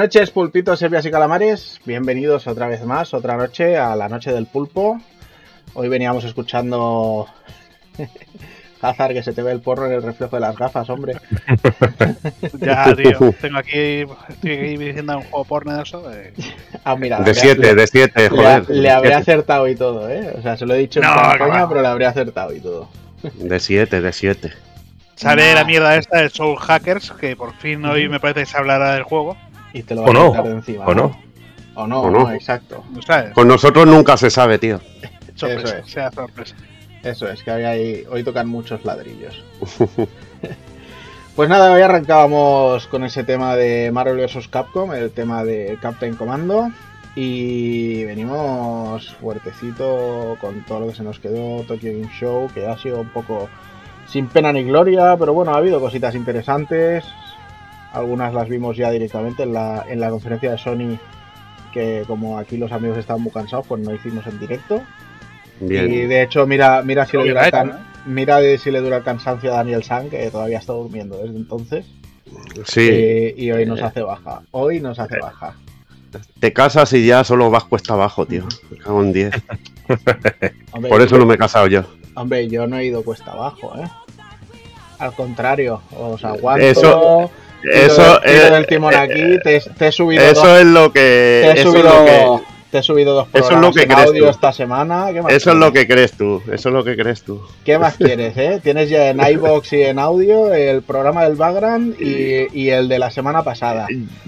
Noches, pulpitos, sepias y calamares. Bienvenidos otra vez más, otra noche, a la noche del pulpo. Hoy veníamos escuchando. Hazard, que se te ve el porro en el reflejo de las gafas, hombre. Ya, tío. Tengo aquí. Estoy aquí diciendo un juego porno de eso. eh. Ah, mira, De le- 7, le- de 7, Le, joder. le habré acertado y todo, ¿eh? O sea, se lo he dicho en No, no. pero le habré acertado y todo. De 7, de 7. Sale Nah. la mierda esta de Soul Hackers, que por fin hoy me parece que se hablará del juego. Y te lo O vas a no, quitar de encima. o no. O no, O no. no, exacto. ¿No sabes? Con nosotros nunca se sabe, tío. Sorpresa, Eso es. sea sorpresa. Eso es, que hoy, hay- hoy tocan muchos ladrillos. pues nada, hoy arrancábamos con ese tema de Marvel vs. Capcom, el tema de Captain Commando. Y venimos fuertecito con todo lo que se nos quedó Tokyo Game Show, que ha sido un poco sin pena ni gloria, pero bueno, ha habido cositas interesantes. Algunas las vimos ya directamente en la, en la conferencia de Sony, que como aquí los amigos estaban muy cansados, pues no hicimos en directo. Y Bien. de hecho, mira, mira si le dura el hubiera can- mira de si le dura el cansancio a Daniel San, que todavía está durmiendo desde entonces. Sí, Eh, y hoy nos Eh. hace baja. Hoy nos hace baja. te casas y ya solo vas cuesta abajo, tío. Me cago en 10. Hombre, Por eso no me he casado yo. hombre, yo no he ido cuesta abajo, ¿eh? Al contrario, os aguanto. Eso- Eso, tiro del timón aquí, te, te he subido eso dos, es lo que. te he Eso es subido, lo que. te he subido dos eso es lo que en crees audio tú. esta semana. ¿Qué más Eso es quieres? lo que crees tú. Eso es lo que crees tú. ¿Qué más quieres, eh? Tienes ya en iBox y en audio el programa del background y, y el de la semana pasada.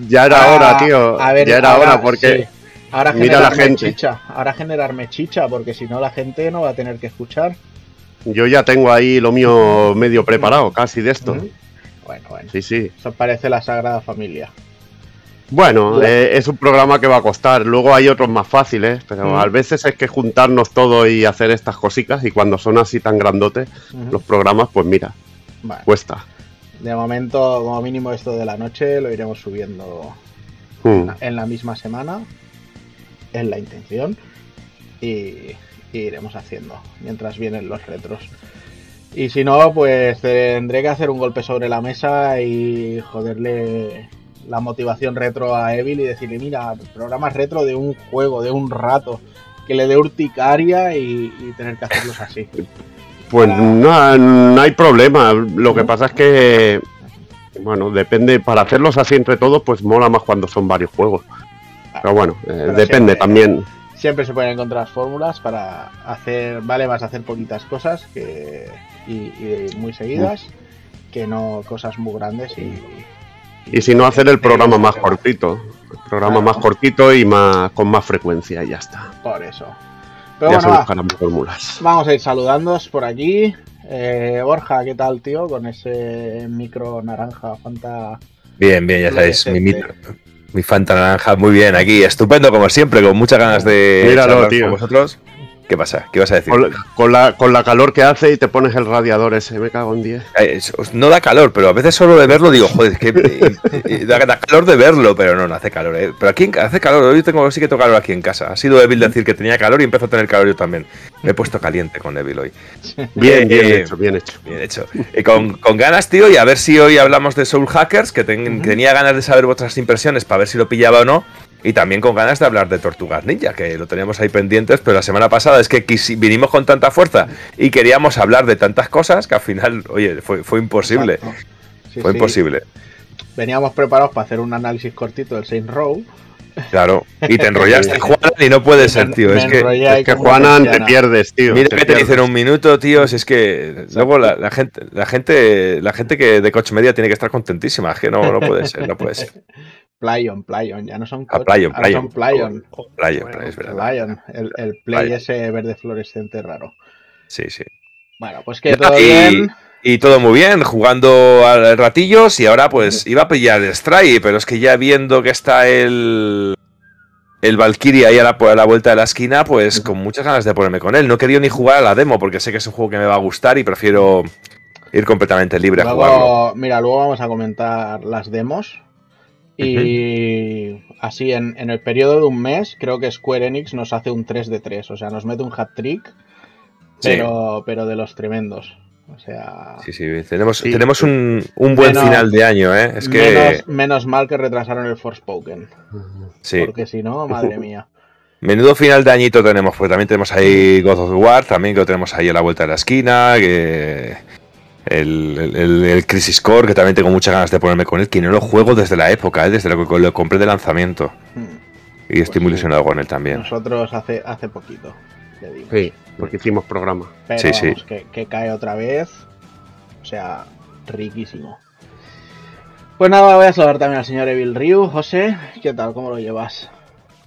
Ya era Ah, hora, tío. a ver, ya era ahora, hora porque. sí. Ahora mira la generarme gente. chicha. Ahora generarme chicha, porque si no la gente no va a tener que escuchar. Yo ya tengo ahí lo mío medio preparado, casi de esto. Bueno, bueno. Sí, sí. Eso parece la Sagrada Familia. Bueno, eh, es un programa que va a costar. Luego hay otros más fáciles, pero Mm. a veces es que juntarnos todo y hacer estas cositas. Y cuando son así tan grandotes, los programas, pues mira, Bueno, cuesta. de momento, como mínimo esto de la noche lo iremos subiendo Hmm. en la misma semana. Es la intención. Y, y iremos haciendo mientras vienen los retros. Y si no, pues tendré que hacer un golpe sobre la mesa y joderle la motivación retro a Evil y decirle, mira, programas retro de un juego, de un rato, que le dé urticaria y, y tener que hacerlos así. Pues no, no hay problema. Lo que pasa es que, bueno, depende. Para hacerlos así entre todos, pues mola más cuando son varios juegos. Pero bueno, eh, Pero depende siempre- también. Siempre se pueden encontrar fórmulas para hacer, vale más hacer poquitas cosas que, y, y muy seguidas que no cosas muy grandes y... Y si no, hacer el programa más cortito. El programa Claro. más cortito y más con más frecuencia y ya está. Por eso. Pero ya bueno, se va, fórmulas. vamos a ir saludándos por aquí. Eh, Borja, ¿qué tal, tío? Con ese micro naranja, Fanta. Bien, bien, ya sabéis, mi, mi, Fluorescente. mi Fanta naranja, muy bien, aquí, estupendo como siempre, con muchas ganas de Míralo, tío. con vosotros. ¿Qué pasa? ¿Qué vas a decir? Con, con la, con la calor que hace y te pones el radiador ese, me cago en 10. Eh, no da calor, pero a veces solo de verlo digo, joder, es que eh, eh, da, da calor de verlo, pero no, no hace calor. eh. Pero aquí en- hace calor, hoy tengo, sí que tengo calor aquí en casa. Ha sido Evil decir que tenía calor y empezó a tener calor yo también. Me he puesto caliente con Evil hoy. Bien, bien hecho, bien hecho. Bien hecho. Eh, con, con ganas, tío, y a ver si hoy hablamos de Soul Hackers, que ten- tenía ganas de saber vuestras impresiones para ver si lo pillaba o no. Y también con ganas de hablar de Tortugas Ninja, que lo teníamos ahí pendientes, pero la semana pasada es que vinimos con tanta fuerza y queríamos hablar de tantas cosas que al final, oye, fue, fue imposible. Sí, fue sí. imposible. Veníamos preparados para hacer un análisis cortito del Saint Row. Claro. Y te enrollaste, Juan, y no puede ser, tío. Me Es que. Es que Juanan te pierdes, tío. Mira te que te dicen un minuto, tío, si es que luego la, la gente, la gente, la gente que de coche media tiene que estar contentísima, es que no, no puede ser, no puede ser. Playon, Playon, ya no son Ah, coches, Playon, ahora son Playon. Playon. Bueno, es verdad. Playon, el, el play Playon. ese verde fluorescente raro. Sí, sí. Bueno, pues que todo y- bien. Y todo muy bien, jugando a ratillos y ahora pues iba a pillar el Stray, pero es que ya viendo que está el el Valkyrie ahí a la, a la vuelta de la esquina, pues con muchas ganas de ponerme con él. No querido ni jugar a la demo porque sé que es un juego que me va a gustar y prefiero ir completamente libre a jugarlo. Luego, mira, luego vamos a comentar las demos. Y así, en, en el periodo de un mes, creo que Square Enix nos hace un 3 de 3. O sea, nos mete un hat trick, Sí. pero, pero de los tremendos. O sea, Sí, sí, tenemos, Sí. tenemos un, un buen Menos- final de año, ¿eh? Es que. menos, menos mal que retrasaron el Forspoken. Sí. Porque si no, madre mía. Menudo final de añito tenemos, porque también tenemos ahí God of War, también que lo tenemos ahí a la vuelta de la esquina, que el, el- Crisis Core, que también tengo muchas ganas de ponerme con él, que no lo juego desde la época, ¿eh? desde lo que lo compré de lanzamiento. Hmm. Y estoy Pues muy sí. ilusionado con él también. Nosotros hace, hace poquito le dimos. Sí, porque hicimos programa. Pero Sí, sí. vamos, Que, que cae otra vez. O sea, riquísimo. Pues nada, voy a saludar también al señor Evil Ryu. José, ¿qué tal? ¿Cómo lo llevas?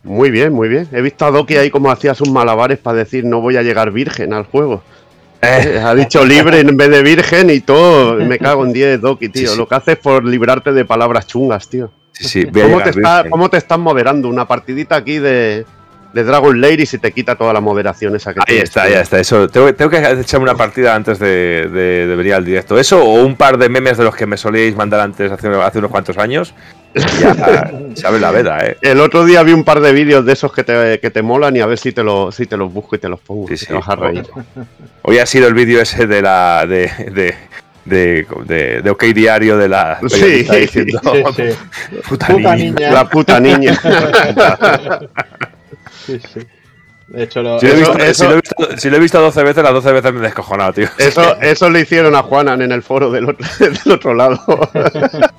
Muy bien, muy bien. He visto a Doki ahí como hacía sus malabares para decir no voy a llegar virgen al juego. Eh, ha dicho libre en vez de virgen y todo. Me cago en 10, Doki, tío. Sí, sí. Lo que hace es por librarte de palabras chungas, tío. Sí, sí, voy a ¿Cómo te, está- cómo te estás moderando? Una partidita aquí de, de Dragon Lair y se te quita toda la moderación esa que Ahí tienes, está, ya está. Eso, tengo, tengo que echarme una partida antes de, de- de venir al directo. Eso o un par de memes de los que me solíais mandar antes hace, hace unos cuantos años. Ya se abre la veda, ¿eh? El otro día vi un par de vídeos de esos que te, que te molan y a ver si te, lo, si te los busco y te los pongo. Sí, sí. Te vas a reír. Hoy ha sido el vídeo ese de la. de. de. de, de- de OK Diario de la Sí. diciendo Sí, sí. puta, Puta niña". niña. La puta niña. Sí, sí. De hecho, lo, Si lo, he visto, eso- si lo he visto- si lo he visto 12 veces, las 12 veces me he descojonado, tío. Eso, eso le hicieron a Juanan en el foro del otro, del otro lado.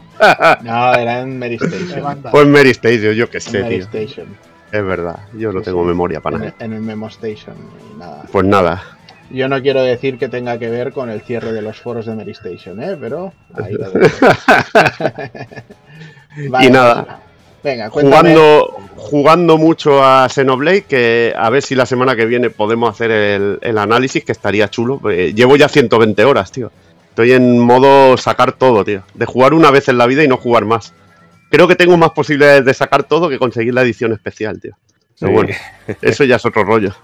No, era en Mary Station. manda. Pues Mary Station, yo qué sé, Mary tío. Station. Es verdad, yo no Sí, tengo sí. memoria para En, nada. en el Memo Station. Y nada. Pues nada. Yo no quiero decir que tenga que ver con el cierre de los foros de Mary Station, ¿eh? Pero ahí lo. Vale, Y nada. Venga, cuéntame. Jugando, jugando mucho a Xenoblade, que a ver si la semana que viene podemos hacer el, el análisis, que estaría chulo. Eh, llevo ya 120 horas, tío. Estoy en modo sacar todo, tío. De jugar una vez en la vida y no jugar más. Creo que tengo más posibilidades de sacar todo que conseguir la edición especial, tío. Pero Sí. bueno, eso ya es otro rollo.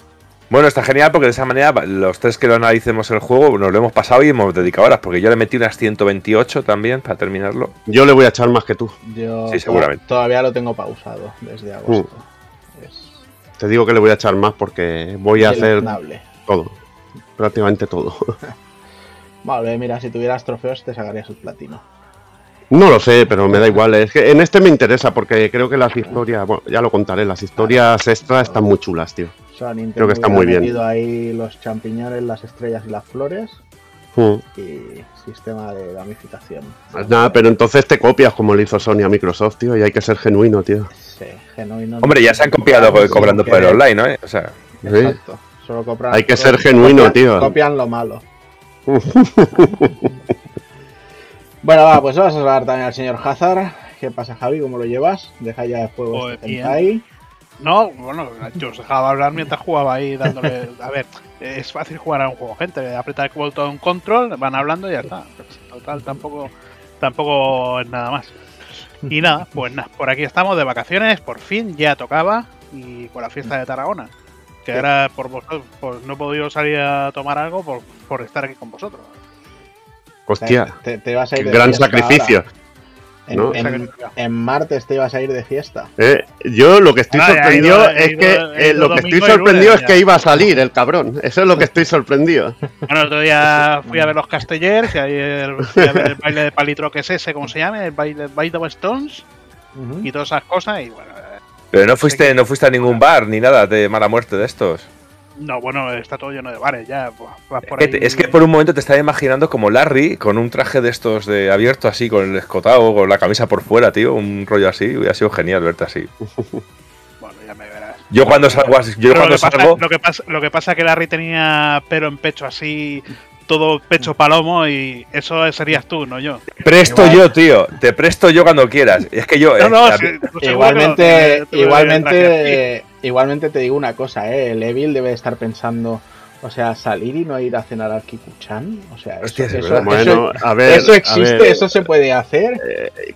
Bueno, está genial porque de esa manera los tres que lo analicemos el juego nos lo hemos pasado y hemos dedicado horas, porque yo le metí unas 128 también para terminarlo. Yo le voy a echar más que tú. Yo Sí, seguramente. to- todavía lo tengo pausado desde agosto. Mm. Es Te digo que le voy a echar más porque voy a hacer todo. Prácticamente todo. Vale, mira, si tuvieras trofeos te sacarías el platino. No lo sé, pero me da igual. Es que en este me interesa porque creo que las historias, bueno, ya lo contaré, las historias extras están muy chulas, tío. O sea, Nintendo Creo que está muy bien. ahí los champiñones, las estrellas y las flores Mm. y sistema de gamificación. Pues Nada, pero entonces te copias como le hizo Sony a Microsoft, tío, y hay que ser genuino, tío. Sí, genuino. Hombre, ya se han copiado cobrando por el online, ¿no? ¿Eh? O sea, ¿Sí? Exacto. Solo compran- Hay que ser genuino, copian- tío. Copian lo malo. bueno, va, pues vamos a hablar también al señor Hazard. ¿Qué pasa, Javi? ¿Cómo lo llevas? Deja ya el juego Pues este bien. No, bueno, yo os dejaba hablar mientras jugaba ahí dándole. A ver, es fácil jugar a un juego, gente. Apretar el botón control, van hablando y ya está. Total, tampoco, tampoco es nada más. Y nada, pues nada, por aquí estamos de vacaciones, por fin ya tocaba y con la fiesta de Tarragona. Que ahora por vosotros, pues no he podido salir a tomar algo por, por estar aquí con vosotros. Hostia, Te, te vas a ir qué de gran sacrificio. ahora. En, ¿no? en- en martes te ibas a ir de fiesta. Eh, yo lo que estoy Ah, sorprendido ido- es ido- que eh, lo que estoy sorprendido lunes es que iba a salir el cabrón. Eso es lo que estoy sorprendido. Bueno, el otro día fui a ver los Castellers el, fui a ver el baile de palitro que es ese, ¿cómo se llama? El baile, baile de Stones y todas esas cosas. Y bueno, eh, pero no fuiste, no fuiste a ningún bar ni nada de mala muerte de estos. No, bueno, está todo lleno de bares ya. vas por Que ahí. es que por un momento te estaba imaginando como Larry con un traje de estos de abierto así, con el escotado, con la camisa por fuera, tío, un rollo así. Hubiera sido genial verte así. Bueno, ya me verás. Yo cuando salgo así, yo Pero cuando lo, que pasa, lo, que pasa, lo que pasa es que Larry tenía pelo en pecho así, todo pecho palomo y eso serías tú, no yo. presto Igual. yo, tío. Te presto yo cuando quieras. Y es que yo. No, eh, no, sí, Igualmente, igualmente, igualmente te digo una cosa, ¿eh? El Evil debe estar pensando, o sea, salir y no ir a cenar al Kikuchan. O sea, eso, Hostia, es eso-. Bueno, eso- a ver. eso a existe, ver, eso se puede hacer.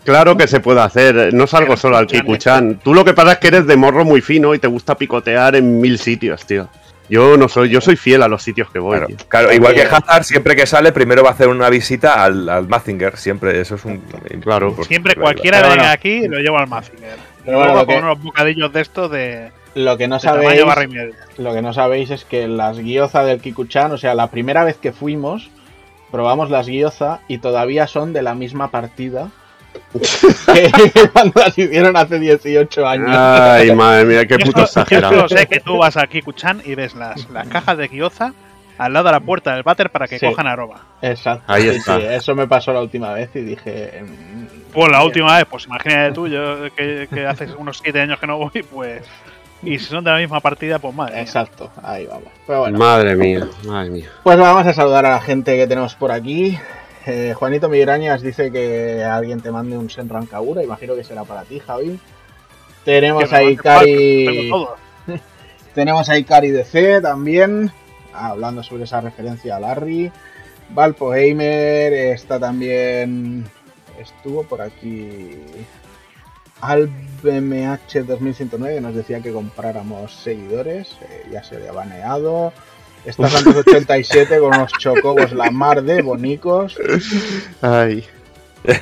Claro que se puede hacer. No salgo solo al Kikuchan. Tú lo que pasa es que eres de morro muy fino y te gusta picotear en mil sitios, tío. Yo no soy, yo soy fiel a los sitios que voy, Claro, claro, igual que. Hazard, siempre que sale, primero va a hacer una visita al, al Mazinger. Siempre, eso es un. Claro. pues, Siempre claro, cualquiera bueno. aquí lo llevo al Mazinger. Pero luego bueno, lo con que- unos bocadillos de estos de, Lo que no de sabéis, lo que no sabéis es que las guiozas del Kikuchan, o sea, la primera vez que fuimos, probamos las gyoza y todavía son de la misma partida cuando las hicieron hace 18 años. Ay, madre mía, qué Yo puto yo exagerado. solo sé que tú vas aquí, Kuchan, y ves las, las cajas de gyoza al lado de la puerta del váter para que Sí. cojan arroba. Exacto. Ahí sí, está. sí, eso me pasó la última vez y dije. mm, Pues la última vez, pues imagínate tú, yo que, que hace unos 7 años que no voy, pues. Y si son de la misma partida, pues madre. mía. Exacto, ahí vamos. Pero bueno, Madre mía, madre mía. pues vamos a saludar a la gente que tenemos por aquí. Eh, Juanito Migrañas dice que alguien te mande un Senran Kagura. Imagino que será para ti, Javi. Tenemos Que ahí Cari. Tenemos ahí Cari DC también, hablando sobre esa referencia a Larry. Valpo Gamer está también. Estuvo por aquí. AlbMH 2109 nos decía que compráramos seguidores. eh, ya se le ha baneado. Está Santos 87 con unos chocobos la mar de bonicos. Ay.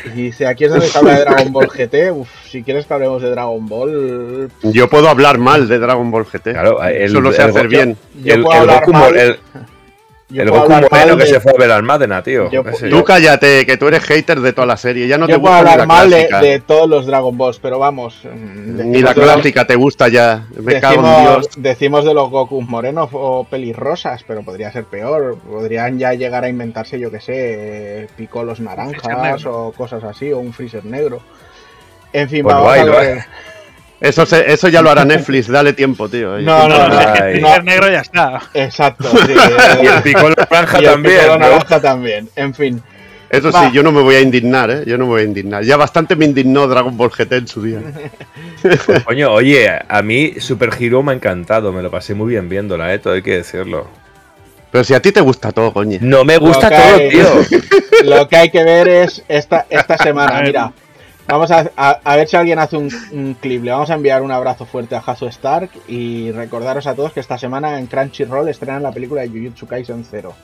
Y dice: aquí es donde se habla de Dragon Ball GT. Uf, si quieres que hablemos de Dragon Ball. Yo puedo hablar mal de Dragon Ball GT. Claro, el, Eso lo sé el hacer bien. Yo el, puedo el hablar Goku, mal- el- yo el Goku moreno que de- se fue a ver al Madena, tío. Yo- Ese. Tú cállate, que tú eres hater de toda la serie. Ya no Yo te puedo gusta ni hablar la mal de, clásica. de todos los Dragon Balls, pero vamos. mm, Ni la los- clásica te gusta ya. Me cago en Decimos, Dios. decimos de los Goku morenos o pelirrosas, pero podría ser peor. Podrían ya llegar a inventarse, yo que sé, picolos Freezer naranjas o cosas así, o un freezer negro. En fin, Pues vamos a ver. Eso, se- eso ya lo hará Netflix, dale tiempo, tío. No, no, No, el no. Negro ya está. Exacto, sí. Y el pico la franja Y el también. ¿no? naranja también. En fin. Eso Va. sí, yo no me voy a indignar, ¿eh? Yo no me voy a indignar. Ya bastante me indignó Dragon Ball GT en su día. Coño, oye, a mí Super Hero me ha encantado, me lo pasé muy bien viéndola, eh, todo hay que decirlo. Pero si a ti te gusta todo, coño. No me gusta todo, hay- tío. Lo que hay que ver es esta, esta semana, mira. Vamos a, a- a ver si alguien hace un, un clip. Le vamos a enviar un abrazo fuerte a Hazu Stark y recordaros a todos que esta semana en Crunchyroll estrenan la película de Jujutsu Kaisen 0.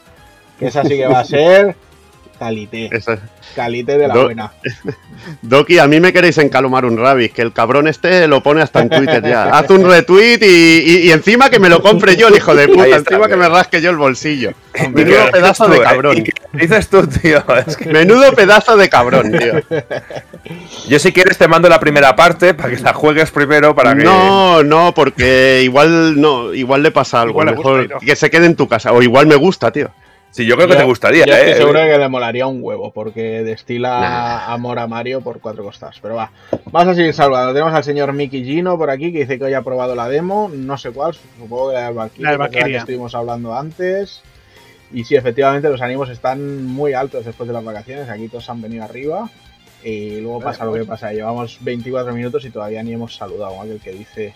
Que esa sí que va a ser calité. Eso- Calité de la Do- buena. Doki, a mí me queréis encalomar un rabbit, que el cabrón este lo pone hasta en Twitter ya. Haz un retweet y, y- y encima que me lo compre yo, el hijo de puta. Está, encima que me rasque yo el bolsillo. Hombre, Menudo ¿Qué pedazo de eh? cabrón. ¿Y qué dices tú, tío? Es que Menudo pedazo de cabrón, tío. yo si quieres te mando la primera parte para que la juegues primero para que... No, no, porque igual no, igual le pasa algo. Igual gusta Mejor no. que se quede en tu casa. O igual me gusta, tío. Sí, yo creo que te gustaría, yo estoy eh. seguro de que le molaría un huevo, porque destila amor a Mario por cuatro costas. Pero va, vamos a seguir saludando. Tenemos al señor Mickey Gino por aquí, que dice que hoy ha probado la demo. No sé cuál, supongo que la de Valkyria, La de que estuvimos hablando antes. Y sí, efectivamente, los ánimos están muy altos después de las vacaciones. Aquí todos han venido arriba. Y luego pasa lo que pasa. Llevamos 24 minutos y todavía ni hemos saludado. Aquel que dice.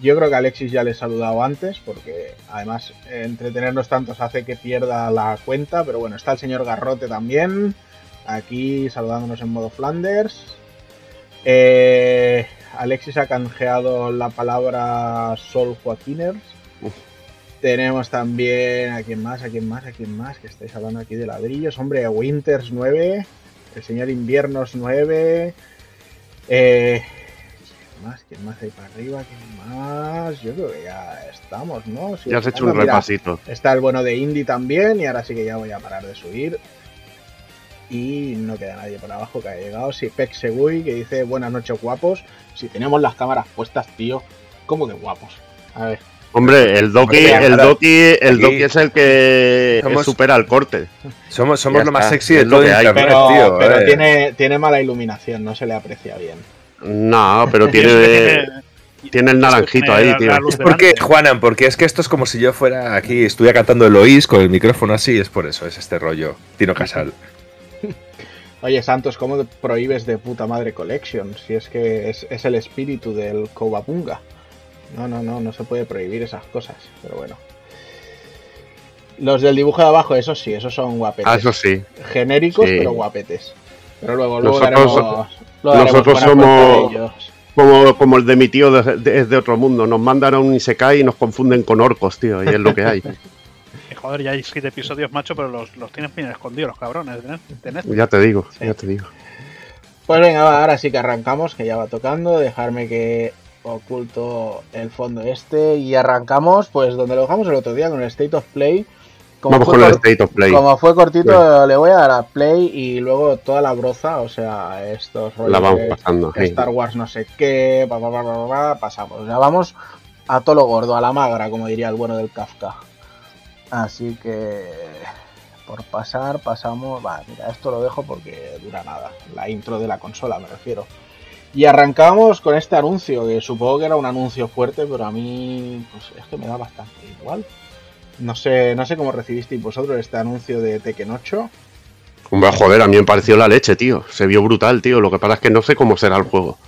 Yo creo que Alexis ya le he saludado antes, porque además eh, entretenernos tantos hace que pierda la cuenta. Pero bueno, está el señor Garrote también. Aquí saludándonos en modo Flanders. Eh, Alexis ha canjeado la palabra Sol Joaquiners. Tenemos también a quién más, a quién más, a quién más, que estáis hablando aquí de ladrillos. Hombre, Winters 9, el señor Inviernos 9. Eh, ¿Quién más? ¿Quién más hay para arriba? ¿Quién más? Yo creo que ya estamos, ¿no? Sí, Ya has hecho un mira, repasito. Está el bueno de Indy también, y ahora sí que ya voy a parar de subir. Y no queda nadie por abajo que ha llegado. Sí, Peck Segui, que dice buenas noches guapos. Si tenemos las cámaras puestas, tío, ¿cómo que guapos? A ver, Hombre, el Doki, el Doki, el Doki es el que somos- supera el corte. Somos, somos lo más sexy de lo todo que hay. internet, pero, tío. pero eh. tiene, tiene mala iluminación, no se le aprecia bien. No, pero tiene, tiene el naranjito ahí, tío. porque. Juanan, porque es que esto es como si yo fuera aquí, estuviera cantando Eloís con el micrófono así, es por eso, es este rollo. Tino Casal. Oye, Santos, ¿cómo prohíbes de puta madre Collection? Si es que es, es el espíritu del Kobapunga. No, no, no, no se puede prohibir esas cosas, pero bueno. Los del dibujo de abajo, esos sí, esos son guapetes. Ah, eso sí. Genéricos, Sí. pero guapetes. Pero luego, luego Nosotros- daremos nosotros somos-. Como, como el de mi tío de- de- es de otro mundo. Nos mandan a un Isekai y nos confunden con orcos, tío. Y es lo que hay. Joder, ya hay siete episodios, macho, pero los, los tienes bien escondidos, los cabrones. de ya te digo, Sí. ya te digo. Pues venga, va, ahora sí que arrancamos, que ya va tocando. Dejarme que oculto el fondo este y arrancamos, pues donde lo dejamos el otro día con el State of Play como Vamos fue con el cor- State of Play. Como fue cortito, le voy a dar a play y luego toda la broza, o sea, estos rollos La vamos de pasando. sí. Star Wars no sé qué, pa, pa, pa, pasamos. Ya vamos a todo lo gordo, a la magra, como diría el bueno del Kafka. Así que por pasar, pasamos. Va, mira, esto lo dejo porque dura nada. La intro de la consola, me refiero. Y arrancamos con este anuncio, que supongo que era un anuncio fuerte, pero a mí, pues es que me da bastante igual. No sé, no sé cómo recibisteis vosotros este anuncio de Tekken 8. Hombre, joder, a mí me pareció la leche, tío. Se vio brutal, tío. Lo que pasa es que no sé cómo será el juego.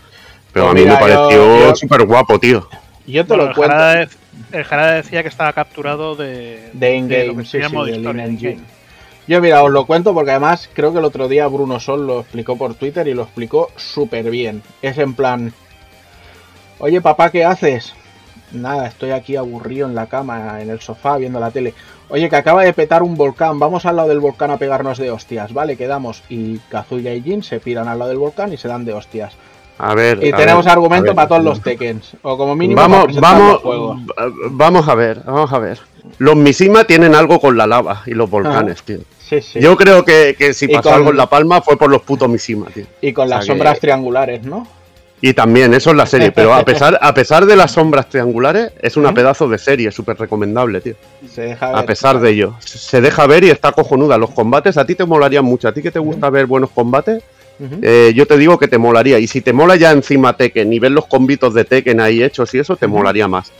Pero Pues a mí mira, me pareció súper guapo, tío. Yo te Bueno, lo el, cuento. Jarada de- el Jarada decía que estaba capturado de, De in-game, sí, sí, in-game. Yo, mira, os lo cuento porque además creo que el otro día Bruno Sol lo explicó por Twitter y lo explicó súper bien. Es en plan, oye papá, ¿qué haces? Nada, estoy aquí aburrido en la cama, en el sofá, viendo la tele. Oye, que acaba de petar un volcán, vamos al lado del volcán a pegarnos de hostias, ¿vale? Quedamos. Y Kazuya y Jin se piran al lado del volcán y se dan de hostias. A ver. Y a tenemos ver, argumento ver. para todos los Tekkens. O como mínimo para Vamos, presentar vamos, los juegos. vamos a ver, vamos a ver. Los Mishima tienen algo con la lava y los volcanes, tío. Sí, sí. Yo creo que, que si pasó con- algo en La Palma fue por los putos Mishima, tío. Y con o sea las que- sombras triangulares, ¿no? Y también, eso es la serie. Pero a pesar, a pesar de las sombras triangulares, es una ¿Mm? pedazo de serie, súper recomendable, tío. Se deja A pesar de ello. Se deja ver y está cojonuda. Los combates a ti te molarían mucho. A ti que te gusta ver buenos combates, eh, yo te digo que te molaría. Y si te mola ya encima Tekken y ver los combitos de Tekken ahí hechos y eso, te molaría más.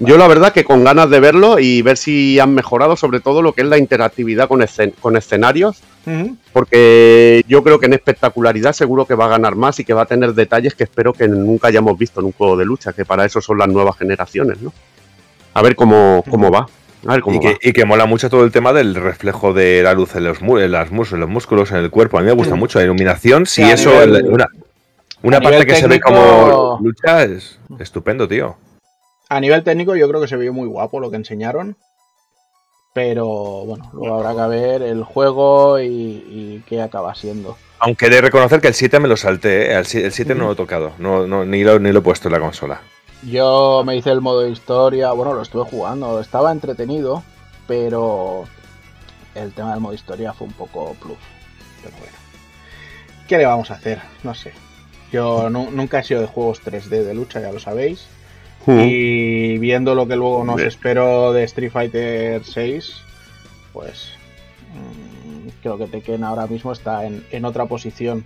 Yo la verdad que con ganas de verlo y ver si han mejorado sobre todo lo que es la interactividad con, escen- con escenarios, porque yo creo que en espectacularidad seguro que va a ganar más y que va a tener detalles que espero que nunca hayamos visto en un juego de lucha, que para eso son las nuevas generaciones, ¿no? A ver cómo, cómo va. A ver cómo Y que, va. y que mola mucho todo el tema del reflejo de la luz en los, en las mus- en los músculos, en el cuerpo. A mí me gusta mucho la iluminación. Si Sí, eso, nivel- el- una, una parte que se ve como lucha es estupendo, tío. A nivel técnico yo creo que se vio muy guapo lo que enseñaron. Pero bueno, luego habrá que ver el juego y, y qué acaba siendo. Aunque he de reconocer que el 7 me lo salté, ¿eh? el, si- el 7 no lo he tocado, no, no, ni, lo, ni lo he puesto en la consola. Yo me hice el modo de historia, bueno, lo estuve jugando, estaba entretenido, pero el tema del modo historia fue un poco plus. Pero bueno, ¿qué le vamos a hacer? No sé. Yo nu- nunca he sido de juegos 3D de lucha, ya lo sabéis. Y viendo lo que luego nos espero de Street Fighter 6, pues mm, creo que Tekken ahora mismo está en, en otra posición.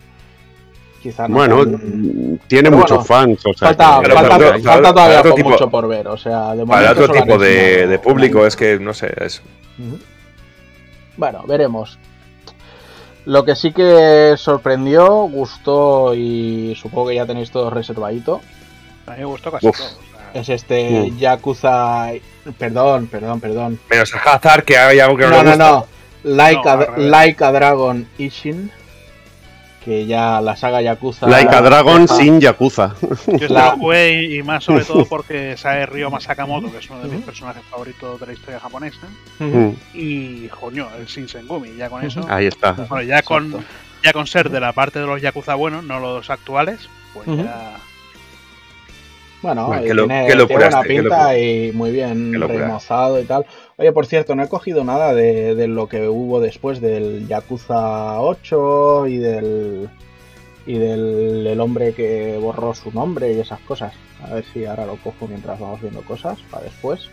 Quizá no Bueno, tan- tiene Pero muchos bueno, fans. O sea, falta, Claro, falta- todavía para otro con tipo- mucho por ver. O sea, de Para otro tipo de, público es que, no sé, es. Bueno, veremos. Lo que sí que sorprendió, gustó y supongo que ya tenéis todo reservadito A mí me gustó casi Uf. todo. Es este. Yakuza. Perdón, perdón, perdón. menos el Hazard que hay algo que no, No, le no, gusta. no. Like, No, a, like a Dragon Ishin. Que ya la saga Yakuza. Like a Dragon sin Yakuza. Yo La- jugué y, más sobre todo porque sabe Ryoma Sakamoto, que es uno de mis personajes favoritos de la historia japonesa. Mm, Y, coño, el Shinsengumi, ya con eso. Ahí está. Bueno, ya con, ya con ser de la parte de los Yakuza buenos, no los actuales, pues ya. Bueno, lo- tiene, locura buena pinta y muy bien remozado y tal. Oye, por cierto, no he cogido nada de, de lo que hubo después del Yakuza 8 y del y del el hombre que borró su nombre y esas cosas. A ver si ahora lo cojo mientras vamos viendo cosas para después.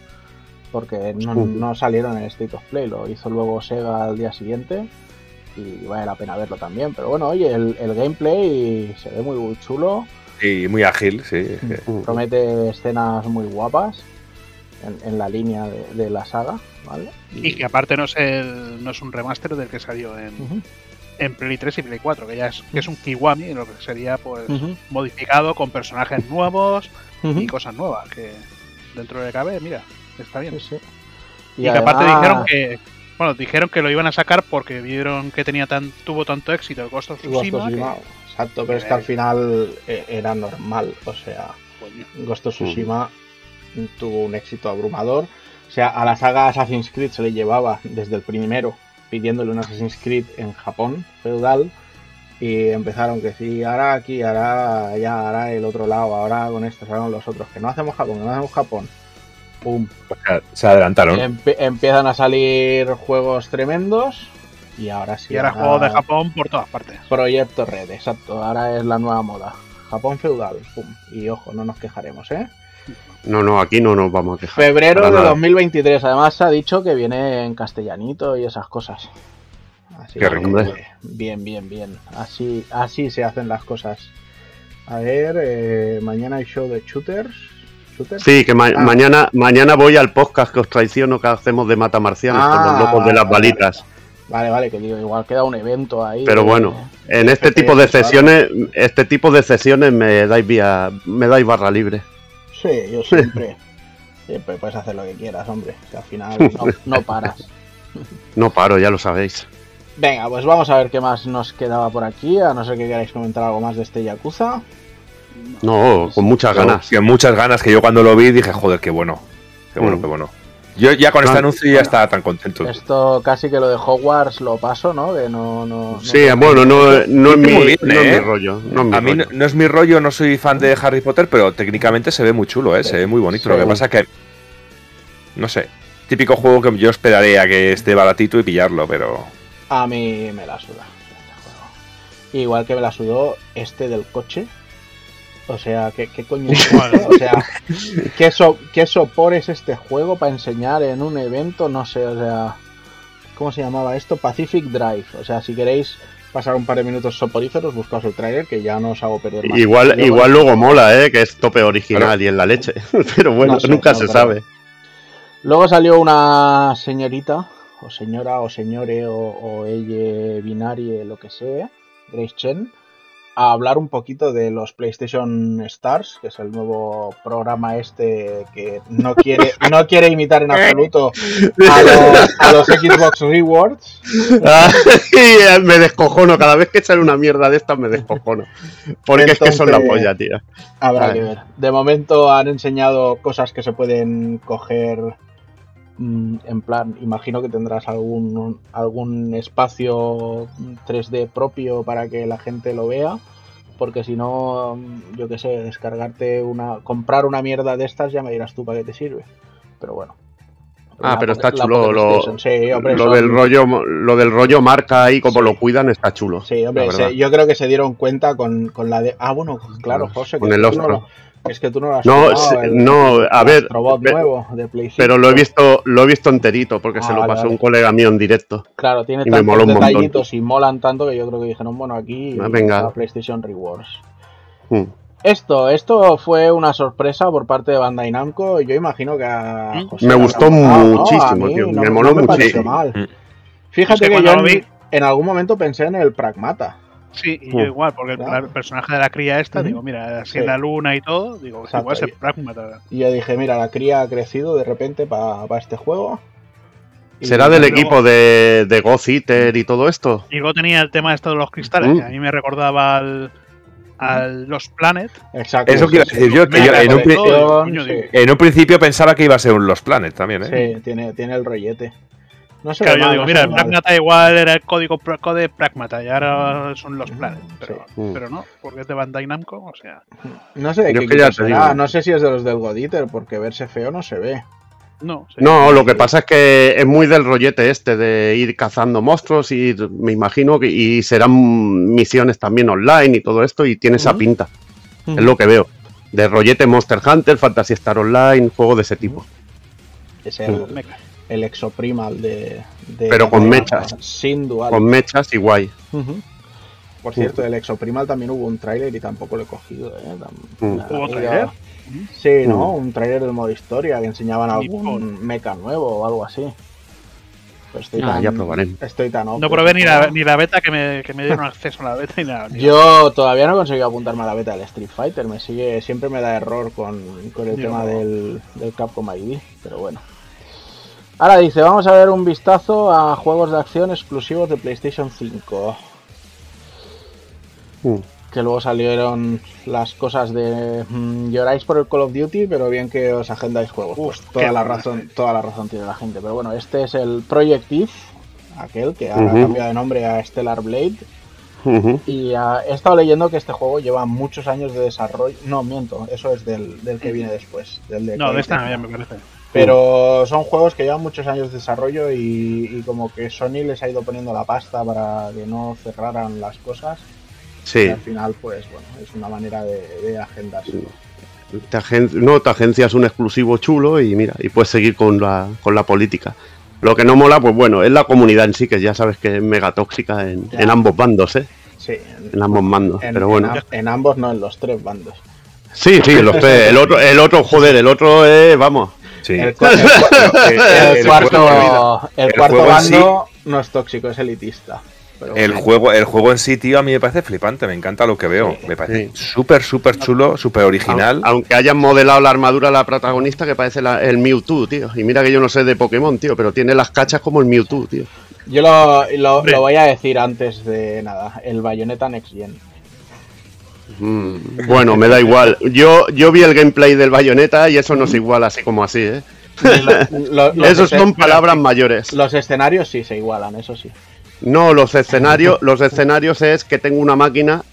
Porque no, salieron en State of Play, lo hizo luego Sega al día siguiente y vale la pena verlo también. Pero bueno, oye, el, el gameplay se ve muy chulo. Y muy ágil, sí. promete escenas muy guapas en, en la línea de, de la saga, ¿vale? Y que aparte no es, el, no es un remaster del que salió en, Ujú, en Play 3 y Play 4, que ya es, que es un Kiwami, lo que sería pues modificado con personajes nuevos y cosas nuevas, que dentro de cabe, mira, está bien. Sí, sí. Y, que aparte dijeron que bueno, dijeron que lo iban a sacar porque vieron que tenía tan tuvo tanto éxito el Ghost of Ghost of Tsushima, que, Exacto, pero es que al final eh, era normal, o sea, coño, Ghost of Tsushima tuvo un éxito abrumador. O sea, a la saga Assassin's Creed se le llevaba desde el primero pidiéndole un Assassin's Creed en Japón feudal y empezaron que sí, ahora aquí, ahora allá, ahora el otro lado, ahora con estos, ahora con los otros, que no hacemos Japón, que no hacemos Japón. pum. Se adelantaron. Empe- empiezan a salir juegos tremendos y ahora sí. Y ahora juego de Japón por todas partes. Proyecto Red, exacto. Ahora es la nueva moda. Japón feudal, pum. Y ojo, no nos quejaremos, ¿eh? No, no, aquí no nos vamos a quejar. Febrero de nada. 2023. Además, se ha dicho que viene en castellanito y esas cosas. Así Qué que, rico. Bien, bien, bien. Así, así se hacen las cosas. A ver, eh, mañana hay show de shooters. ¿Shooters? Sí, que ma- Ah. mañana, mañana voy al podcast que os traiciono que hacemos de mata marcianos con Ah, los locos de las balitas. Vale, vale, que digo, igual queda un evento ahí. Pero de- bueno, en este FPS, tipo de sesiones, este tipo de sesiones me dais vía, me dais barra libre. Sí, yo siempre. siempre puedes hacer lo que quieras, hombre. Que al final no, no paras. No paro, ya lo sabéis. Venga, pues vamos a ver qué más nos quedaba por aquí. A no ser que queráis comentar algo más de este Yakuza. No, con muchas ganas. que muchas ganas que yo cuando lo vi dije, joder, qué bueno. Qué bueno, Mm. qué bueno. Yo ya con este anuncio ya estaba tan contento. Esto casi que lo de Hogwarts lo paso, ¿no? Que no, no, no- Sí, bueno, no, no es mi, Muy bien, no es mi ¿eh? rollo. No es mi A mí no, rollo. no es mi rollo, no soy fan de Harry Potter, pero técnicamente se ve muy chulo, ¿eh? se ve muy bonito. Lo que pasa que, no sé, típico juego que yo esperaré a que esté baratito y pillarlo, pero A mí me la suda este juego. Igual que me la sudó este del coche. O sea, ¿qué, qué coño es? O sea, ¿qué, so- ¿qué sopor es este juego para enseñar en un evento? No sé, o sea, ¿cómo se llamaba esto? Pacific Drive. O sea, si queréis pasar un par de minutos soporíferos, buscaos el trailer que ya no os hago perder más. Igual. Yo igual luego mola, ¿eh? Que es tope original y en la leche. Pero bueno, No sé, nunca no se sabe. Luego salió una señorita, o señora, o señore, o, o ella binarie, lo que sea, Grace Chen, a hablar un poquito de los PlayStation Stars, que es el nuevo programa este que no quiere, no quiere imitar en absoluto a los, a los Xbox Rewards. Ay, me descojono. Cada vez que sale una mierda de estas me descojono. Porque es que son la Entonces- polla, tío. Habrá Vale. que ver. De momento han enseñado cosas que se pueden coger en plan, imagino que tendrás algún, algún espacio 3D propio para que la gente lo vea. Porque si no, mm, yo qué sé, descargarte una. comprar una mierda de estas ya me dirás tú para qué te sirve. Pero bueno. Ah, pero está chulo lo, Station, sí, hombre, lo son- del rollo, lo del rollo marca ahí, como Sí. lo cuidan, está chulo. Sí, hombre, se- yo creo que se dieron cuenta con, con la de. Ah, bueno, claro, José. Con el tú Ostro. no lo- es que tú no lo has No, jugado, se- el- no, a el ver, nuevo de Pero lo he 5. visto, lo he visto enterito, porque Ah, se lo vale, pasó vale. un colega mío en directo. Claro, tiene y me tantos montón. detallitos y molan tanto que yo creo que dijeron, bueno, aquí Ah, venga. la PlayStation Rewards. Mm. Esto, esto fue una sorpresa por parte de Bandai Namco. y Yo imagino que a Mm. José Me gustó gustado, ¿no? muchísimo, tío, no- me no moló pareció muchísimo. mal. Mm. Fíjate Es que yo lo en, vi- en algún momento pensé en el Pragmata. Sí, y yo igual, porque el, Claro. el personaje de la cría esta, digo, mira, así Sí. en la luna y todo, digo, Exacto, igual es el y- pragmata. Y yo dije, mira, la cría ha crecido de repente para este juego. ¿Será del luego- equipo de, de Ghost Eater y todo esto? Y luego tenía el tema esto de los cristales, que a mí me recordaba al, al Los Planet. Exacto. Eso sí, quiero sí. decir yo, que yo Mega en un en un principio pensaba que iba a ser un Los Planet también, ¿eh? Sí, tiene, tiene el rollete. No sé. Claro, yo digo, mira, el Pragmata igual era el código code Pragmata y ahora son los Planet. Pero, Sí. pero no, porque es de Bandai Namco, o sea. No sé de qué que ya será. digo. No sé si es de los del Goditer, porque verse feo no se ve. No, sí. No, lo que pasa es que es muy del rollete este de ir cazando monstruos y me imagino que y serán misiones también online y todo esto y tiene esa pinta. Es lo que veo. De rollete Monster Hunter, Fantasy Star Online, juego de ese tipo. Es el, Mecha. El exoprimal de, de- Pero con de- mechas. Sin dual. Con mechas y guay. Por cierto, del exoprimal también hubo un tráiler y tampoco lo he cogido. ¿eh? Mm. ¿Hubo tráiler? Sí, ¿no? Mm. Un tráiler del modo historia que enseñaban algún mecha nuevo o algo así. Pues estoy Ah, tan, ya probaremos. Estoy tan off No probé ni la, ni la beta que me, que me dieron acceso a la beta ni nada. ni Yo todavía no he conseguido apuntarme a la beta del Street Fighter, me sigue, siempre me da error con, con el tema no. del, del Capcom ID, pero bueno. Ahora dice, vamos a ver un vistazo a juegos de acción exclusivos de PlayStation 5. Mm. Que luego salieron las cosas de mm, lloráis por el Call of Duty, pero bien que os agendáis juegos. Pues toda la razón, toda la razón tiene la gente. Pero bueno, este es el Project Eve, aquel que ahora Ujú. ha cambiado de nombre a Stellar Blade. Y ah, he estado leyendo que este juego lleva muchos años de desarrollo. No, miento, eso es del, del que viene después. Del de No, de no, ya me parece. Pero son juegos que llevan muchos años de desarrollo y, y como que Sony les ha ido poniendo la pasta para que no cerraran las cosas. Y Sí. al final, pues bueno, es una manera de, de agendarse. Te agen- no, te agencias un exclusivo chulo y mira, y puedes seguir con la, con la política. Lo que no mola, pues bueno, es la comunidad en sí, que ya sabes que es mega tóxica en, en ambos bandos, ¿eh? Sí, en, En ambos mandos. en- pero bueno. en ambos no, en los tres bandos. Sí, sí, los tres. El otro, el otro, joder, el otro es, vamos. Sí. El, cua- el cua- El- el el cuarto, juego- el cuarto juego en sí- bando no es tóxico, es elitista. Pero El bueno, juego, el juego en sí, tío, a mí me parece flipante, me encanta lo que veo. Sí. Me parece Sí. súper, súper chulo, súper original. Au- Aunque hayan modelado la armadura a la protagonista que parece la- el Mewtwo, tío. Y mira que yo no sé de Pokémon, tío, pero tiene las cachas como el Mewtwo, tío. Yo lo, lo- lo voy a decir antes de nada. El Bayonetta Next Gen. Mm, bueno, me da igual. Yo, yo vi el gameplay del Bayonetta y eso no es igual así como así, ¿eh? Lo- Esos son palabras mayores. Los escenarios sí se igualan, eso sí. No, los escenarios, los escenarios es que tengo una máquina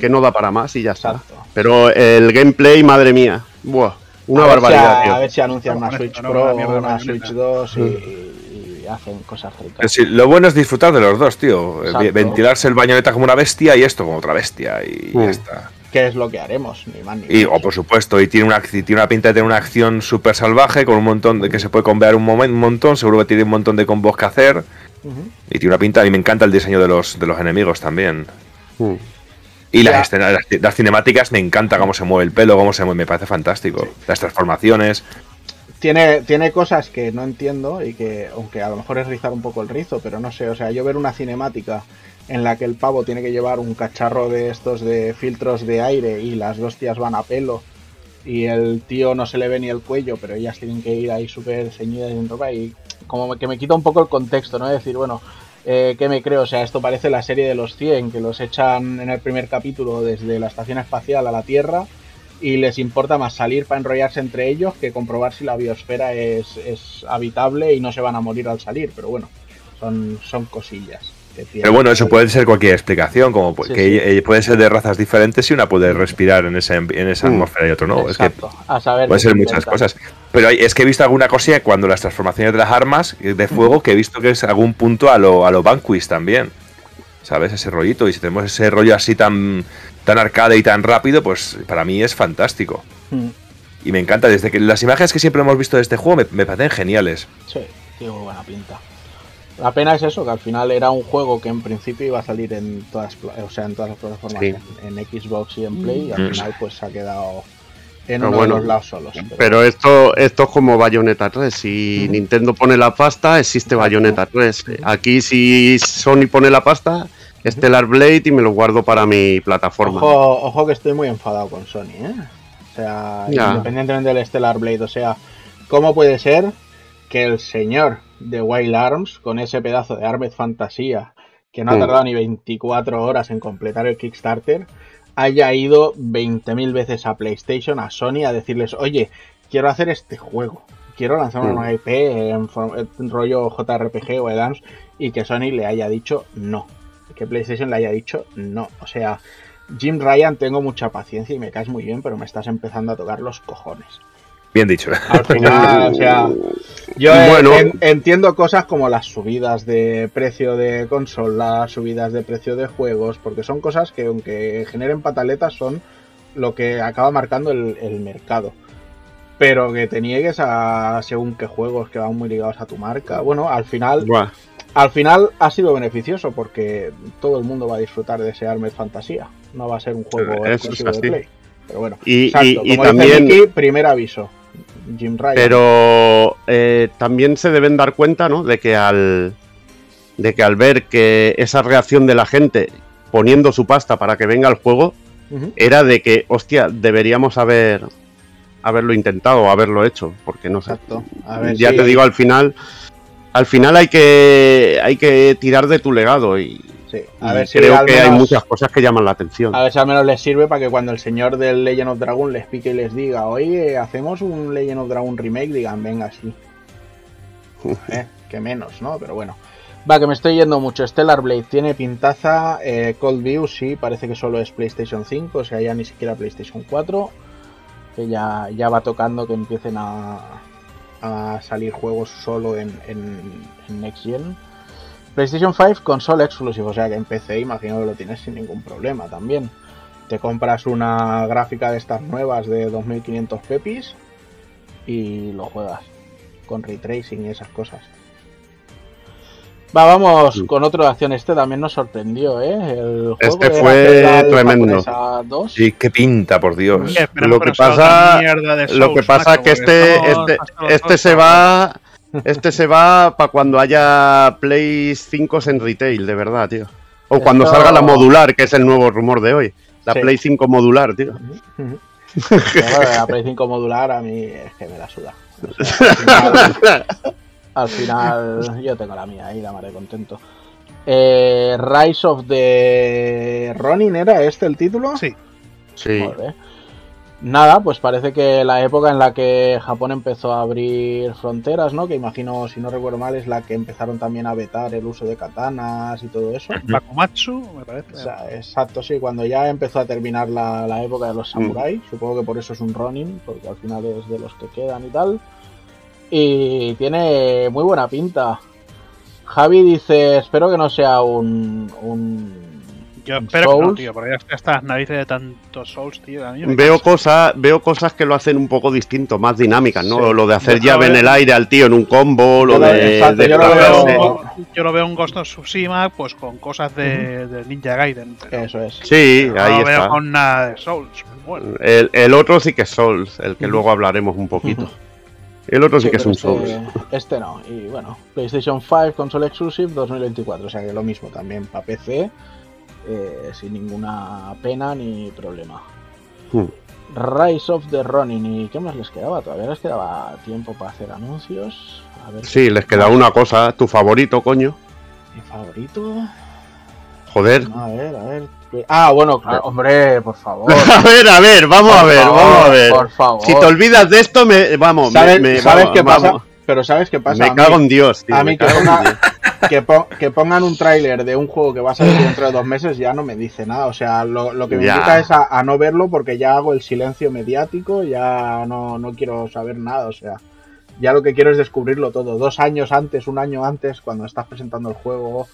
que no da para más y ya está. Exacto. Pero el gameplay, madre mía, buah, una a si- barbaridad, a, tío. ver si anuncian una Switch Pro, una. Switch 2 y, y hacen cosas Pero ricas. sí, lo bueno es disfrutar de los dos, tío. Eh, Exacto. Ventilarse el bañoneta como una bestia y esto como otra bestia. Y Mm. ya está. ¿Qué es lo que haremos? Ni más ni Y, o por supuesto, y tiene una, tiene una pinta de tener una acción súper salvaje con un montón de que se puede combear un, un montón. Seguro que tiene un montón de combos que hacer. Y tiene una pinta, a mí me encanta el diseño de los, de los enemigos también. Mm. Y las, escenas, las, las cinemáticas me encanta cómo se mueve el pelo, cómo se mueve, me parece fantástico. Las transformaciones. Tiene, tiene cosas que no entiendo y que, aunque a lo mejor es rizar un poco el rizo, pero no sé, o sea, yo ver una cinemática en la que el pavo tiene que llevar un cacharro de estos de filtros de aire y las dos tías van a pelo y el tío no se le ve ni el cuello, pero ellas tienen que ir ahí súper ceñidas en ropa y como que me quita un poco el contexto, ¿no? Es decir, bueno, eh, ¿qué me creo? O sea, esto parece la serie de los 100, que los echan en el primer capítulo desde la estación espacial a la Tierra y les importa más salir para enrollarse entre ellos que comprobar si la biosfera es, es habitable y no se van a morir al salir. Pero bueno, son, son cosillas. Pero bueno, eso puede ser cualquier explicación, como Sí, que sí. puede ser de razas diferentes y una puede respirar en, ese, en esa Mm. atmósfera y otro no. Es que Exacto, a saber puede ser se muchas cosas. Pero hay- es que he visto alguna cosilla cuando las transformaciones de las armas eh, de fuego que he visto que es algún punto a lo, a lo Vanquish también. ¿Sabes? Ese rollito. Y si tenemos ese rollo así tan, tan arcade y tan rápido, pues para mí es fantástico. Mm, Y me encanta. Desde que las imágenes que siempre hemos visto de este juego me, me parecen geniales. Sí, tiene muy buena pinta. La pena es eso, que al final era un juego que en principio iba a salir en todas, o sea, en todas las plataformas, Sí. en, en Xbox y en Play, y al Mm. final pues se ha quedado en Pero uno bueno, de los lados solos. pero- Pero esto, esto es como Bayonetta 3. Si. Nintendo pone la pasta, existe. Bayonetta 3. Aquí si Sony pone la pasta, Stellar Blade y me lo guardo para mi plataforma. Ojo, ojo que estoy muy enfadado con Sony, ¿eh? O sea, Ya. independientemente del Stellar Blade, o sea, ¿cómo puede ser que el señor de Wild Arms, con ese pedazo de Armed Fantasía, que no ha Mm. tardado ni 24 horas en completar el Kickstarter, haya ido 20.000 veces a PlayStation, a Sony, a decirles, oye, quiero hacer este juego, quiero lanzar una Mm. nueva IP en, rollo JRPG o Arms, y que Sony le haya dicho no, que PlayStation le haya dicho no, o sea... Jim Ryan, tengo mucha paciencia y me caes muy bien, pero me estás empezando a tocar los cojones. Bien dicho. Al final, o sea, yo eh, Bueno. en- entiendo cosas como las subidas de precio de consolas, subidas de precio de juegos, porque son cosas que aunque generen pataletas son lo que acaba marcando el, el mercado. Pero que te niegues a según qué juegos que van muy ligados a tu marca. Bueno, al final, Buah. Al final ha sido beneficioso porque todo el mundo va a disfrutar de ese Armed Fantasía. No va a ser un juego Eso es exclusivo de. Play. Pero bueno, Y, exacto, y- y como dice también, primer aviso. Jim Ryan. pero eh, también se deben dar cuenta, ¿no? De que al de que al ver que esa reacción de la gente poniendo su pasta para que venga el juego era de que, hostia, deberíamos haber haberlo intentado o haberlo hecho, porque no sé. Exacto. A ver ya te digo, al final al final hay que hay que tirar de tu legado y, sí, y a ver si creo que hay muchas cosas que llaman la atención. A ver si al menos les sirve para que cuando el señor del Legend of Dragon les pique y les diga, oye, hacemos un Legend of Dragon remake, digan, venga, sí. Eh, que menos, ¿no? Pero bueno. Va, que me estoy yendo mucho. Stellar Blade tiene pintaza. eh, Cold View, sí, parece que solo es PlayStation 5, o sea, ya ni siquiera PlayStation 4. Que ya, ya va tocando que empiecen a, a salir juegos solo en, en, Next Gen. PlayStation 5 console exclusive, o sea que en PC imagino que lo tienes sin ningún problema también. Te compras una gráfica de estas nuevas de 2500 pepis y lo juegas con ray tracing y esas cosas. Va, vamos con otro de acción. Este también nos sorprendió, ¿eh? El juego Este fue tremendo. Japonesa 2. Sí, qué pinta, por Dios. Sí, Lo que otra pasa- Lo que pasa es que este, estamos este, este se va. Este se va para cuando haya Play 5 en retail, de verdad, tío. O cuando Esto- salga la modular, que es el nuevo rumor de hoy. La Sí. Play 5 modular, tío. La Play 5 modular a mí es que me la suda. O sea, al, final, al final yo tengo la mía ahí, la maré contento. Eh, Rise of the Ronin, ¿era este el título? Sí, Sí. Nada, pues parece que la época en la que Japón empezó a abrir fronteras, ¿no? Que imagino, si no recuerdo mal, es la que empezaron también a vetar el uso de katanas y todo eso. Bakumatsu, me parece. O sea, exacto, sí, cuando ya empezó a terminar la, la época de los samuráis, supongo que por eso es un Ronin, porque al final es de los que quedan y tal. Y tiene muy buena pinta. Javi dice, espero que no sea un... un Yo espero que no, Souls. tío, porque ya estas narices de tantos Souls, tío. A mí me Veo cosas, veo cosas que lo hacen un poco distinto, más dinámicas, ¿no? Sí. Lo de hacer llave en el veo- aire al tío en un combo, lo Yo lo- de, exacto, de yo lo veo- veo, yo lo veo un Ghost of Tsushima pues con cosas de, de Ninja Gaiden. pero Eso es. Sí, no ahí lo veo está. con nada de Souls. Bueno, El, el otro sí que es Souls, el que luego hablaremos un poquito. El otro sí, que es un este. Este no. Y bueno, PlayStation 5 Console Exclusive 2024. O sea que lo mismo también para PC. eh, sin ninguna pena ni problema. Hmm. Rise of the Ronin. ¿Y qué más les quedaba? Todavía les quedaba tiempo para hacer anuncios. A ver. Sí, les queda una cosa, tu favorito, coño. Mi favorito. Joder. A ver, a ver. Ah, bueno, claro, hombre, por favor. A ver, a ver, vamos Por a ver, favor, vamos a ver. Por favor. Si te olvidas de esto, me, vamos, me- ¿Sabes, me, sabes vamos, qué pasa? vamos. Pero ¿sabes qué pasa? A Me mí- cago en Dios, tío. a me mí que cago en ponga- Dios. que, po- que pongan un tráiler de un juego que va a salir dentro de dos meses ya no me dice nada. O sea, lo, lo que me Ya. indica es a, a no verlo porque ya hago el silencio mediático, ya no, no quiero saber nada. O sea, ya lo que quiero es descubrirlo todo. Dos años antes, un año antes, cuando estás presentando el juego,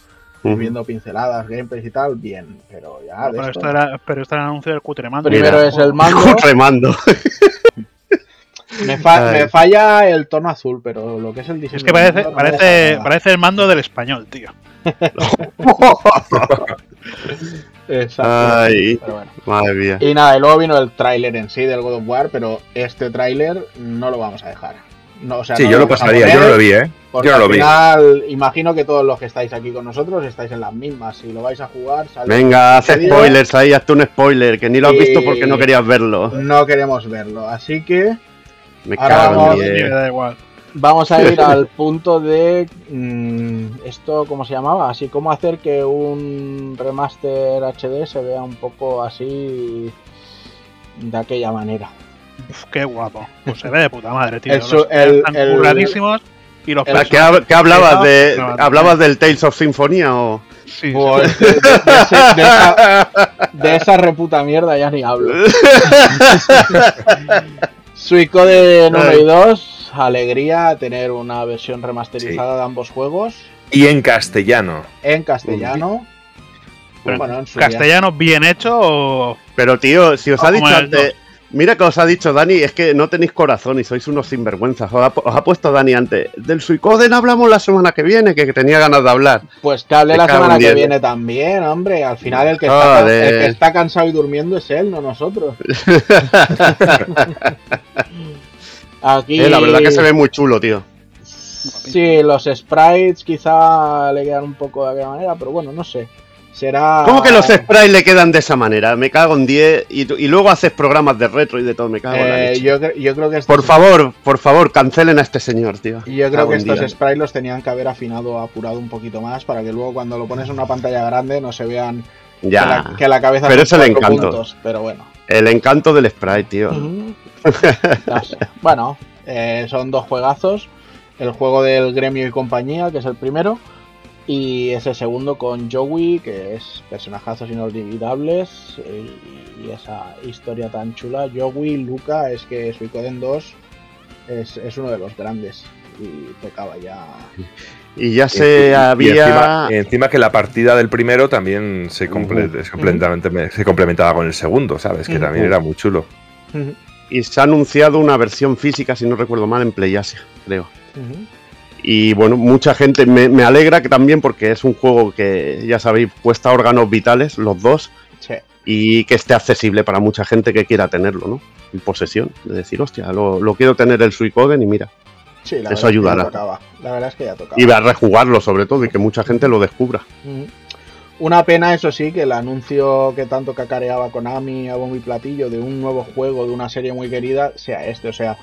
Ujú. viendo pinceladas, gameplays y tal, bien. Pero ya de pero, esto- esto era, pero esto era el anuncio del cutremando. Primero Mira. es el mando. Remando. Me, fa- me falla el tono azul, pero lo que es el diseño. Es que parece, no parece, parece el mando del español, tío. Exacto. Ay, bueno. madre mía. Y nada, y luego vino el tráiler en sí del God of War, pero este tráiler no lo vamos a dejar. No, o sea, Sí, no yo lo pasaría, yo no lo vi, ¿eh? Porque yo no lo al vi. final, imagino que todos los que estáis aquí con nosotros estáis en las mismas. Si lo vais a jugar, sale Venga, haz spoilers ahí, hazte un spoiler, que ni lo has visto porque no querías verlo. No queremos verlo. Así que Me Ahora cago vamos- en da igual. vamos a ir al punto de. mm, ¿Esto cómo se llamaba? Así como hacer que un remaster HD se vea un poco así. De aquella manera. Uf, qué guapo. Pues se ve de puta madre, tío. El Los el- están el- curradísimos y los el- ¿Qué, hablabas de No, no, hablabas del Tales of Symphonia o Sí, sí, de, de- de ese- de esa, de esa reputa mierda ya ni hablo. Suicode 1 y 2, alegría tener una versión remasterizada de ambos juegos Y en castellano. en castellano. Pero Bueno, en. ¿Castellano bien hecho o.? Pero tío, si os ha dicho el antes, mira que os ha dicho Dani, es que no tenéis corazón y sois unos sinvergüenzas. Os ha, os ha puesto Dani antes. Del Suicoden hablamos la semana que viene, que, que tenía ganas de hablar. Pues que hable la semana que viene también, hombre. Al final el que, está, Joder. el que está cansado y durmiendo es él, no nosotros. Aquí Eh, la verdad que se ve muy chulo, tío. Sí, los sprites quizá le quedan un poco de aquella manera, pero bueno, no sé. Será. ¿Cómo que los sprites le quedan de esa manera? Me cago en 10 y, y luego haces programas de retro y de todo, me cago en la Eh, leche. yo, cre- yo creo que estos, Por favor, por favor, cancelen a este señor, tío. yo creo que estos Dios. sprites los tenían que haber afinado, apurado un poquito más para que luego cuando lo pones en una pantalla grande no se vean que, Ya, la, que la cabeza Pero es el encanto. puntos, pero bueno. el encanto del sprite, tío. No sé. Bueno, eh, son dos juegazos. El juego del Gremio y compañía, que es el primero. Y ese segundo con Joey, que es personajazos inolvidables. Y, y esa historia tan chula. Joey, Luca, es que Suicoden 2 es, es uno de los grandes y tocaba ya. Y ya se y- y había. encima, y encima que la partida del primero también se, comple- se completamente- se complementaba con el segundo, ¿sabes? Que también era muy chulo. Y se ha anunciado una versión física, si no recuerdo mal, en PlayAsia, creo. Y bueno, mucha gente me, me alegra que también porque es un juego que, ya sabéis, cuesta órganos vitales, los dos, Sí. y que esté accesible para mucha gente que quiera tenerlo, ¿no? En posesión. De decir, hostia, lo, lo quiero tener el Suicoden y mira. Sí, la Eso verdad es que ayudará. ya tocaba. La verdad es que ya tocaba. Y va a rejugarlo sobre todo y que mucha gente lo descubra. Una pena, eso sí, que el anuncio que tanto cacareaba Konami a bombo y platillo de un nuevo juego de una serie muy querida sea este. O sea,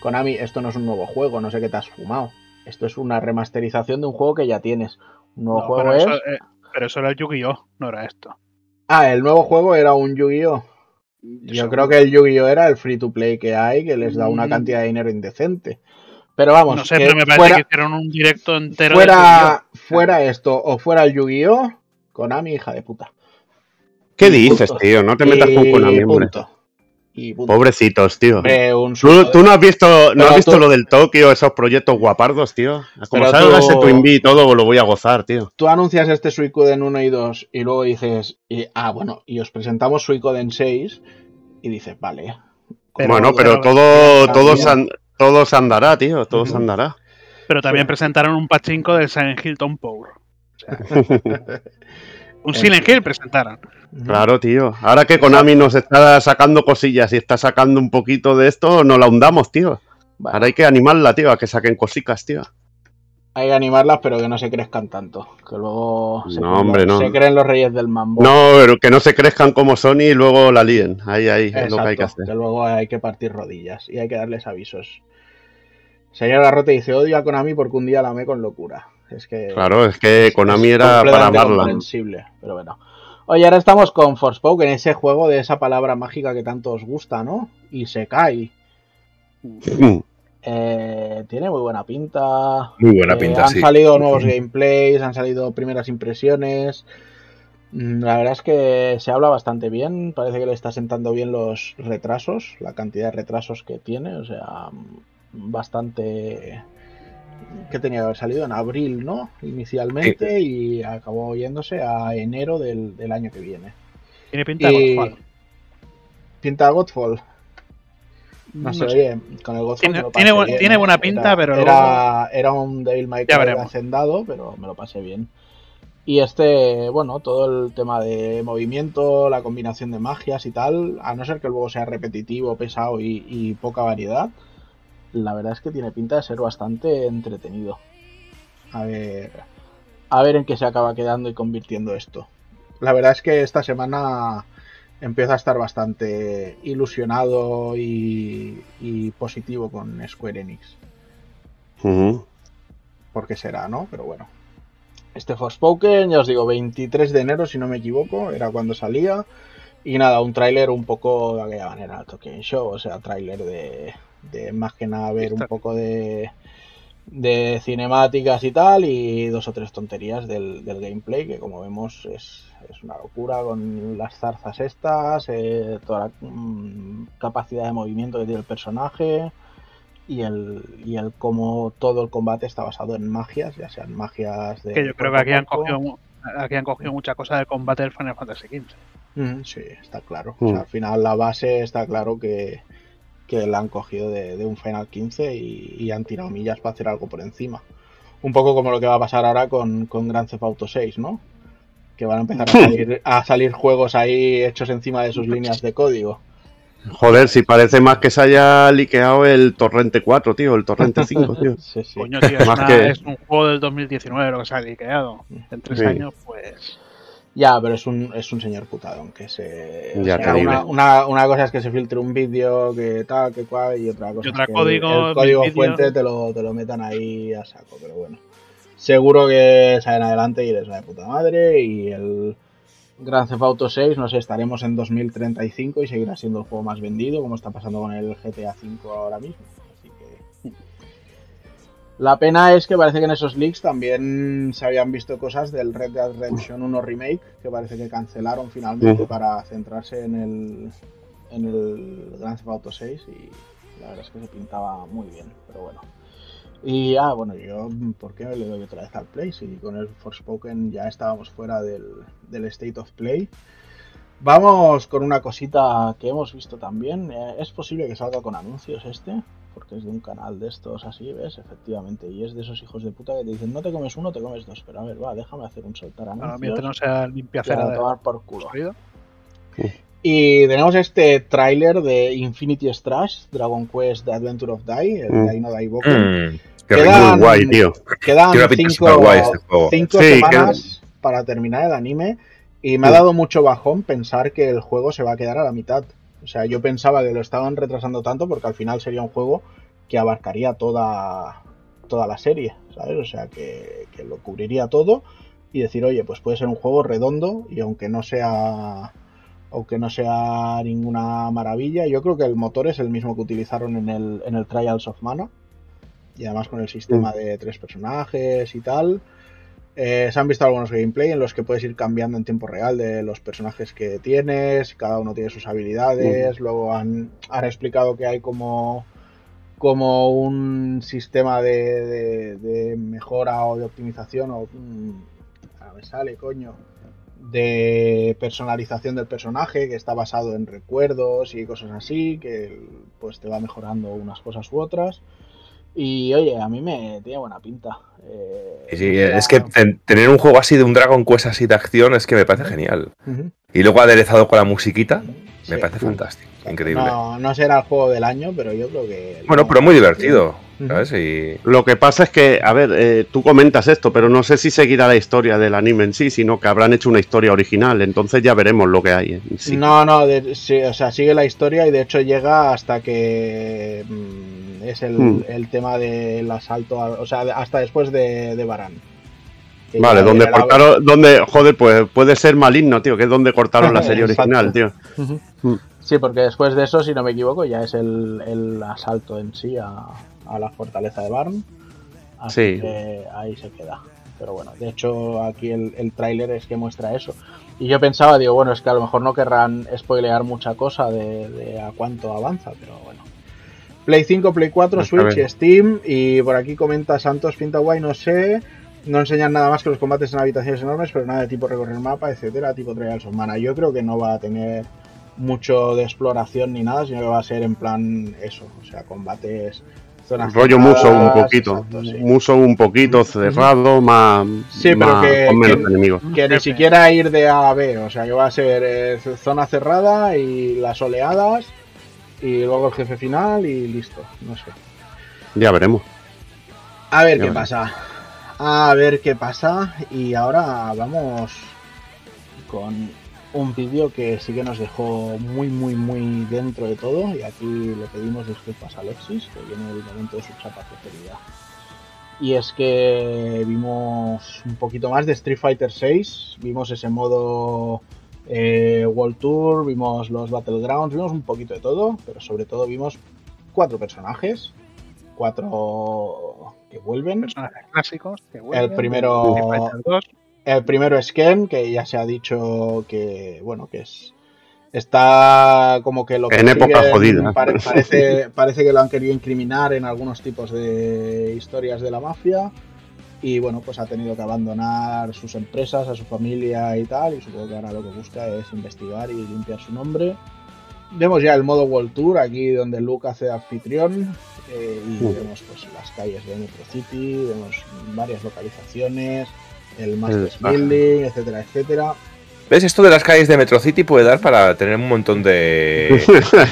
Konami, esto no es un nuevo juego, no sé qué te has fumado. Esto es una remasterización de un juego que ya tienes. Un nuevo No, juego pero, es. eso, eh, pero eso era el Yu-Gi-Oh! No era esto. Ah, el nuevo juego era un Yu-Gi-Oh! Yo creo que el Yu-Gi-Oh! era el free to play que hay, que les da una Mm. cantidad de dinero indecente. Pero vamos, No sé, que pero me parece fuera, que hicieron un directo entero. de fuera, fuera esto o fuera el Yu-Gi-Oh! Konami, hija de puta. ¿Qué Y dices, punto. tío? No te metas con Y Konami, hombre. Punto. Y punto. Pobrecitos, tío. Hombre, un ¿Tú, no has visto, no has visto tú- lo del Tokio, esos proyectos guapardos, tío? Como Pero salga tú- ese Twin Bee y todo, lo voy a gozar, tío. Tú anuncias este Suicoden 1 y 2 y luego dices, y- ah, bueno, y os presentamos Suicoden 6 y dices, vale. Pero- bueno, pero, todo, todo, se todo se andará, tío. Todo andará. Pero también presentaron un pachinko del Silent Hill Tom Power. O sea, un Silent Hill presentaron. Claro, tío. Ahora que Konami nos está sacando cosillas y está sacando un poquito de esto, no la hundamos, tío. Vale. Ahora hay que animarla, tío, a que saquen cositas, tío. Hay que animarlas, pero que no se crezcan tanto. Que luego se, No, creen, hombre, los, no. se creen los reyes del mambo. No, pero que no se crezcan como Sony y luego la líen. Ahí, ahí, es lo que hay que Exacto, hacer. que luego hay que partir rodillas y hay que darles avisos. Señor Garrote dice, odio a Konami porque un día la amé con locura. Es que... Claro, es que Konami es era para amarla. pero bueno. Oye, ahora estamos con Forspoken, ese juego de esa palabra mágica que tanto os gusta, ¿no? Y se cae. Eh, tiene muy buena pinta. Muy buena Eh, pinta, han sí. salido nuevos gameplays, han salido primeras impresiones. Mm, La verdad es que se habla bastante bien. Parece que le está sentando bien los retrasos, la cantidad de retrasos que tiene. O sea, mm, bastante. Que tenía que haber salido en abril, ¿no? Inicialmente y acabó yéndose a enero del, del año que viene. Tiene pinta de Y- Godfall. Pinta Godfall. No, No sé, oye, con el Godfall Tiene- me lo tiene pasé bu- tiene buena pinta, Era- pero Era, era un Devil May Ya Cry hacendado, pero me lo pasé bien. Y este, bueno, todo el tema de movimiento, la combinación de magias y tal, a no ser que luego sea repetitivo, pesado y, y poca variedad, la verdad es que tiene pinta de ser bastante entretenido. A ver, a ver en qué se acaba quedando y convirtiendo esto. La verdad es que esta semana empieza a estar bastante ilusionado y, y positivo con Square Enix. Ujú. ¿Por qué será, no? Pero bueno. Este Forspoken, ya os digo, 23 de enero, si no me equivoco, era cuando salía. Y nada, un tráiler un poco de aquella manera, Token Show, o sea, tráiler de, de más que nada ver un poco de, de cinemáticas y tal, y dos o tres tonterías del, del gameplay, que como vemos es, es una locura con las zarzas estas, eh, toda la mm, capacidad de movimiento que tiene el personaje y el, y el cómo todo el combate está basado en magias, ya sean magias de. Que yo creo que aquí han cogido, mu- aquí han cogido mucha cosa del combate del Final Fantasy XV. Mm, sí, está claro. Mm. O sea, al final la base está claro que, que la han cogido de, de un Final 15 y, y han tirado millas para hacer algo por encima. Un poco como lo que va a pasar ahora con, con Grand Theft Auto 6, ¿no? Que van a empezar a salir, a salir juegos ahí hechos encima de sus líneas de código. Joder, si parece más que se haya liqueado el Torrente 4, tío, el Torrente 5, tío. Sí, sí. Coño, tío, es, Más una- que- es un juego del 2019 lo que se ha liqueado. En tres Sí. años, pues. Ya, pero es un, es un señor putadón que se. o Ya sea, te digo. una, una, una cosa es que se filtre un vídeo que tal, que cual, y otra cosa Y otra es que código, el código fuente te lo, te lo metan ahí a saco, pero bueno. Seguro que salen adelante y les va de puta madre. Y el Grand Theft Auto 6, no sé, estaremos en 2035 y seguirá siendo el juego más vendido, como está pasando con el GTA V ahora mismo. La pena es que parece que en esos leaks también se habían visto cosas del Red Dead Redemption 1 Remake, que parece que cancelaron finalmente para centrarse en el, en el Grand Theft Auto 6 y La verdad es que se pintaba muy bien, pero bueno. Y ah, bueno, yo, ¿por qué le doy otra vez al Play? Si con el Forspoken ya estábamos fuera del, del State of Play. Vamos con una cosita que hemos visto también. Eh, es posible que salga con anuncios este, porque es de un canal de estos así, ¿ves? Efectivamente. Y es de esos hijos de puta que te dicen, no te comes uno, te comes dos. Pero a ver, va, déjame hacer un soltar Bueno, anuncios. mientras no sea a limpiacera de tomar por culo. Y tenemos este tráiler de Infinity Strash, Dragon Quest The Adventure of Dai, el Mm. Dai no Daiboken. Mm, qué guay, tío. Quedan cinco, superguay este juego. cinco Sí, semanas para terminar el anime y me ha Mm. dado mucho bajón pensar que el juego se va a quedar a la mitad. O sea, yo pensaba que lo estaban retrasando tanto porque al final sería un juego que abarcaría toda, toda la serie, ¿sabes? O sea, que, que lo cubriría todo y decir, oye, pues puede ser un juego redondo y aunque no sea aunque no sea ninguna maravilla, yo creo que el motor es el mismo que utilizaron en el, en el Trials of Mana y además con el sistema de tres personajes y tal. Eh, se han visto algunos gameplay en los que puedes ir cambiando en tiempo real de los personajes que tienes, cada uno tiene sus habilidades, luego han, han explicado que hay como, como un sistema de, de- de mejora o de optimización o... mm, ahora me sale, coño de personalización del personaje que está basado en recuerdos y cosas así que pues te va mejorando unas cosas u otras y oye a mí me tiene buena pinta Eh, Sí, es que ten- tener un juego así de un Dragon Quest así de acción es que me parece genial. Y luego aderezado con la musiquita, sí. me parece fantástico, increíble. no, no será el juego del año pero yo creo que Bueno, pero muy divertido. ¿sabes? Y Lo que pasa es que, a ver, eh, tú comentas esto, pero no sé si seguirá la historia del anime en sí, sino que habrán hecho una historia original. Entonces ya veremos lo que hay en sí. No, no, de- sí, o sea, sigue la historia y de hecho llega hasta que mm, es el, Hmm. el tema del asalto, a- o sea, de- hasta después de, de Barán. Vale, donde la- cortaron, donde, joder, pues puede ser maligno, tío, que es donde cortaron la serie original, tío. Hmm. Sí, porque después de eso, si no me equivoco, ya es el, el asalto en sí a, a la fortaleza de Barn. Así Sí. que ahí se queda. Pero bueno, de hecho aquí el, el tráiler es que muestra eso. Y yo pensaba, digo, bueno, es que a lo mejor no querrán spoilear mucha cosa de, de a cuánto avanza, pero bueno. Play 5, Play 4, Pues a Switch. Steam. Y por aquí comenta Santos, pinta guay, no sé. No enseñan nada más que los combates en habitaciones enormes, pero nada de tipo recorrer el mapa, etcétera, tipo Trials of Mana. Yo creo que no va a tener mucho de exploración ni nada, sino que va a ser en plan eso, o sea, combates, zonas Rollo Muso un poquito. exacto, sí. Muso un poquito cerrado, más, Sí, pero más- que- con menos que- enemigos. Que ni siquiera ir de A a B, o sea, que va a ser eh, zona cerrada y las oleadas y luego el jefe final y listo, no sé. Ya veremos. A ver Ya qué veremos. pasa. A ver qué pasa. Y ahora vamos con un vídeo que sí que nos dejó muy, muy, muy dentro de todo. Y aquí le pedimos disculpas a Alexis, que viene el momento de su chapa preferida. Y es que vimos un poquito más de Street Fighter 6. Vimos ese modo eh, World Tour, vimos los Battlegrounds, vimos un poquito de todo, pero sobre todo vimos cuatro personajes. Cuatro que vuelven. Personajes clásicos. que vuelven, El primero- Street Fighter 2. El primero es Ken, que ya se ha dicho que, bueno, que es está como que lo que En época jodida. pare- parece, parece que lo han querido incriminar en algunos tipos de historias de la mafia y bueno, pues ha tenido que abandonar sus empresas, a su familia y tal y supongo que ahora lo que busca es investigar y limpiar su nombre. Vemos ya el modo World Tour aquí donde Luke hace anfitrión eh, y Uh. vemos pues las calles de Metro City, vemos varias localizaciones, el Masters. Building, etcétera, etcétera. ¿Ves? Esto de las calles de Metro City puede dar para tener un montón de,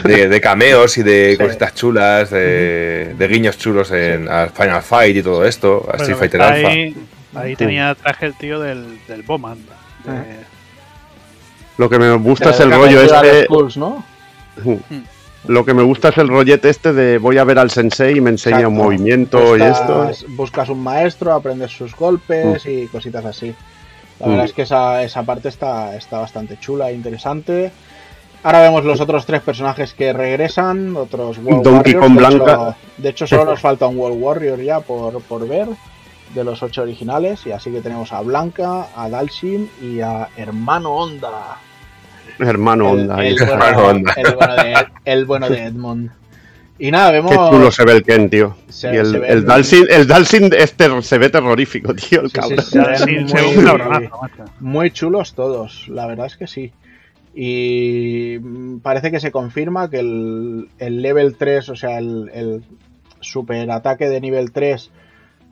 de, de cameos y de Sí. cositas chulas, de, de guiños chulos en Final Fight y todo esto, a Street Bueno, Fighter Alpha. ahí, ahí tenía traje el tío del, del Bowman. de- Ah. Lo que me gusta es el rollo este. ¿no? Lo que me gusta es el rollete este de voy a ver al sensei y me enseña Exacto. un movimiento y esto. Buscas, buscas un maestro, aprendes sus golpes y cositas así. La verdad Mm. es que esa, esa parte está, está bastante chula e interesante. Ahora vemos los otros tres personajes que regresan, otros World Donkey Warriors. De Blanca. Hecho, de hecho, solo nos falta un World Warrior ya por, por ver de los ocho originales. Y así que tenemos a Blanca, a Dalshin y a Hermano Honda. Hermano onda. el, bueno, el bueno de, el bueno de Edmond. Y nada, vemos. Qué chulo se ve el Ken, tío. Se- y el, ve el Dalsin, el Dalsin este se ve terrorífico, tío, el Sí, sí, cabrón. Sí, se ve muy- chulos todos, la verdad es que sí. Y parece que se confirma que el, el level 3, o sea, el, el super ataque de nivel 3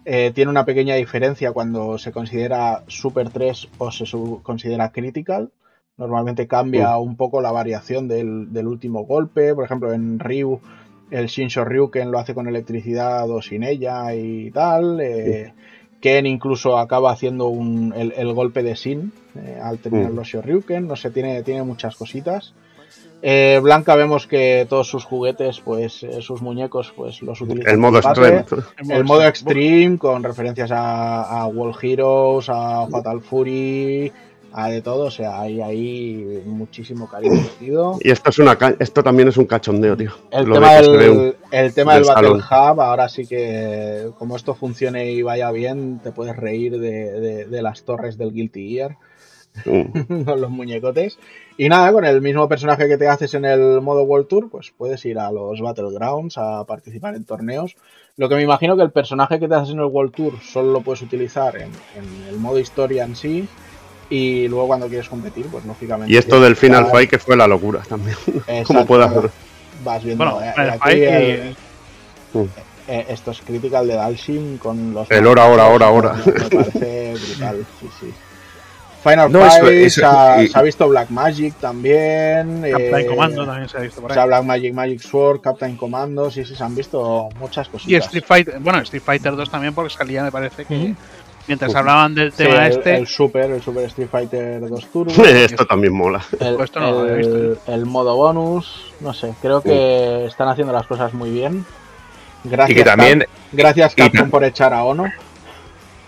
eh, tiene una pequeña diferencia cuando se considera super 3 o se considera critical. Normalmente cambia un poco la variación del, del último golpe. Por ejemplo, en Ryu, el Shinsho Ryuken lo hace con electricidad o sin ella y tal. eh, Ken incluso acaba haciendo un- el, el golpe de Sin eh, al terminar Mm. los Shoryuken. No sé, tiene, tiene muchas cositas. Eh, Blanca vemos que todos sus juguetes, pues eh, sus muñecos, pues los utiliza. El modo extremo. El modo Extreme con referencias a, a World Heroes, a Fatal Fury, a de todo. O sea, hay ahí muchísimo cariño metido. Y esto es una esto también es un cachondeo, tío. El Lo tema de del, un- el tema del del Battle. Hub, ahora sí que como esto funcione y vaya bien, te puedes reír de, de- de las torres del Guilty Gear Mm. con los muñecotes. Y nada, con el mismo personaje que te haces en el modo World Tour, pues puedes ir a los Battlegrounds a participar en torneos. Lo que me imagino que el personaje que te haces en el World Tour solo lo puedes utilizar en, en el modo historia en sí. Y luego cuando quieres competir, pues lógicamente. Y esto del Final Fight que fue la locura también. ¿Cómo puede hacer? Vas viendo. Bueno, eh, Final aquí Fight y- el- Mm. eh, esto es critical de Dalsim con los. El hora, hora, hora, hora. Me parece brutal, sí, sí. Final No, Fight, eso- se, ha, y- se ha visto Black Magic también. Captain eh, Commando también se ha visto por O ahí. sea, Black Magic, Magic Sword, Captain Commando, sí, sí, se han visto muchas Y cositas. Street Fighter, bueno, Street Fighter 2 también porque salía, me parece que Ujú. Mientras hablaban del Sí, tema el, este, el Super, el Super Street Fighter 2 Turbo. Esto también mola. el, Pues esto no lo había el- visto el modo bonus, no sé, creo que están haciendo las cosas muy bien. Gracias, Y que también, Cap- gracias Capcom por echar a Ono.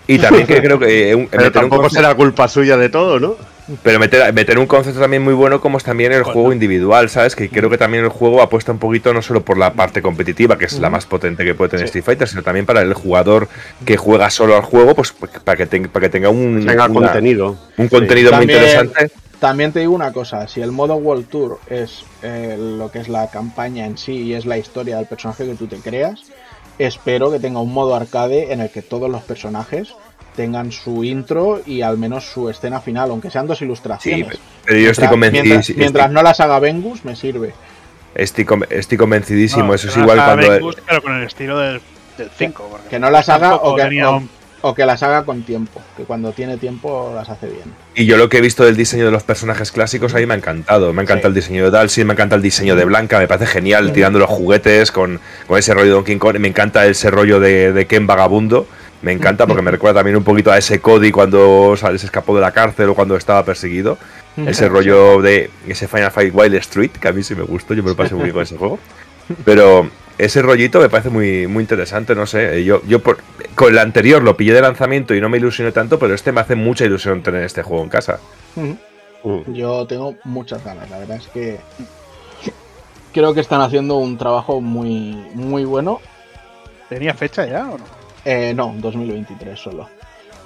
y también que creo que eh, un- Pero meter un tampoco conce- será culpa suya de todo, ¿no? Pero meter, meter un concepto también muy bueno como es también el Bueno. juego individual, ¿sabes? Que creo que también el juego apuesta un poquito no solo por la parte competitiva, que es la Ujú. más potente que puede tener Sí. Street Fighter, sino también para el jugador que juega solo al juego, pues pues, para que, tenga para que tenga un, Tenga una- contenido. un contenido muy También- interesante. También te digo una cosa, si el modo World Tour es eh, lo que es la campaña en sí y es la historia del personaje que tú te creas, espero que tenga un modo arcade en el que todos los personajes tengan su intro y al menos su escena final, aunque sean dos Sí, ilustraciones. pero yo estoy Mientras- convencido. Mientras, mientras no las haga Vengus, me sirve. Estoy, con- estoy convencidísimo. No, Eso es igual haga cuando. Vengus, pero con el estilo del 5. Que no las haga o que, o- un- o que las haga con tiempo, que cuando tiene tiempo las hace bien. Y yo lo que he visto del diseño de los personajes clásicos, a mí me ha encantado. Me encanta Sí. el diseño de Dalsin, me encanta el diseño de Blanca, me parece genial tirando los juguetes con, con ese rollo de Donkey Kong. Me encanta ese rollo de, de Ken Vagabundo. Me encanta porque me recuerda también un poquito a ese Cody cuando ¿sabes? se escapó de la cárcel o cuando estaba perseguido. Ese rollo de ese Final Fight Wild Street, que a mí sí me gustó, yo me lo pasé muy bien con ese juego. Pero ese rollito me parece muy, muy interesante, no sé. Yo, yo por- con el anterior lo pillé de lanzamiento y no me ilusioné tanto, pero este me hace mucha ilusión tener este juego en casa. Mm. Yo tengo muchas ganas, la verdad es que creo que están haciendo un trabajo muy, muy bueno. ¿Tenía fecha ya o no? Eh, no, 2023 solo.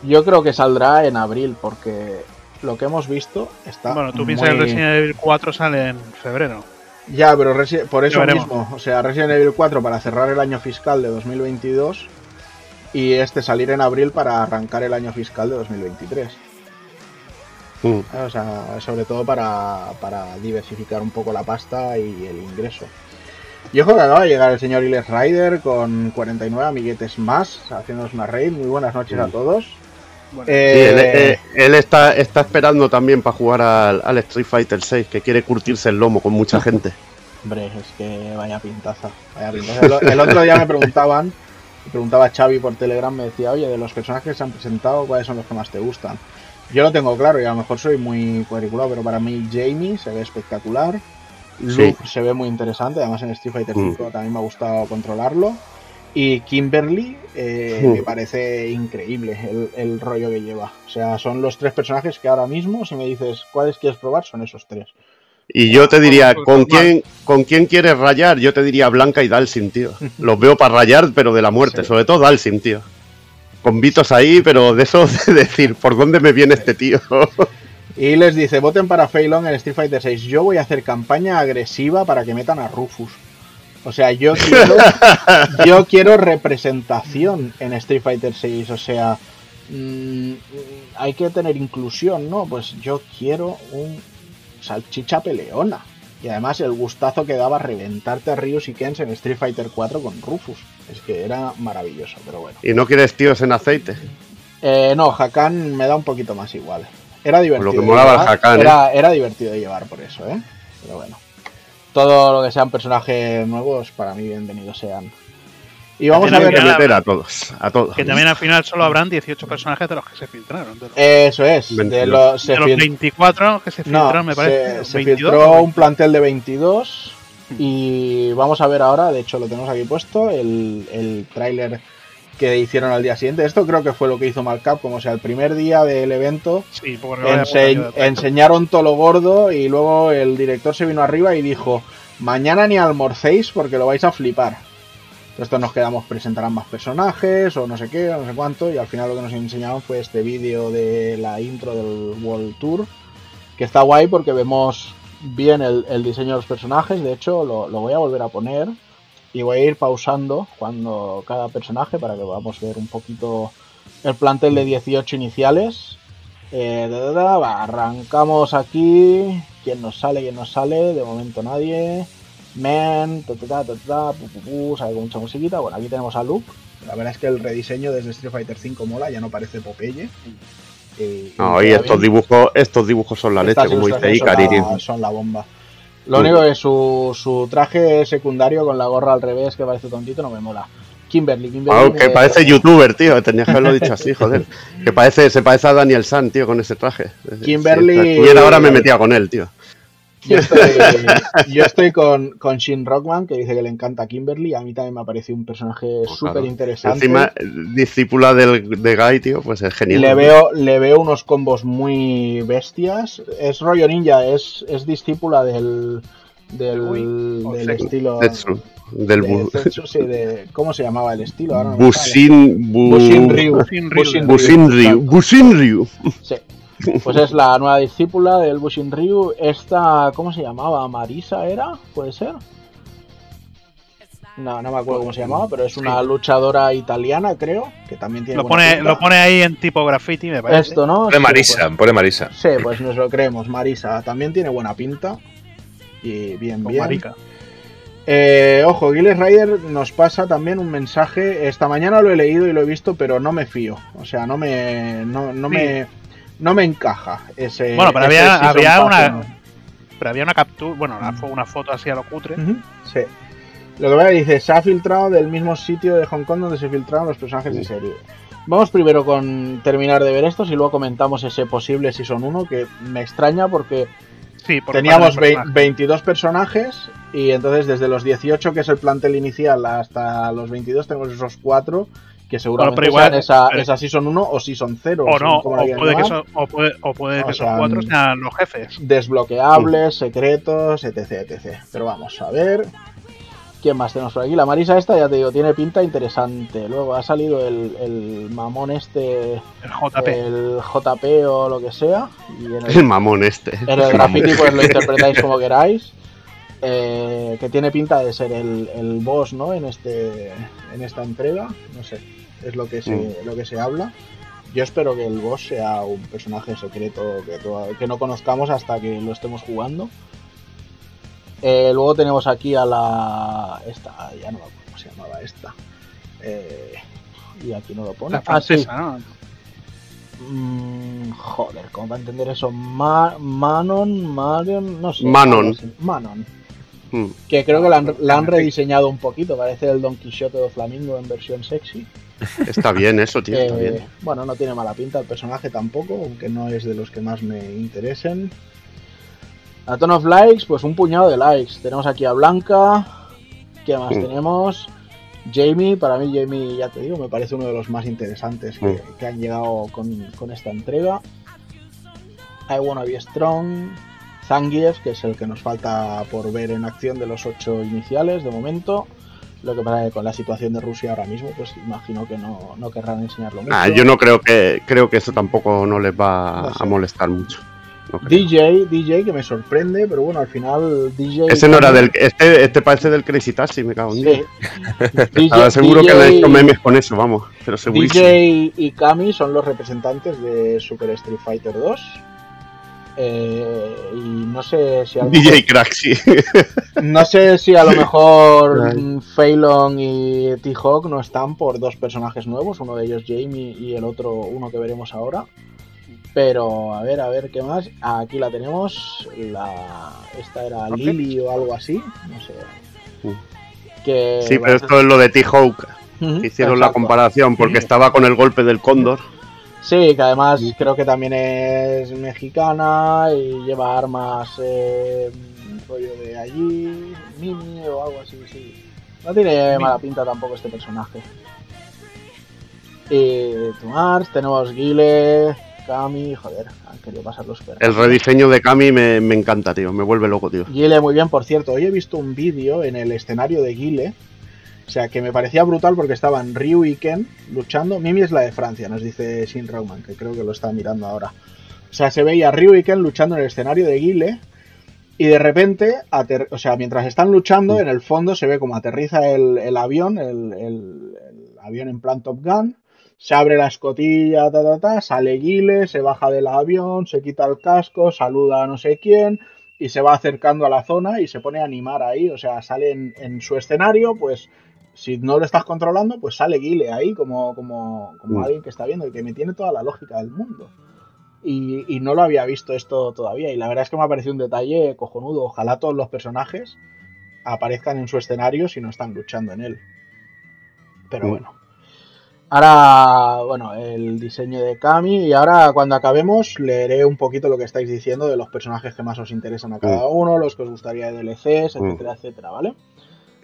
Yo creo que saldrá en abril porque lo que hemos visto está. Bueno, tú muy... piensas que el Resident Evil 4 sale en febrero. Ya, pero Resi- por eso mismo, o sea, Resident Evil 4 para cerrar el año fiscal de 2022 y este salir en abril para arrancar el año fiscal de 2023. Mm. O sea, sobre todo para, para diversificar un poco la pasta y el ingreso. Y ojo que acaba de llegar el señor Iles Rider con 49 amiguetes más, haciéndonos una raid. Muy buenas noches a Mm. todos. Bueno, Sí, Eh, él, eh, él está, está esperando también para jugar al, al Street Fighter 6, que quiere curtirse el lomo con mucha gente. Hombre, es que vaya pintaza. Vaya pintaza. El, el otro día me preguntaban, me preguntaba Xavi por Telegram, me decía, oye, de los personajes que se han presentado, ¿cuáles son los que más te gustan? Yo lo tengo claro y a lo mejor soy muy cuadriculado, pero para mí Jamie se ve espectacular. Luke se ve muy interesante, además en Street Fighter Mm. 5 también me ha gustado controlarlo. Y Kimberly eh, Mm. me parece increíble el, el rollo que lleva. O sea, son los tres personajes que ahora mismo, si me dices cuáles quieres probar, son esos tres. Y yo te diría, ¿con quién, ¿con quién quieres rayar? Yo te diría Blanca y Dalsin, tío. Los veo para rayar, pero de la muerte, Sí. sobre todo Dalsin, tío. Con Vitos ahí, pero de eso de decir, ¿por dónde me viene este tío? Y les dice, voten para Feilong en Street Fighter 6. Yo voy a hacer campaña agresiva para que metan a Rufus. O sea, yo quiero, yo quiero representación en Street Fighter 6. O sea, mm, hay que tener inclusión, ¿no? Pues yo quiero un salchicha peleona. Y además el gustazo que daba reventarte a Ryus y Kens en Street Fighter 4 con Rufus. Es que era maravilloso, pero bueno. ¿Y no quieres tíos en aceite? Eh, no, Hakan me da un poquito más igual. Era divertido. Lo que molaba el llevar, Hakan, ¿eh? era, era divertido de llevar por eso, ¿eh? Pero bueno. Todo lo que sean personajes nuevos, para mí bienvenidos sean. Y vamos a ver. A todos, a todos. Que también al final solo habrán 18 personajes de los que se filtraron. De los, Eso es. De 22. los, se de los fil- 24 que se no, filtraron, me parece. se, se 22, filtró ¿no? un plantel de 22 y vamos a ver ahora, de hecho lo tenemos aquí puesto, el, el tráiler que hicieron al día siguiente. Esto creo que fue lo que hizo Malcap, como sea, el primer día del evento Sí, ense- enseñaron todo lo gordo y luego el director se vino arriba y dijo, mañana ni almorcéis porque lo vais a flipar. Entonces nos quedamos, presentarán más personajes o no sé qué, o no sé cuánto, y al final lo que nos enseñaron fue este vídeo de la intro del World Tour, que está guay porque vemos bien el, el diseño de los personajes, de hecho lo, lo voy a volver a poner y voy a ir pausando cuando cada personaje para que podamos ver un poquito el plantel de 18 iniciales. Eh, da, da, da, va, arrancamos aquí. ¿Quién nos sale? ¿Quién nos sale? De momento nadie. Men, ta, ta, pu, pu, pu, sale con mucha musiquita. Bueno, aquí tenemos a Luke. La verdad es que el rediseño desde Street Fighter 5 mola, ya no parece Popeye. Y- No, y estos bien. dibujos, estos dibujos son la leche, como dice Ikari, son la bomba. Lo único que su, su traje secundario con la gorra al revés, que parece tontito, no me mola. Kimberly, Kimberly. Ah, que parece youtuber, tío. Tenías que haberlo dicho así, joder. Que parece, se parece a Daniel San, tío, con ese traje. Kimberly- Si estuviera ahora me metía con él, tío. Yo estoy, yo estoy con, con Shin Rockman, que dice que le encanta Kimberly. A mí también me ha parecido un personaje Pues claro. súper interesante. Encima, discípula del, de Guy, tío, pues es genial. le veo, le veo unos combos muy bestias. Es rollo ninja, es, es discípula del, del, Uy, del estilo. Zetsu, del de sí, de- ¿Cómo se llamaba el estilo? Ahora no. Bushin, bu- Bushin Ryu. Bushin Ryu. Bushin Bushin Ryu. Bushin Ryu. Sí. Pues es la nueva discípula del Bushin Ryu. Esta, ¿cómo se llamaba? ¿Marisa era? ¿Puede ser? No, no me acuerdo cómo se llamaba, pero es una luchadora italiana, creo, que también tiene Lo pone, pinta. lo pone ahí en tipo graffiti, me parece. Esto, ¿no? Pone Sí, Marisa, pone Marisa. pues- sí, pues nos lo creemos. Marisa también tiene buena pinta. Y bien, Con bien. marica. Eh, ojo, Gilles Rider nos pasa también un mensaje. Esta mañana lo he leído y lo he visto, pero no me fío. O sea, no me, no, no Sí. me, no me encaja ese. Bueno, pero ese había, había Pass, una. ¿no? Pero había una captura, bueno, una, una foto así a lo cutre. Sí. Lo que veo dice, se ha filtrado del mismo sitio de Hong Kong donde se filtraron los personajes de serie. Vamos primero con terminar de ver estos y luego comentamos ese posible Season 1 que me extraña porque Sí, por teníamos personaje. 22 personajes y entonces desde los 18 que es el plantel inicial hasta los 22 tenemos esos 4 que seguramente pero igual- sean esa, pero- esa Season 1 o Season 0. O no, o puede, que eso, o puede, o puede O que esos sea, cuatro mm. sean los jefes. desbloqueables, secretos, etc, etc. Pero vamos a ver. ¿Quién más tenemos por aquí? La Marisa esta, ya te digo, tiene pinta interesante. Luego ha salido el, el mamón este, El JP. el JP o lo que sea. Y en El el, mamón este. en el graffiti pues lo interpretáis como queráis. Eh, que tiene pinta de ser el, el boss, ¿no? En este en esta entrega. No sé, es lo que se, lo que se habla. Yo espero que el boss sea un personaje secreto que, que no conozcamos hasta que lo estemos jugando. Eh, luego tenemos aquí a la. Esta, ya no me acuerdo cómo se llamaba esta. Eh, y aquí no lo pone. La Ah, sí. francesa, ¿no? Mm, joder, ¿cómo va a entender eso? Ma- Manon, Marion, no sé. Manon. Manon. Mm. Que creo que la han, la han rediseñado un poquito. Parece el Don Quixote de Flamingo en versión sexy. Está bien eso, tío. Está Eh, bien. bueno, no tiene mala pinta el personaje tampoco, aunque no es de los que más me interesen. A ton of likes, pues un puñado de likes. Tenemos aquí a Blanca. ¿Qué más Mm. tenemos? Jamie, para mí Jamie, ya te digo, me parece uno de los más interesantes que, Mm. que han llegado con, con esta entrega. I Wanna Be Strong. Zangief, que es el que nos falta por ver en acción de los ocho iniciales de momento. Lo que pasa es que con la situación de Rusia ahora mismo, pues imagino que no, no querrán enseñarlo mucho. Ah, yo no creo que creo que eso tampoco no les va No sé. a molestar mucho. No. DJ, DJ que me sorprende, pero bueno, al final DJ. Ese no era del. Este, este parece del Crazy Taxi, me cago en Sí. DJ, Estaba seguro que le he hecho memes con eso, vamos. Pero segurísimo. DJ y Kami son los representantes de Super Street Fighter 2. Eh, y no sé si a lo mejor, DJ Crack, sí. no sé si a lo mejor mm, Phelan y T-Hawk no están por dos personajes nuevos, uno de ellos Jamie y el otro uno que veremos ahora. Pero a ver, a ver qué más. Aquí la tenemos. La esta era. Lily o algo así, no sé. Que Sí, pero a esto es lo de T-Hawk. Hicieron la comparación porque estaba con el golpe del cóndor. Sí, que además creo que también es mexicana y lleva armas eh, rollo de allí, Mimi o algo así, sí. No tiene mala pinta tampoco este personaje. Y Tumars, tenemos Guile, Kami, joder, han querido pasar los perros. El rediseño de Kami me, me encanta, tío. Me vuelve loco, tío. Guile muy bien, por cierto, hoy he visto un vídeo en el escenario de Guile. O sea, que me parecía brutal porque estaban Ryu y Ken luchando. Mimi es la de Francia, nos dice Sin Rauman, que creo que lo está mirando ahora. O sea, se veía Ryu y Ken luchando en el escenario de Guile. Y de repente, o sea, mientras están luchando, en el fondo se ve como aterriza el, avión, el, el- el avión en plan Top Gun. Se abre la escotilla, ta, ta, ta, sale Guile, se baja del avión, se quita el casco, saluda a no sé quién y se va acercando a la zona y se pone a animar ahí. O sea, sale en, en su escenario, pues si no lo estás controlando, pues sale Guile ahí como, como, como Mm. alguien que está viendo y que me tiene toda la lógica del mundo. Y, y no lo había visto esto todavía. Y la verdad es que me ha parecido un detalle cojonudo. Ojalá todos los personajes aparezcan en su escenario si no están luchando en él. Pero Mm. bueno. Ahora, bueno, el diseño de Kami. Y ahora, cuando acabemos, leeré un poquito lo que estáis diciendo de los personajes que más os interesan a cada uno, los que os gustaría de DLCs, Mm. etcétera, etcétera, ¿vale?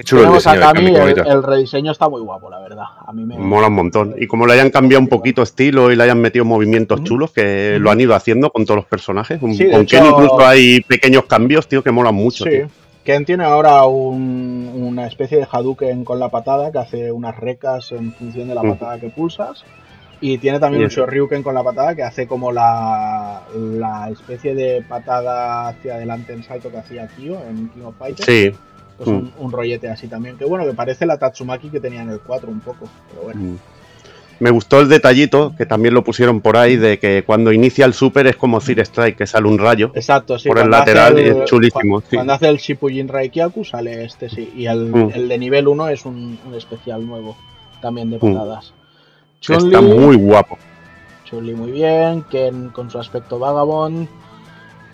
Chulo el a diseño Kami, qué el, rediseño está muy guapo, la verdad. A mí me Mola un montón. Y como le hayan cambiado un poquito estilo y le hayan metido movimientos chulos, que lo han ido haciendo con todos los personajes. Sí, con hecho- Ken incluso hay pequeños cambios, tío, que molan mucho, Sí. tío. Ken tiene ahora un- una especie de Hadouken con la patada que hace unas recas en función de la Mm. patada que pulsas. Y tiene también un. Shoryuken con la patada que hace como la, la especie de patada hacia adelante en salto que hacía Kyo en King of Fighters. Sí. Pues Mm. un, un rollete así también. Que bueno, que parece la Tatsumaki que tenía en el 4 un poco. Pero bueno. Mm. Me gustó el detallito, que también lo pusieron por ahí, de que cuando inicia el super es como Fire Strike, que sale un rayo. Exacto, sí. Por el lateral el- es chulísimo, sí. Cuando hace el Shippujin Raikyaku sale este, sí. Y el, Mm. el de nivel 1 es un, un especial nuevo, también de patadas. Está muy guapo. Chun-Li muy bien, Ken con su aspecto vagabond.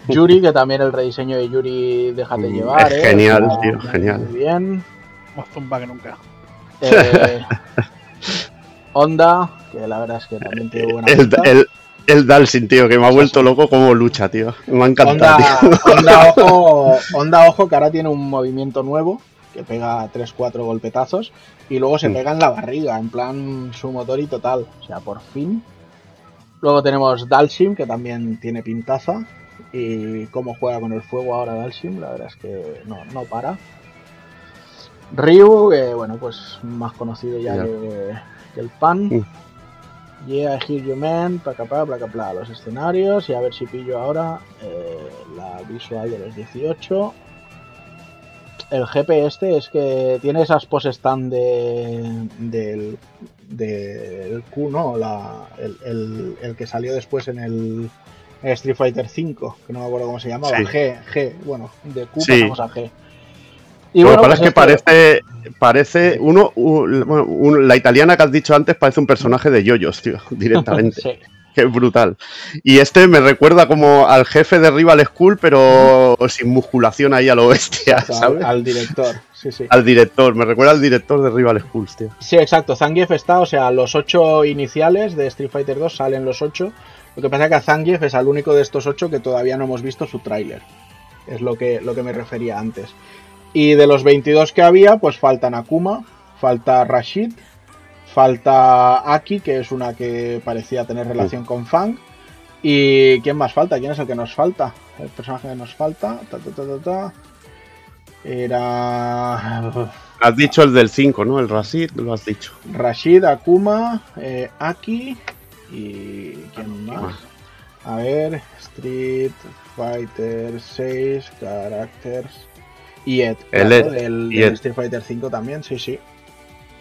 Yuri, que también el rediseño de Yuri déjate Mm, llevar, es ¿eh? genial, tío, muy genial. bien. Más zumba que nunca. Eh, Honda, que la verdad es que también tiene buena El, el, el Dalsin, tío, que me ha vuelto loco como lucha, tío. Me ha encantado, Honda, tío. Honda, ojo, Honda, ojo, que ahora tiene un movimiento nuevo que pega 3-4 golpetazos y luego se Mm. pega en la barriga, en plan su motor y total. O sea, por fin. Luego tenemos Dalsim, que también tiene pintaza. Y cómo juega con el fuego ahora Dalsim, la verdad es que no, no para. Ryu, que bueno, pues más conocido ya Ya. que, que el pan. Mm. Yeah, I hear you man, placa, placa, placa, placa, los escenarios y a ver si pillo ahora eh, la visual de los 18. El GP este es que tiene esas poses tan de, del, del Q, ¿no? La, el, el- el que salió después en el Street Fighter 5, que no me acuerdo cómo se llamaba, Sí. G, G, bueno, de Q Sí. pasamos a G. Y Lo que pasa es pues que este- parece, parece uno, un- la italiana que has dicho antes parece un personaje de yoyos, tío, directamente. Sí. que es brutal. Y este me recuerda como al jefe de Rival School, pero sin musculación ahí a lo bestia, al, ¿sabes? al director, sí, sí. Al director, me recuerda al director de Rival School, tío. Sí, exacto. Zangief está, o sea, los ocho iniciales de Street Fighter 2 salen los ocho. Lo que pasa es que a Zangief es el único de estos ocho que todavía no hemos visto su tráiler. Es lo que, lo que me refería antes. Y de los 22 que había, pues faltan Akuma, falta Rashid, falta Aki, que es una que parecía tener relación con Fang. ¿Y quién más falta? ¿Quién es el que nos falta? El personaje que nos falta. Ta, ta, ta, ta, ta. Era. Has dicho el del 5, ¿no? El Rashid, lo has dicho. Rashid, Akuma, eh, Aki y. ¿Quién más? A ver, Street Fighter 6, Characters y Ed, El claro, Ed, del, y del Ed. Street Fighter 5 también, sí, sí.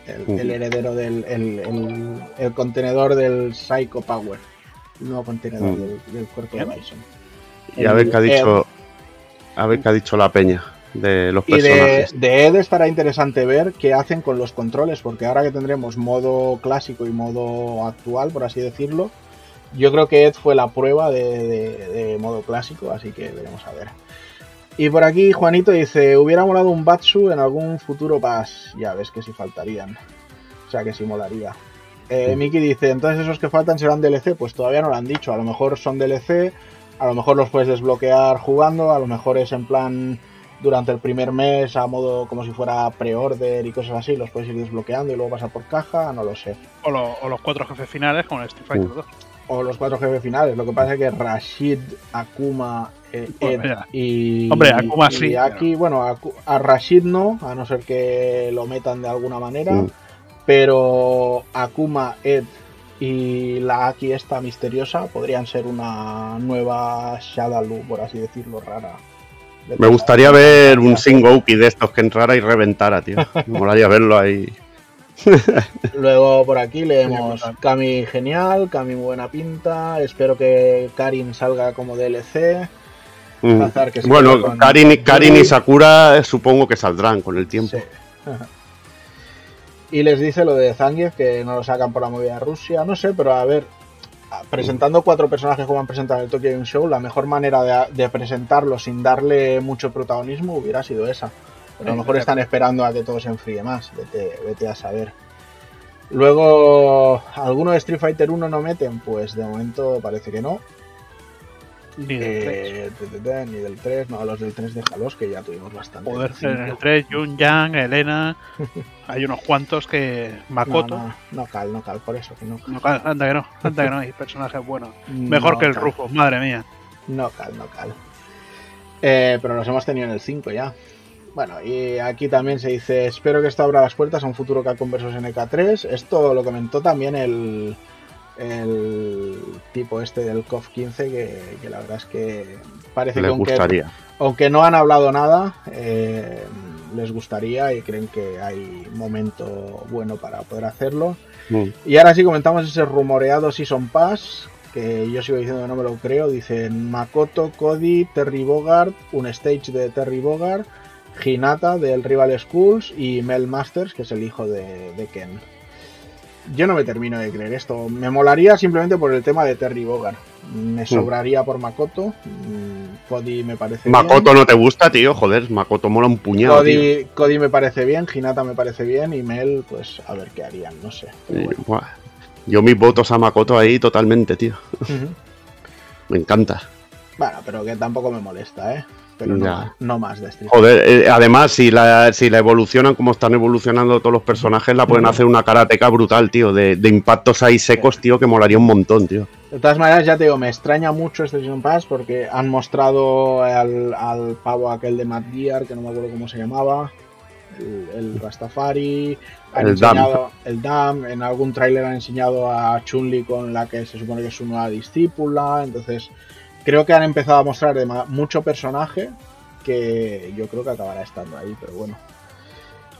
El, heredero del el, el- el contenedor del Psycho Power. El nuevo contenedor Mm. del, del cuerpo de Bison. Y a ver qué ha dicho. A ver qué ha dicho la peña de los Y de, personajes. de Ed estará interesante ver qué hacen con los controles, porque ahora que tendremos modo clásico y modo actual, por así decirlo, yo creo que Ed fue la prueba de, de- de modo clásico, así que veremos a ver. Y por aquí Juanito dice, hubiera molado un Batsu en algún futuro pass. Ya ves que si faltarían. O sea que sí molaría. Eh. Miki dice, entonces esos que faltan serán DLC. Pues todavía no lo han dicho. A lo mejor son DLC, a lo mejor los puedes desbloquear jugando, a lo mejor es en plan durante el primer mes a modo como si fuera pre-order y cosas así, los puedes ir desbloqueando y luego pasar por caja, no lo sé. O, lo- o los cuatro jefes finales con el Street Fighter Mm. 2. O los cuatro jefes finales, lo que pasa es que Rashid, Akuma, eh, Pues Ed y, Hombre, Akuma y sí, Aki, bueno, a, a Rashid no, a no ser que lo metan de alguna manera, pero Akuma, Ed y la Aki esta misteriosa podrían ser una nueva Shadaloo, por así decirlo, rara. Me gustaría ver un Singouki de estos que entrara y reventara, tío. Me molaría verlo ahí. Luego por aquí leemos. Kami genial, Kami buena pinta, espero que Karin salga como DLC. Mm. Azar que se Bueno, con- Karin, y- Karin. Sakura eh, supongo que saldrán con el tiempo. Sí. y les dice lo de Zangief, que no lo sacan por la movida de Rusia, no sé, pero a ver, presentando cuatro personajes como han presentado en el Tokyo Game Show, la mejor manera de, de presentarlo sin darle mucho protagonismo hubiera sido esa. Pero a lo mejor están esperando a que todo se enfríe más, vete, vete a saber. Luego, ¿alguno de Street Fighter 1 no meten? Pues de momento parece que no. Ni del 3. Eh, ni del 3, no, los del 3 déjalos, que ya tuvimos bastante. Poder ser el cinco. 3, Jun Yang, Elena. Hay unos cuantos que. Makoto. No, cal, no cal, por eso que no. No, cal- anda que no, anda que no, hay personajes buenos. Mejor que el Rufo, madre mía. No cal, no cal. Eh, pero los hemos tenido en el 5 ya. Bueno, y aquí también se dice, espero que esto abra las puertas a un futuro Capcom vs NK3. Esto lo comentó también el, el tipo este del COF 15, que, que la verdad es que parece Les que aunque, aunque no han hablado nada, eh, les gustaría y creen que hay momento bueno para poder hacerlo. Mm. Y ahora sí comentamos ese rumoreado Season Pass, que yo sigo diciendo que no me lo creo. Dicen Makoto, Cody, Terry Bogard, un stage de Terry Bogard, Hinata del Rival Schools y Mel Masters, que es el hijo de, de Ken. Yo no me termino de creer esto. Me molaría simplemente por el tema de Terry Bogard. Me sobraría por Makoto. Mm, Cody me parece bien. Makoto no te gusta, tío. Joder, Makoto mola un puñado, tío. Cody, Cody me parece bien, Hinata me parece bien y Mel, pues a ver qué harían, no sé. Buah, Yo mis votos a Makoto ahí totalmente, tío. Me encanta. Bueno, pero que tampoco me molesta, ¿eh? Pero no, no más de Street Joder, eh, además, si la, si la evolucionan como están evolucionando todos los personajes, la pueden hacer una karateca brutal, tío. De, de impactos ahí secos, tío, que molaría un montón, tío. De todas maneras, ya te digo, me extraña mucho este Season Pass porque han mostrado al, al pavo aquel de Matt Gear, que no me acuerdo cómo se llamaba, el, el Rastafari, han El enseñado el Dam, en algún tráiler han enseñado a Chun-Li con la que se supone que es su nueva discípula, entonces creo que han empezado a mostrar dema- mucho personaje que yo creo que acabará estando ahí, pero bueno.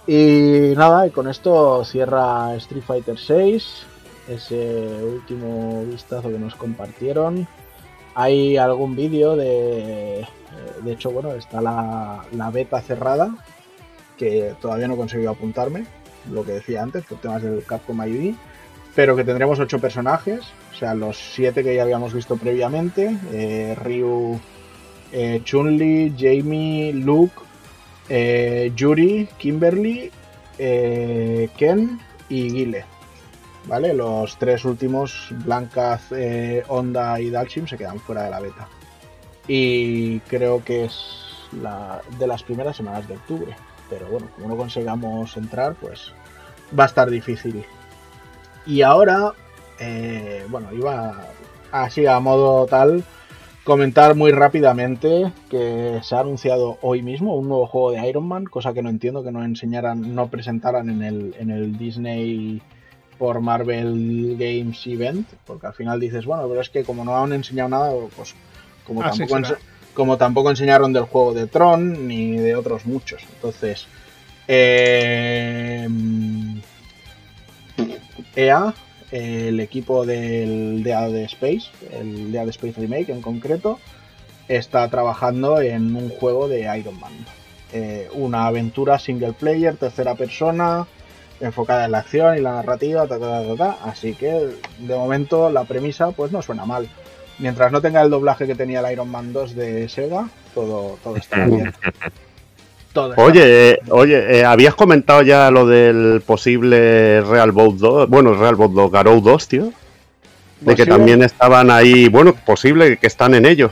Y nada, y con esto cierra Street Fighter 6, ese último vistazo que nos compartieron. Hay algún vídeo de... eh, De hecho, bueno, está la, la beta cerrada, que todavía no he conseguido apuntarme, lo que decía antes, por temas del Capcom ID, pero que tendremos ocho personajes, o sea, los siete que ya habíamos visto previamente, eh, Ryu, eh, Chun-Li, Jamie, Luke, eh, Yuri, Kimberly, eh, Ken y Guile. ¿Vale? Los tres últimos, Blanca, eh, Honda y Dalchim, se quedan fuera de la beta. Y creo que es de las primeras semanas de octubre. Pero bueno, como no consigamos entrar, pues va a estar difícil. Y ahora, eh, bueno, iba así a modo tal, comentar muy rápidamente que se ha anunciado hoy mismo un nuevo juego de Iron Man, cosa que no entiendo que no enseñaran, no presentaran en el, en el Disney por Marvel Games Event, porque al final dices, bueno, pero es que como no han enseñado nada, pues como, Ah, tampoco, como tampoco enseñaron del juego de Tron ni de otros muchos. Entonces, eh, EA, el equipo del Dead Space, el Dead Space Remake en concreto, está trabajando en un juego de Iron Man. Eh, una aventura single player, tercera persona, enfocada en la acción y la narrativa, ta, ta, ta, ta. así que de momento la premisa pues no suena mal. Mientras no tenga el doblaje que tenía el Iron Man 2 de Sega, todo, todo está bien. Oye, eh, oye, eh, habías comentado ya lo del posible Real Boat 2, bueno, Real Boat 2, Garou 2, tío, de que también estaban ahí, bueno, posible que están en ello,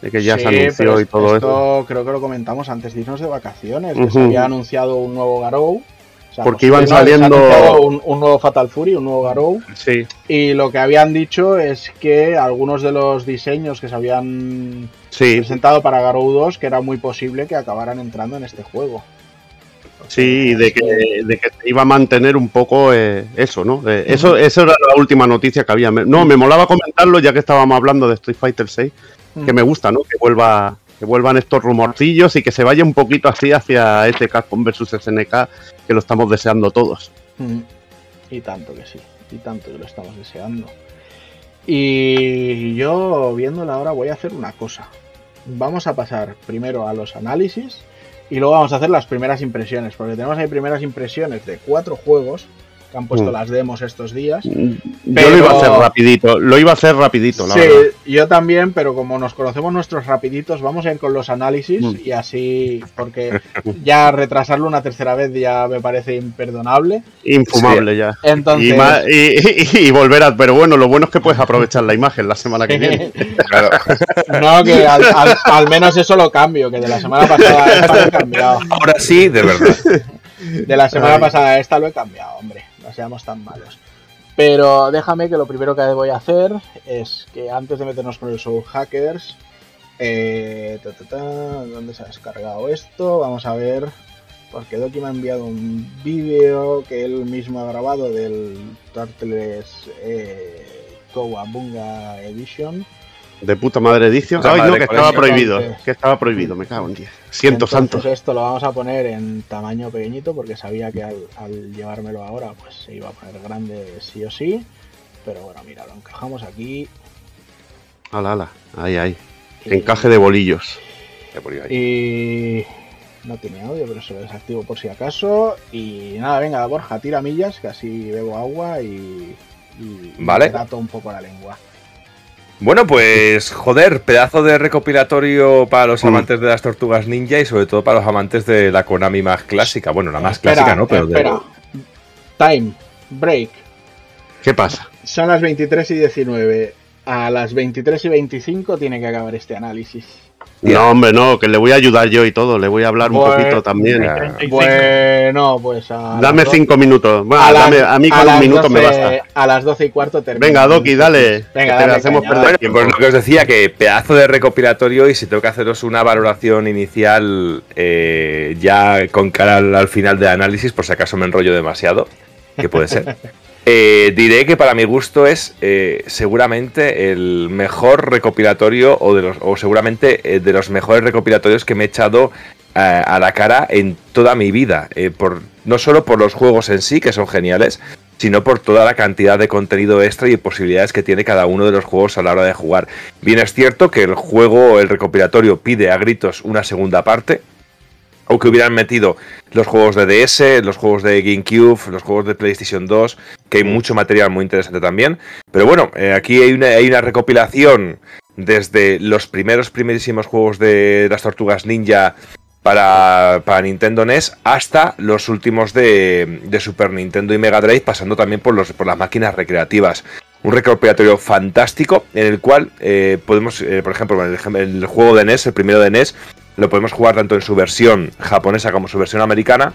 de que ya Sí, se anunció y todo esto eso. creo que lo comentamos antes de irnos de vacaciones, que se había anunciado un nuevo Garou. O sea, Porque iban saliendo- Un, un nuevo Fatal Fury, un nuevo Garou. Sí, Y lo que habían dicho es que algunos de los diseños que se habían sí, presentado para Garou 2, que era muy posible que acabaran entrando en este juego. sí, de que, de que se iba a mantener un poco eh, eso, ¿no? Eh, eso, era la última noticia que había. No, me molaba comentarlo ya que estábamos hablando de Street Fighter 6, que me gusta, ¿no? Que vuelva que vuelvan estos rumorcillos y que se vaya un poquito así hacia este Capcom versus SNK que lo estamos deseando todos. Mm. Y tanto que sí, y tanto que lo estamos deseando. Y yo viéndola ahora voy a hacer una cosa. Vamos a pasar primero a los análisis y luego vamos a hacer las primeras impresiones, porque tenemos ahí primeras impresiones de cuatro juegos que han puesto Mm. las demos estos días. Yo lo iba a hacer rapidito, lo iba a hacer rapidito, la Sí, verdad. yo también, pero como nos conocemos nuestros rapiditos, vamos a ir con los análisis Mm. y así, porque ya retrasarlo una tercera vez ya me parece imperdonable. Infumable ya. Entonces, Y, ma- y- y- y volver a. Pero bueno, lo bueno es que puedes aprovechar la imagen la semana que viene. Claro. no, que al, al- al menos eso lo cambio, que de la semana pasada a esta lo he cambiado. Ahora sí, de verdad. De la semana Ay. pasada a esta lo he cambiado, hombre, seamos tan malos. Pero déjame que lo primero que voy a hacer es que antes de meternos con el Soul Hackers, eh, ¿dónde se ha descargado esto? Vamos a ver, porque Doki me ha enviado un vídeo que él mismo ha grabado del Turtles eh, Kowabunga Edition. De puta madre edición. Puta Ay, no, madre, que ¿cuál estaba es? prohibido. Entonces- Que estaba prohibido, me cago en 10. Siento santo. esto lo vamos a poner en tamaño pequeñito porque sabía que al, al llevármelo ahora pues se iba a poner grande sí o sí. Pero bueno, mira, lo encajamos aquí. Ala, ala. Ahí, ahí. y- Encaje de bolillos. Y no tiene audio, pero se lo desactivo por si acaso. Y nada, venga, Borja, tira millas, que así bebo agua y, y, y Vale. me trato un poco la lengua. Bueno, pues joder, pedazo de recopilatorio para los Mm. amantes de las tortugas ninja y sobre todo para los amantes de la Konami más clásica. Bueno, la más Espera, clásica no, pero de- espera. Time, break. ¿Qué pasa? Son las 23 y 19. A las 23 y 25 tiene que acabar este análisis. No, hombre, no, que le voy a ayudar yo y todo. Le voy a hablar un Bueno, poquito también. 35. Bueno, pues a. Dame cinco minutos. Bueno, a las- dame, a mí a con las un minuto me 12 basta. A las 12 y cuarto termina. Venga, Doki, dale. Venga, que te hacemos caña, perder dale. tiempo. Pues lo que os decía, que pedazo de recopilatorio y si tengo que haceros una valoración inicial eh, ya con cara al, al final de análisis, por si acaso me enrollo demasiado, que puede ser. eh, diré que para mi gusto es eh, seguramente el mejor recopilatorio o, seguramente eh, de los mejores recopilatorios que me he echado a la cara en toda mi vida. no solo por los juegos en sí, que son geniales, sino por toda la cantidad de contenido extra y posibilidades que tiene cada uno de los juegos a la hora de jugar. Bien es cierto que el juego, el recopilatorio, pide a gritos una segunda parte, o que hubieran metido los juegos de DS, los juegos de GameCube, los juegos de PlayStation 2, que hay mucho material muy interesante también. Pero bueno, eh, aquí hay una, recopilación desde los primeros, primerísimos juegos de las tortugas ninja para, para Nintendo NES hasta los últimos de, Super Nintendo y Mega Drive, pasando también por, los, por las máquinas recreativas. Un recopilatorio fantástico en el cual eh, podemos, eh, por ejemplo, el, el juego de NES, el primero de NES, lo podemos jugar tanto en su versión japonesa como su versión americana.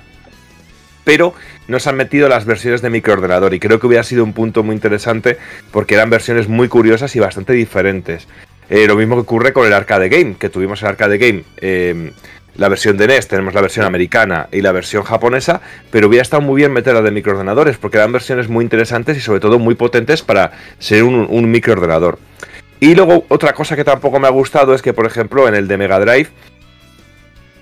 Pero nos han metido las versiones de microordenador y creo que hubiera sido un punto muy interesante porque eran versiones muy curiosas y bastante diferentes. Eh, lo mismo que ocurre con el arcade game, que tuvimos el arcade game eh, la versión de NES, tenemos la versión americana y la versión japonesa, pero hubiera estado muy bien meterla de microordenadores, porque eran versiones muy interesantes y sobre todo muy potentes para ser un microordenador. Y luego otra cosa que tampoco me ha gustado es que, por ejemplo, en el de Mega Drive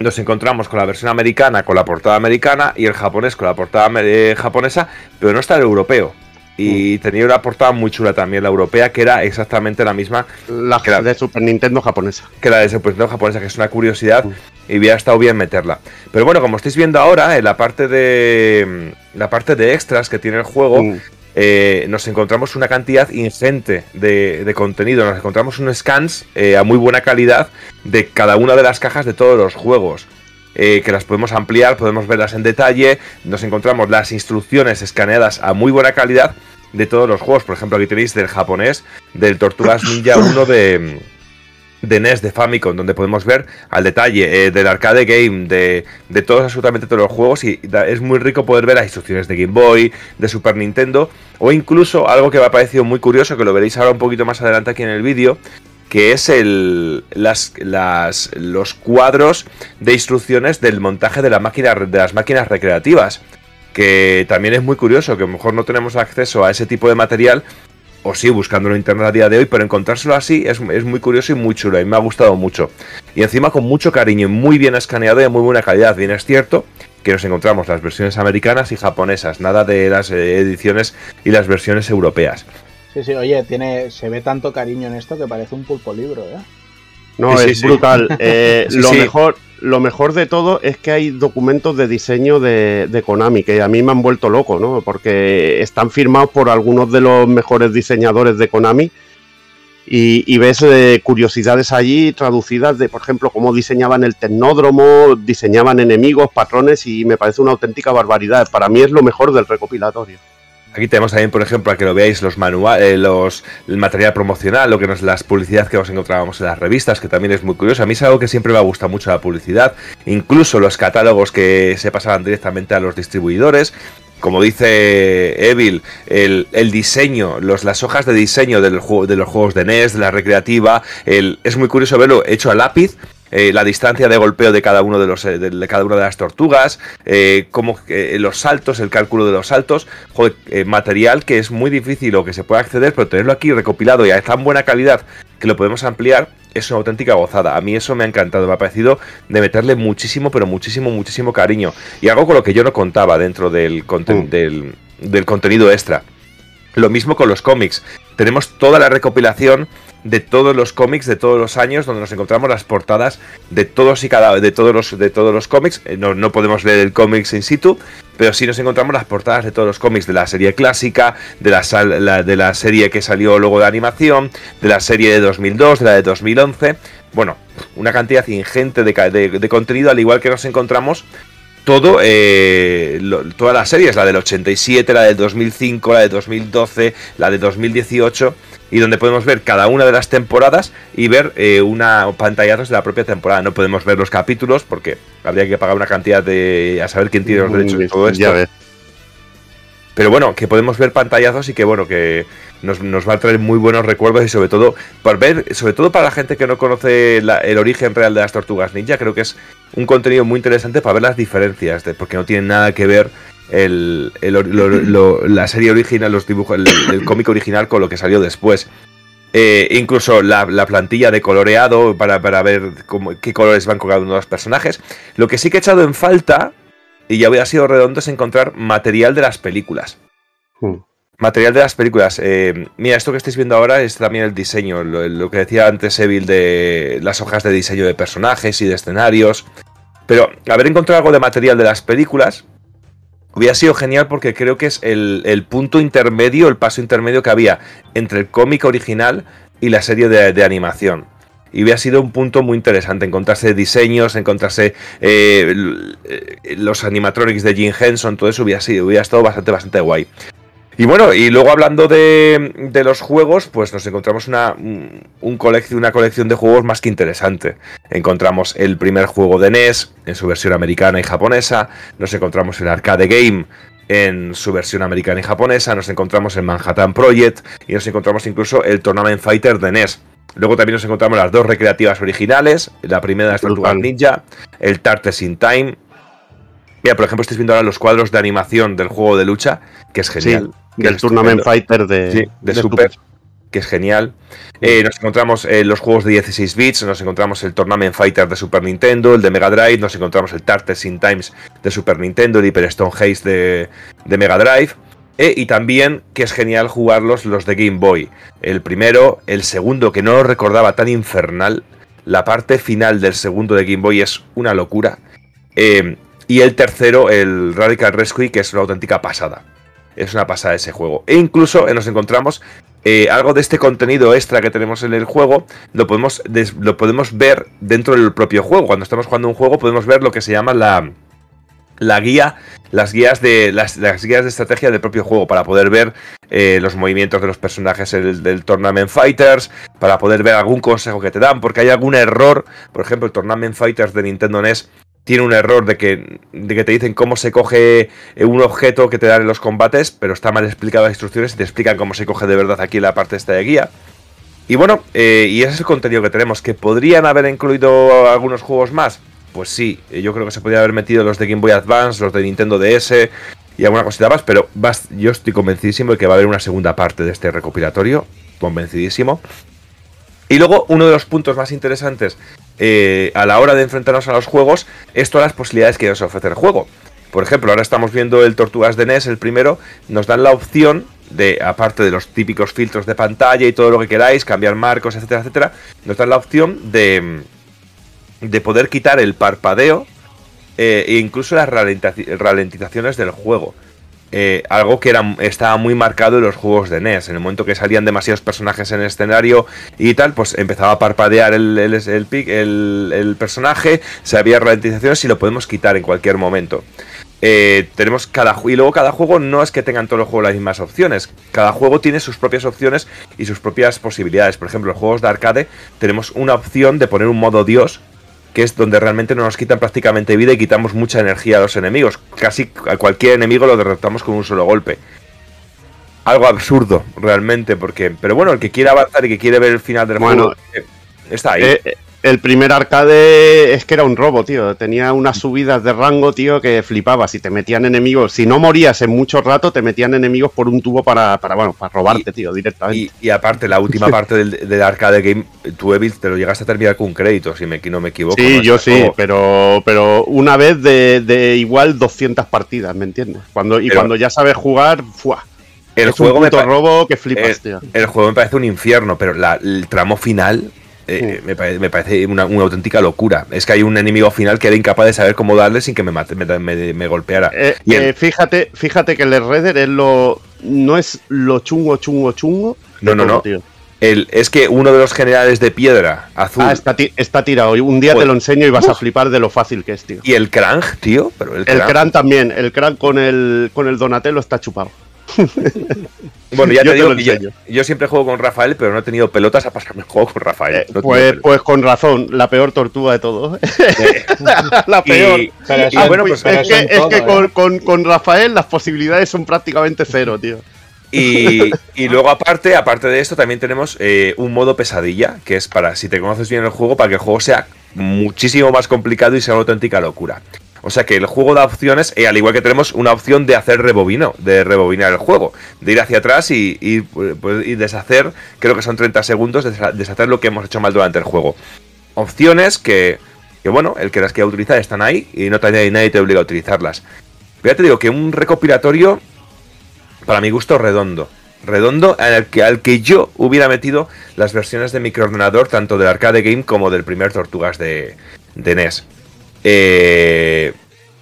nos encontramos con la versión americana con la portada americana y el japonés con la portada eh, japonesa, pero no está el europeo. Y tenía una portada muy chula también, la europea, que era exactamente la misma La que la- de Super Nintendo japonesa. que la de Super Nintendo japonesa, que es una curiosidad y hubiera estado bien meterla. Pero bueno, como estáis viendo ahora, en la parte de la parte de extras que tiene el juego, Mm. Eh, nos encontramos una cantidad ingente de, contenido. Nos encontramos unos scans eh, a muy buena calidad de cada una de las cajas de todos los juegos. eh, que las podemos ampliar, podemos verlas en detalle. Nos encontramos las instrucciones escaneadas a muy buena calidad de todos los juegos. Por ejemplo, aquí tenéis del japonés, del Tortugas Ninja 1 de, de NES, de Famicom, donde podemos ver al detalle eh, del arcade game, de, todos, absolutamente todos los juegos. Y es muy rico poder ver las instrucciones de Game Boy, de Super Nintendo, o incluso algo que me ha parecido muy curioso, que lo veréis ahora un poquito más adelante aquí en el vídeo, que es el, las, las, los cuadros de instrucciones del montaje de, la máquina, de las máquinas recreativas. Que también es muy curioso, que a lo mejor no tenemos acceso a ese tipo de material, o sí, buscándolo en internet a día de hoy, pero encontrárselo así es, muy curioso y muy chulo, y me ha gustado mucho. Y encima con mucho cariño, y muy bien escaneado y de muy buena calidad. Bien es cierto que nos encontramos las versiones americanas y japonesas, nada de las eh, ediciones y las versiones europeas. Sí, sí, oye, tiene, se ve tanto cariño en esto que parece un pulpo libro, ¿eh? No, Sí, es sí. brutal. Eh, lo. Mejor, lo mejor de todo es que hay documentos de diseño de, de Konami que a mí me han vuelto loco, ¿no? Porque están firmados por algunos de los mejores diseñadores de Konami y, y ves eh, curiosidades allí traducidas de, por ejemplo, cómo diseñaban el tecnódromo, diseñaban enemigos, patrones y me parece una auténtica barbaridad. Para mí es lo mejor del recopilatorio. Aquí tenemos también, por ejemplo, a que lo veáis los manuales, los, el material promocional, lo que nos, las publicidades que nos encontrábamos en las revistas, que también es muy curioso. A mí es algo que siempre me ha gustado mucho la publicidad, incluso los catálogos que se pasaban directamente a los distribuidores. Como dice Evil, el, diseño, los, las hojas de diseño de los juegos de NES, de la recreativa, es muy curioso verlo hecho a lápiz, eh, la distancia de golpeo de cada uno de los eh, de, de cada una de las tortugas, eh, como eh, los saltos, el cálculo de los saltos, joder, material que es muy difícil o que se puede acceder, pero tenerlo aquí recopilado y a tan buena calidad que lo podemos ampliar es una auténtica gozada. A mí eso me ha encantado, me ha parecido de meterle muchísimo, pero muchísimo, muchísimo cariño. Y algo con lo que yo no contaba dentro del, conten- Mm. del, del contenido extra. Lo mismo con los cómics. Tenemos toda la recopilación de todos los cómics de todos los años donde nos encontramos las portadas de todos y cada de todos los de todos los cómics. Eh, no, no podemos leer el cómics in situ pero sí nos encontramos las portadas de todos los cómics de la serie clásica de la, la- de la serie que salió luego de animación de la serie de 2002 de la de 2011 bueno una cantidad ingente de, de- de contenido al igual que nos encontramos todo, eh, lo- todas las series, la del 87, la del 2005, la de 2012, la de 2018, y donde podemos ver cada una de las temporadas y ver eh, una pantallazos de la propia temporada. No podemos ver los capítulos porque habría que pagar una cantidad de a saber quién tiene los derechos de todo esto. Ya ves. Pero bueno, que podemos ver pantallazos y que bueno, que nos, nos va a traer muy buenos recuerdos y sobre todo, por ver, sobre todo para la gente que no conoce la- el origen real de las tortugas ninja, creo que es un contenido muy interesante para ver las diferencias, de, porque no tienen nada que ver el, el or- lo- lo- la serie original, los dibujos, el, el cómic original con lo que salió después. Eh, incluso la, la plantilla de coloreado para, para ver cómo- qué colores van con cada uno de los personajes. Lo que sí que he echado en falta, y ya hubiera sido redondo, es encontrar material de las películas. Hmm. Material de las películas. Eh, mira, esto que estáis viendo ahora es también el diseño. Lo, lo que decía antes Evil de las hojas de diseño de personajes y de escenarios. Pero haber encontrado algo de material de las películas hubiera sido genial porque creo que es el, punto intermedio, el paso intermedio que había entre el cómic original y la serie de, animación. Y hubiera sido un punto muy interesante encontrarse diseños, encontrarse eh, eh, los animatronics de Jim Henson, todo eso hubiera sido, hubiera estado bastante, bastante guay. Y bueno, y luego hablando de, de los juegos, pues nos encontramos una, un- un colección, una colección de juegos más que interesante. Encontramos el primer juego de NES en su versión americana y japonesa, nos encontramos el Arcade Game en su versión americana y japonesa, nos encontramos el Manhattan Project y nos encontramos incluso el Tournament Fighter de NES. Luego también nos encontramos las dos recreativas originales. La primera de las Tortugas Ninja, el Tartes in Time. Mira, por ejemplo, estáis viendo ahora los cuadros de animación del juego de lucha, que es genial. Sí, del Tournament Fighter de, de, Super, que es genial. Eh, nos encontramos eh, los juegos de 16 bits, nos encontramos el Tournament Fighter de Super Nintendo, el de Mega Drive, nos encontramos el Tartes in Times de Super Nintendo, el Hyper Stone Haze de, de Mega Drive. Eh, y también que es genial jugarlos los de Game Boy. El primero, el segundo, que no lo recordaba tan infernal. La parte final del segundo de Game Boy es una locura. Eh, y el tercero, el Radical Rescue, que es una auténtica pasada. Es una pasada ese juego. E incluso eh, nos encontramos algo de este contenido extra que tenemos en el juego, lo podemos, lo podemos ver dentro del propio juego. Cuando estamos jugando un juego podemos ver lo que se llama la, la guía, las guías de las, guías de estrategia del propio juego para poder ver eh, los movimientos de los personajes del, Tournament Fighters, para poder ver algún consejo que te dan, porque hay algún error, por ejemplo, el Tournament Fighters de Nintendo NES tiene un error de que, de que te dicen cómo se coge eh, un objeto que te dan en los combates, pero está mal explicado las instrucciones y te explican cómo se coge de verdad aquí la parte esta de guía. Y bueno, eh, y ese es el contenido que tenemos, que podrían haber incluido algunos juegos más, pues sí, eh, yo creo que se podría haber metido los de Game Boy Advance, los de Nintendo DS y alguna cosita más, pero yo estoy convencidísimo de que va a haber una segunda parte de este recopilatorio, convencidísimo. Y luego, uno de los puntos más interesantes eh, a la hora de enfrentarnos a los juegos es todas las posibilidades que nos ofrece el juego. Por ejemplo, ahora estamos viendo el Tortugas de NES, el primero, nos dan la opción de, aparte de los típicos filtros de pantalla y todo lo que queráis, cambiar marcos, etcétera, etcétera, nos dan la opción de, de poder quitar el parpadeo eh, e incluso las ralentizaciones del juego. Eh, algo que era, estaba muy marcado en los juegos de NES. En el momento que salían demasiados personajes en el escenario y tal, pues empezaba a parpadear el, el, el, personaje, se había ralentizaciones y lo podemos quitar en cualquier momento. Eh, tenemos cada y luego cada juego no es que tengan todos los juegos las mismas opciones. Cada juego tiene sus propias opciones y sus propias posibilidades. Por ejemplo, en los juegos de arcade tenemos una opción de poner un modo Dios que es donde realmente no nos quitan prácticamente vida y quitamos mucha energía a los enemigos. Casi a cualquier enemigo lo derrotamos con un solo golpe. Algo absurdo, realmente, porque... Pero bueno, el que quiere avanzar y que quiere ver el final del juego... Eh, está ahí. Eh, el primer arcade es que era un robo, tío. Tenía unas subidas de rango, tío, que flipaba. Si te metían enemigos, si no morías en mucho rato, te metían enemigos por un tubo para, para bueno, para robarte, tío, directamente. Y, aparte, la última parte del, arcade game, tu Evil te lo llegaste a terminar con un crédito, si me, no me equivoco. Sí, yo sí, pero, pero una vez de, igual 200 partidas, ¿me entiendes? Cuando, y cuando ya sabes jugar, ¡fua! El juego me robo que flipas, tío. El juego me parece un infierno, pero el tramo final eh, me, parece una, auténtica locura. Es que hay un enemigo final que era incapaz de saber cómo darle sin que me, mate, me, golpeara. Eh, eh, fíjate, fíjate que el Redder es lo. No es lo chungo, chungo, chungo. No, no, no. El, es que uno de los generales de piedra azul. Ah, está, está tirado. Un día te pues, lo enseño y vas a flipar de lo fácil que es, tío. Y el Krang, tío. Pero el, Krang... también. El Krang con el, con el Donatello está chupado. Bueno, ya te digo yo, siempre juego con Rafael, pero no he tenido pelotas a pasarme el juego con Rafael. Eh, pues, pues, con razón, la peor tortuga de todos. la peor. bueno, pues, es que, es que ¿eh? con, con, Rafael las posibilidades son prácticamente cero, tío. Y, y, luego aparte, aparte de esto, también tenemos eh, un modo pesadilla, que es para, si te conoces bien el juego, para que el juego sea muchísimo más complicado y sea una auténtica locura. O sea que el juego da opciones, y al igual que tenemos una opción de hacer rebobino, de rebobinar el juego, de ir hacia atrás y, pues, deshacer, creo que son 30 segundos, de deshacer lo que hemos hecho mal durante el juego. Opciones que, que bueno, el que las quiera utilizar están ahí y no te, nadie te obliga a utilizarlas. Pero ya te digo que un recopilatorio, para mi gusto, redondo redondo al que, al que yo hubiera metido las versiones de microordenador tanto del arcade game como del primer Tortugas de, de NES. Eh,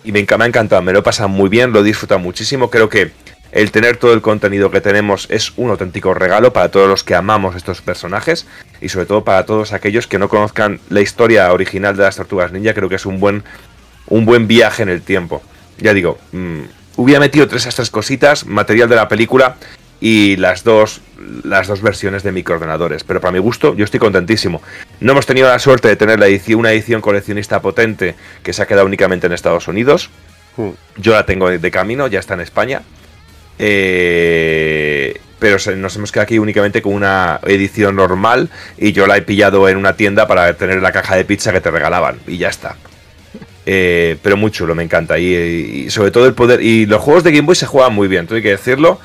y me, me, ha encantado, me lo he pasado muy bien, lo he disfrutado muchísimo. Creo que el tener todo el contenido que tenemos es un auténtico regalo para todos los que amamos estos personajes y sobre todo para todos aquellos que no conozcan la historia original de las tortugas ninja. Creo que es un buen, un buen viaje en el tiempo. Ya digo, mm, hubiera metido tres estas cositas, material de la película y las dos, las dos versiones de microordenadores. Pero para mi gusto, yo estoy contentísimo. No hemos tenido la suerte de tener la edición, una edición coleccionista potente que se ha quedado únicamente en Estados Unidos. Hmm. Yo la tengo de camino, ya está en España. Eh, pero nos hemos quedado aquí únicamente con una edición normal y yo la he pillado en una tienda para tener la caja de pizza que te regalaban y ya está. Eh, pero muy chulo, me encanta. Y, y sobre todo el poder. Y los juegos de Game Boy se juegan muy bien, hay que decirlo.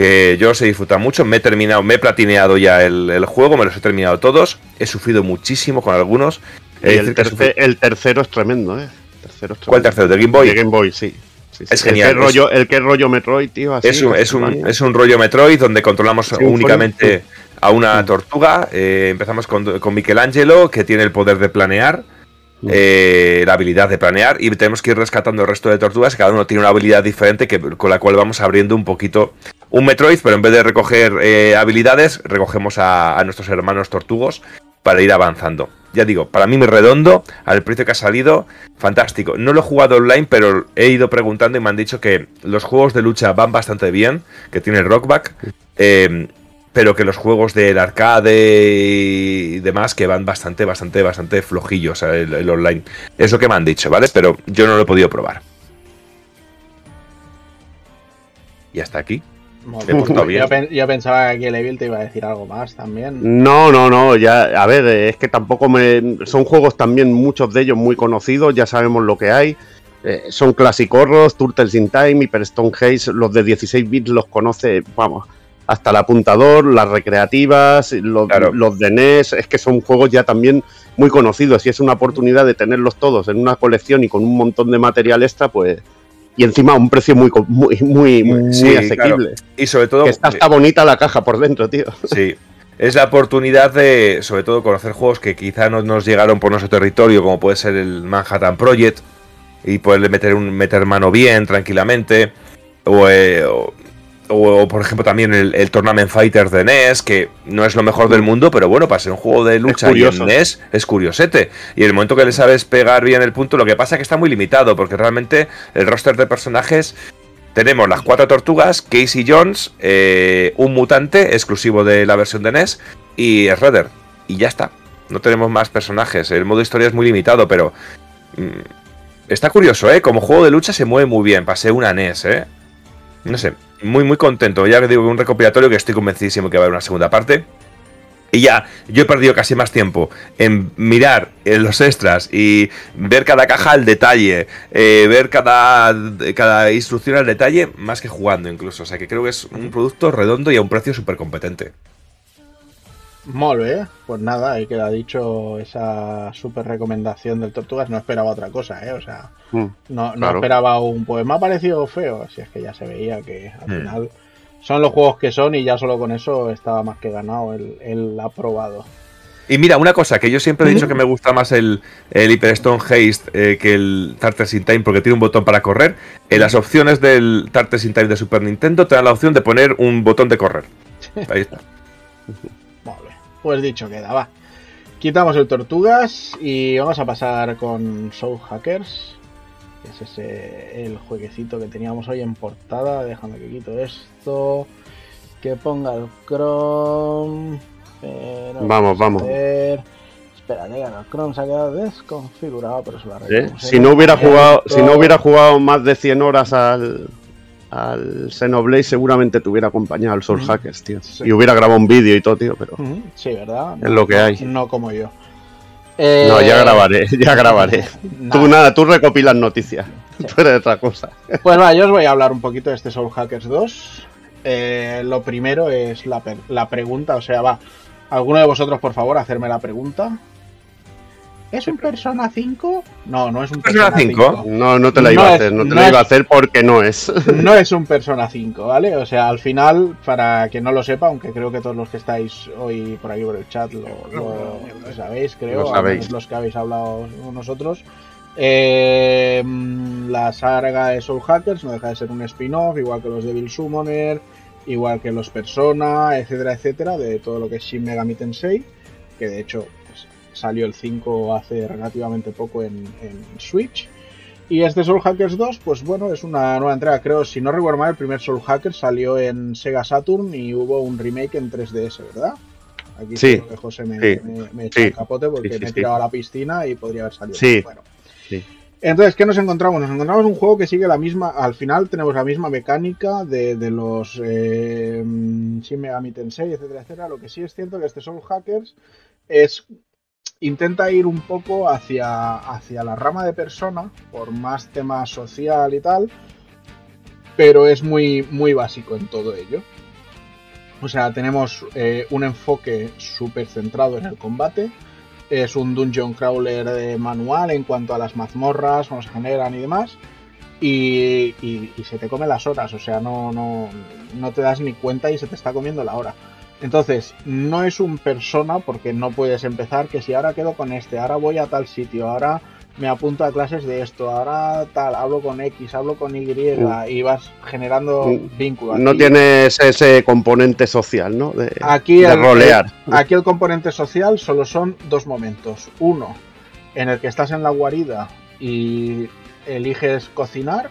Que yo los he disfrutado mucho. Me he terminado, me he platineado ya el, el juego, me los he terminado todos. He sufrido muchísimo con algunos. Y el, terce- tercero es tremendo, ¿eh? El tercero es ¿Cuál tercero? ¿De Game Boy? De Game Boy, sí. Sí, sí. Es genial, El que es rollo, el que es rollo Metroid, tío. Así, Es un, es, un, es un rollo Metroid donde controlamos Sí, un únicamente a una tortuga. Eh, empezamos con, con Michelangelo, que tiene el poder de planear. Eh, la habilidad de planear, y tenemos que ir rescatando el resto de tortugas. Cada uno tiene una habilidad diferente que, con la cual vamos abriendo un poquito un Metroid, pero en vez de recoger eh, habilidades, recogemos a, a nuestros hermanos tortugos para ir avanzando. Ya digo, para mí muy redondo, al precio que ha salido, fantástico. No lo he jugado online, pero he ido preguntando y me han dicho que los juegos de lucha van bastante bien, que tiene Rockback, eh, pero que los juegos del arcade y demás que van bastante, bastante, bastante flojillos el, el online. Es lo que me han dicho, ¿vale? Pero yo no lo he podido probar. Y hasta aquí. Bien. Yo, pen- yo pensaba que aquí el Evil te iba a decir algo más también. No, no, no, ya, a ver, es que tampoco me. Son juegos también, muchos de ellos muy conocidos, ya sabemos lo que hay. Eh, son clasicos, Turtles in Time, Hyper Stone Haze, los de 16 bits los conoce, vamos, hasta el apuntador, las recreativas, los, Claro. los de NES, es que son juegos ya también muy conocidos y es una oportunidad de tenerlos todos en una colección y con un montón de material extra, pues. Y encima a un precio muy, muy, muy, muy Sí, asequible. Y sobre todo. Que está, está bonita la caja por dentro, tío. Sí. Es la oportunidad de, sobre todo, conocer juegos que quizá no nos llegaron por nuestro territorio, como puede ser el Manhattan Project, y poderle meter, un, meter mano bien, tranquilamente. O, eh, o, o, por ejemplo, también el, el Tournament Fighter de NES, que no es lo mejor del mundo, pero bueno, para ser un juego de lucha y en NES es curiosete. Y el momento que le sabes pegar bien el punto, lo que pasa es que está muy limitado, porque realmente el roster de personajes tenemos las cuatro tortugas, Casey Jones, eh, un mutante exclusivo de la versión de NES y Shredder. Y ya está. No tenemos más personajes. El modo historia es muy limitado, pero. mm, está curioso, ¿eh? Como juego de lucha se mueve muy bien. Pasé una NES, ¿eh? No sé. Muy, muy contento. Ya digo un recopilatorio que estoy convencidísimo que va a haber una segunda parte. Y ya, yo he perdido casi más tiempo en mirar en los extras y ver cada caja al detalle, eh, ver cada, cada instrucción al detalle, más que jugando incluso. O sea que creo que es un producto redondo y a un precio súper competente. Molt bé, pues nada, ahí queda dicho esa super recomendación del Tortugas. No esperaba otra cosa, ¿eh? O sea, Mm. no, no Claro. esperaba un. Pues me ha parecido feo. Si es que ya se veía que al final son los juegos que son y ya solo con eso estaba más que ganado el, el aprobado. Y mira, una cosa, que yo siempre he dicho que me gusta más el, el Hyper Stone Haste eh, que el Tartars in Time porque tiene un botón para correr. En las opciones del Tartars in Time de Super Nintendo te dan la opción de poner un botón de correr. Ahí está. Pues dicho queda, va. Quitamos el Tortugas y vamos a pasar con Soul Hackers. Que es ese el jueguecito que teníamos hoy en portada. Déjame que quito esto. Que ponga el Chrome. Pero Vamos, vamos. a ver. Que el Chrome se ha quedado desconfigurado, pero se lo ¿Eh? Si no hubiera jugado, si no hubiera jugado más de 100 horas al, al Xenoblade, seguramente te hubiera acompañado al Soul Mm. Hackers, tío. Sí. Y hubiera grabado un vídeo y todo, tío, pero. Ujú, Sí, ¿verdad? Es lo que hay. No como yo. No, Eh, ya grabaré, ya grabaré. nada. Tú nada, tú recopilas noticias. Tú eres otra cosa. Pues va, yo os voy a hablar un poquito de este Soul Hackers 2. Eh, lo primero es la, la pregunta, o sea, va. ¿Alguno de vosotros, por favor, hacerme la pregunta? ¿Es un Persona 5? No, no es un ¿Persona Persona 5? 5. No, no te la No iba a es- hacer, no te no la iba a hacer porque no es. No es un Persona 5, ¿vale? O sea, al final, para quien no lo sepa, aunque creo que todos los que estáis hoy por aquí por el chat lo, lo- lo sabéis, creo, Lo al sabéis. menos los que habéis hablado con nosotros. Eh, la saga de Soul Hackers no deja de ser un spin-off, igual que los Devil Summoner, igual que los Persona, etcétera, etcétera, de todo lo que es Shin Megami Tensei, que de hecho salió el 5 hace relativamente poco en, en Switch. Y este Soul Hackers 2, pues bueno, es una nueva entrega. Creo, si no recuerdo mal, el primer Soul Hackers salió en Sega Saturn y hubo un remake en 3DS, ¿verdad? Aquí Sí. creo que José me, Sí. me, me echa Sí. el capote porque Sí, me he tirado a la piscina y podría haber salido. Sí. Bueno. Entonces, ¿qué nos encontramos? Nos encontramos un juego que sigue la misma, al final tenemos la misma mecánica de, de los eh, Shin Megami Tensei, etcétera, etcétera. Lo que sí es cierto que este Soul Hackers es intenta ir un poco hacia, hacia la rama de persona, por más tema social y tal, pero es muy, muy básico en todo ello. O sea, tenemos eh, un enfoque súper centrado en el combate. Es un dungeon crawler de manual en cuanto a las mazmorras, cómo se generan y demás. Y, y- y se te come las horas, o sea, no, no, no te das ni cuenta y se te está comiendo la hora. Entonces, no es un persona porque no puedes empezar que si ahora quedo con este, ahora voy a tal sitio, ahora me apunto a clases de esto, ahora tal, hablo con X, hablo con Y y vas generando Mm. vínculos. No Aquí- tienes ese componente social, ¿no? De, Aquí de el, rolear. aquí el componente social solo son dos momentos. Uno, en el que estás en la guarida y eliges cocinar.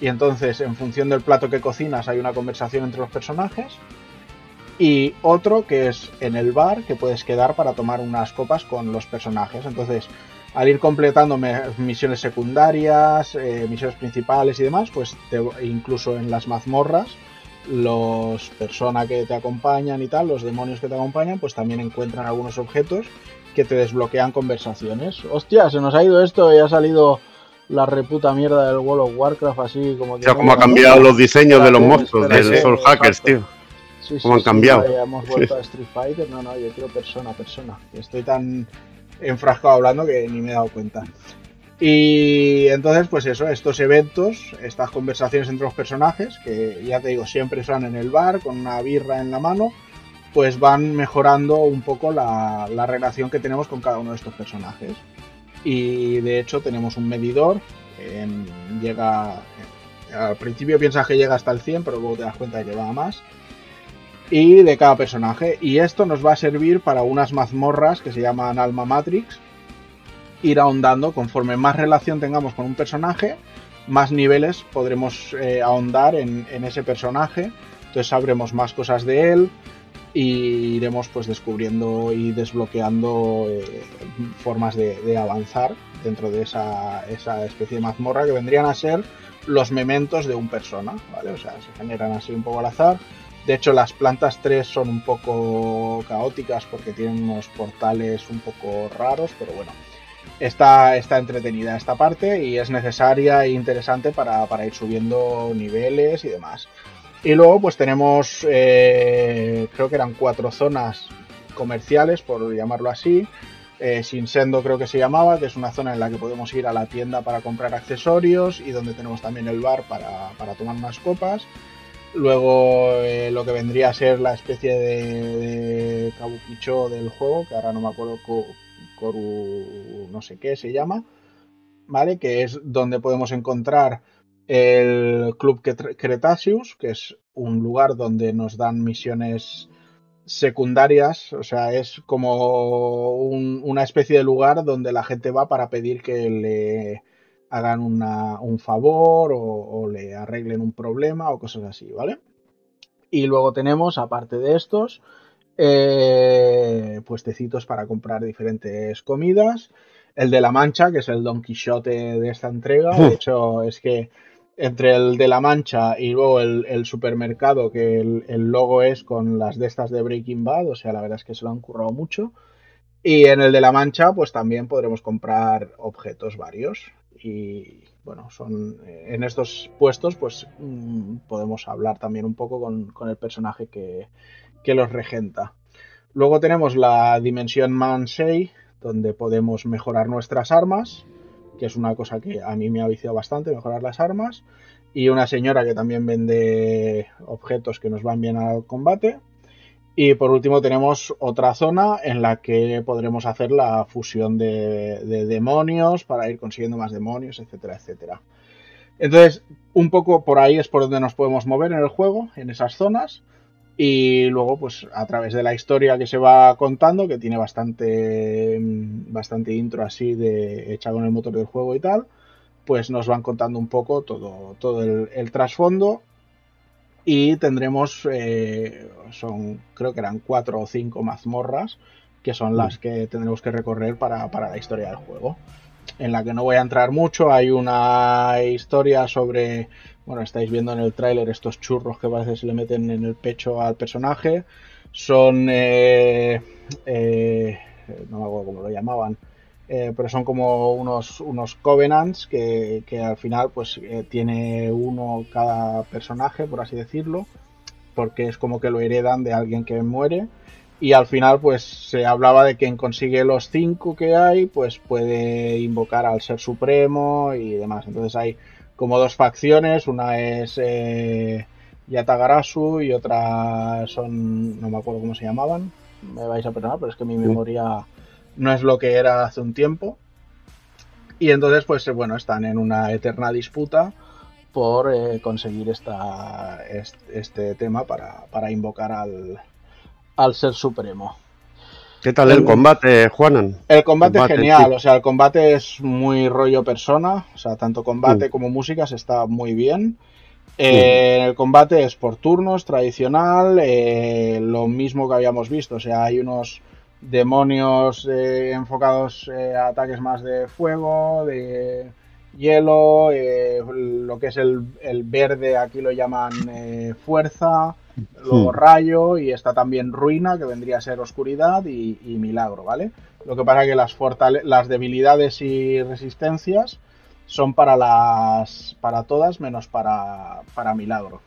Y entonces, en función del plato que cocinas, hay una conversación entre los personajes. Y otro que es en el bar, que puedes quedar para tomar unas copas con los personajes. Entonces, al ir completando misiones secundarias, eh, misiones principales y demás, pues te- incluso en las mazmorras, los personas que te acompañan y tal, los demonios que te acompañan, pues también encuentran algunos objetos que te desbloquean conversaciones. Hostia, se nos ha ido esto y ha salido la reputa mierda del World of Warcraft así como O que... sea, no, cómo ha cambiado los diseños de los monstruos, espérate, del Soul Hackers, tío. Sí, cómo han cambiado. hemos vuelto a Street Fighter. No, no, yo quiero persona, persona. Estoy tan enfrascado hablando que ni me he dado cuenta. Y entonces, pues eso, estos eventos, estas conversaciones entre los personajes, que ya te digo, siempre son en el bar, con una birra en la mano, pues van mejorando un poco la, la relación que tenemos con cada uno de estos personajes. Y de hecho tenemos un medidor, llega... Al principio piensas que llega hasta el 100, pero luego te das cuenta de que va a más y de cada personaje. Y esto nos va a servir para unas mazmorras que se llaman Alma Matrix. Ir ahondando conforme más relación tengamos con un personaje, más niveles podremos eh, ahondar en, en ese personaje. Entonces sabremos más cosas de él y iremos pues descubriendo y desbloqueando eh, formas de, de avanzar dentro de esa, esa especie de mazmorra que vendrían a ser los mementos de un persona, ¿vale? O sea, se generan así un poco al azar. De hecho, las plantas 3 son un poco caóticas porque tienen unos portales un poco raros, pero bueno, está, está entretenida esta parte y es necesaria e interesante para, para ir subiendo niveles y demás. Y luego pues tenemos, eh, creo que eran cuatro zonas comerciales, por llamarlo así. Eh, Shinsendo creo que se llamaba, que es una zona en la que podemos ir a la tienda para comprar accesorios y donde tenemos también el bar para, para tomar unas copas. Luego eh, lo que vendría a ser la especie de, de del juego, que ahora no me acuerdo, Ko- Koru no sé qué se llama, ¿vale? Que es donde podemos encontrar el Club Cret- Cretaceous, que es un lugar donde nos dan misiones secundarias, o sea, es como un- una especie de lugar donde la gente va para pedir que le hagan una- un favor o, o le arreglen un problema o cosas así, ¿vale? Y luego tenemos, aparte de estos, eh, puestecitos para comprar diferentes comidas. El de la Mancha, que es el Don Quijote de esta entrega. De hecho, es que entre el de la Mancha y luego el, el supermercado, que el, el logo es con las de estas de Breaking Bad, o sea, la verdad es que se lo han currado mucho. Y en el de la Mancha, pues también podremos comprar objetos varios. Y bueno, son eh, en estos puestos, pues mm, podemos hablar también un poco con, con el personaje que, que los regenta. Luego tenemos la dimensión Mansei, donde podemos mejorar nuestras armas, que es una cosa que a mí me ha viciado bastante, mejorar las armas. Y una señora que también vende objetos que nos van bien al combate. Y por último tenemos otra zona en la que podremos hacer la fusión de, de demonios para ir consiguiendo más demonios, etcétera, etcétera. Entonces, un poco por ahí es por donde nos podemos mover en el juego, en esas zonas. Y luego, pues a través de la historia que se va contando, que tiene bastante, mm, bastante intro así de hecha con el motor del juego y tal, pues nos van contando un poco todo, todo el trasfondo. Y tendremos, eh, son, creo que eran cuatro o cinco mazmorras, que son las que tendremos que recorrer para, para la historia del juego. en la que no voy a entrar mucho. Hay una historia sobre, bueno, estáis viendo en el tráiler estos churros que parece se le meten en el pecho al personaje. Son, eh, eh, no me acuerdo cómo lo llamaban, eh, pero son como unos, unos covenants que, que al final pues tiene uno cada personaje, por así decirlo, porque es como que lo heredan de alguien que muere. Y al final pues se hablaba de quien consigue los cinco que hay pues puede invocar al ser supremo y demás. Entonces hay como dos facciones. Una es eh, Yatagarasu y otra son no me acuerdo cómo se llamaban. Me vais a perdonar pero es que mi memoria no es lo que era hace un tiempo y entonces pues bueno están en una eterna disputa por eh, conseguir esta, este, tema para, para invocar al, al ser supremo. ¿Qué tal el, combate, Juanan? El combate, es genial, o sea, el combate es muy rollo persona, o sea, tanto combate mm. como músicas está muy bien. Eh, el combate es por turnos, tradicional, eh, lo mismo que habíamos visto, o sea, hay unos demonios eh, enfocados a ataques más de fuego, de hielo, lo que es el, el, verde aquí lo llaman fuerza, luego hmm. rayo y está también ruina, que vendría a ser oscuridad y, milagro, ¿vale? Lo que pasa es que las, las debilidades y resistencias son para las para todas menos para, para milagro.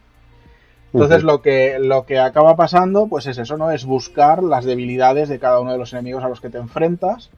Entonces lo que lo que acaba pasando pues es eso, ¿no? Es buscar las debilidades de cada uno de los enemigos a los que te enfrentas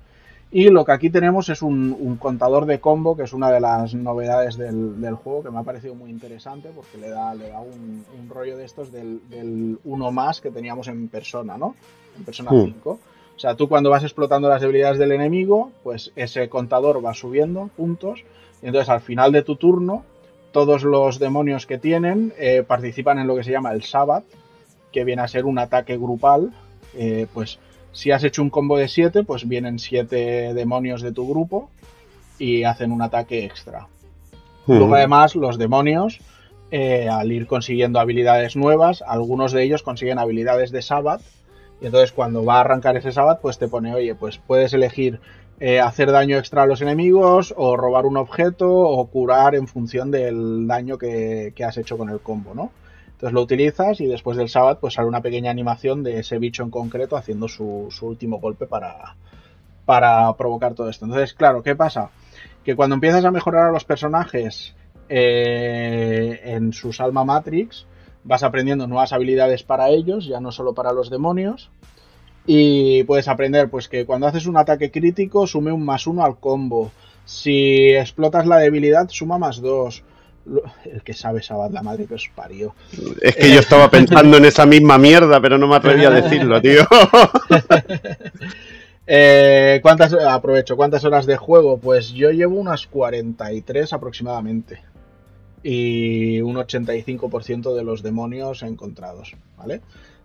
y lo que aquí tenemos es un, contador de combo, que es una de las novedades del, juego, que me ha parecido muy interesante porque le da, le da un, rollo de estos del, uno más que teníamos en persona, ¿no? En persona 5. Hmm. O sea, tú cuando vas explotando las debilidades del enemigo, pues ese contador va subiendo puntos. Y entonces al final de tu turno, todos los demonios que tienen eh, participan en lo que se llama el Sabbath, que viene a ser un ataque grupal. Eh, pues si has hecho un combo de 7, pues vienen 7 demonios de tu grupo y hacen un ataque extra. Luego además los demonios, eh, al ir consiguiendo habilidades nuevas, algunos de ellos consiguen habilidades de Sabbath. Y entonces cuando va a arrancar ese Sabbath, pues te pone, oye, pues puedes elegir eh, hacer daño extra a los enemigos, o robar un objeto, o curar en función del daño que, que has hecho con el combo, ¿no? Entonces lo utilizas y después del Sabbath pues sale una pequeña animación de ese bicho en concreto haciendo su, último golpe para, para provocar todo esto. Entonces, claro, ¿qué pasa? Que cuando empiezas a mejorar a los personajes eh, en sus alma matrix, vas aprendiendo nuevas habilidades para ellos, ya no solo para los demonios. Y puedes aprender pues que cuando haces un ataque crítico sume un más uno al combo. Si explotas la debilidad, suma más dos el que sabe Sabad, la madre que os parió. Es que yo estaba pensando en esa misma mierda, pero no me atreví a decirlo, tío. Eh, ¿cuántas, aprovecho, ¿cuántas horas de juego? Pues yo llevo unas 43 aproximadamente. Y un 85% de los demonios encontrados, ¿vale?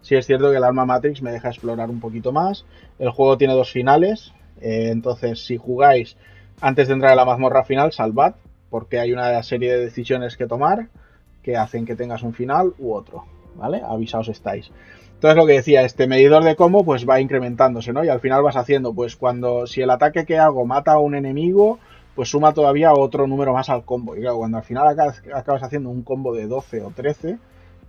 Sí es cierto que el Alma Matrix me deja explorar un poquito más. El juego tiene dos finales. Eh, entonces, si jugáis antes de entrar a la mazmorra final, salvad porque hay una serie de decisiones que tomar que hacen que tengas un final u otro, ¿vale? Avisaos estáis. Entonces lo que decía, este medidor de combo pues va incrementándose, ¿no? Y al final vas haciendo, pues cuando, si el ataque que hago mata a un enemigo, pues suma todavía otro número más al combo. Y claro, cuando al final acabas, haciendo un combo de 12 o 13,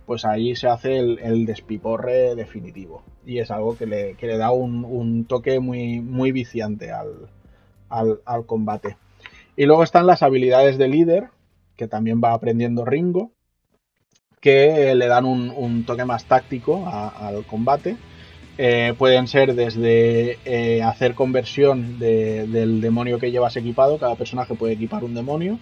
pues ahí se hace el, despiporre definitivo. Y es algo que le, que le da un, toque muy, muy viciante al, al combate. Y luego están las habilidades de líder, que también va aprendiendo Ringo, que le dan un, toque más táctico al combate. Eh, pueden ser desde eh, hacer conversión del demonio que llevas equipado, cada personaje puede equipar un demonio.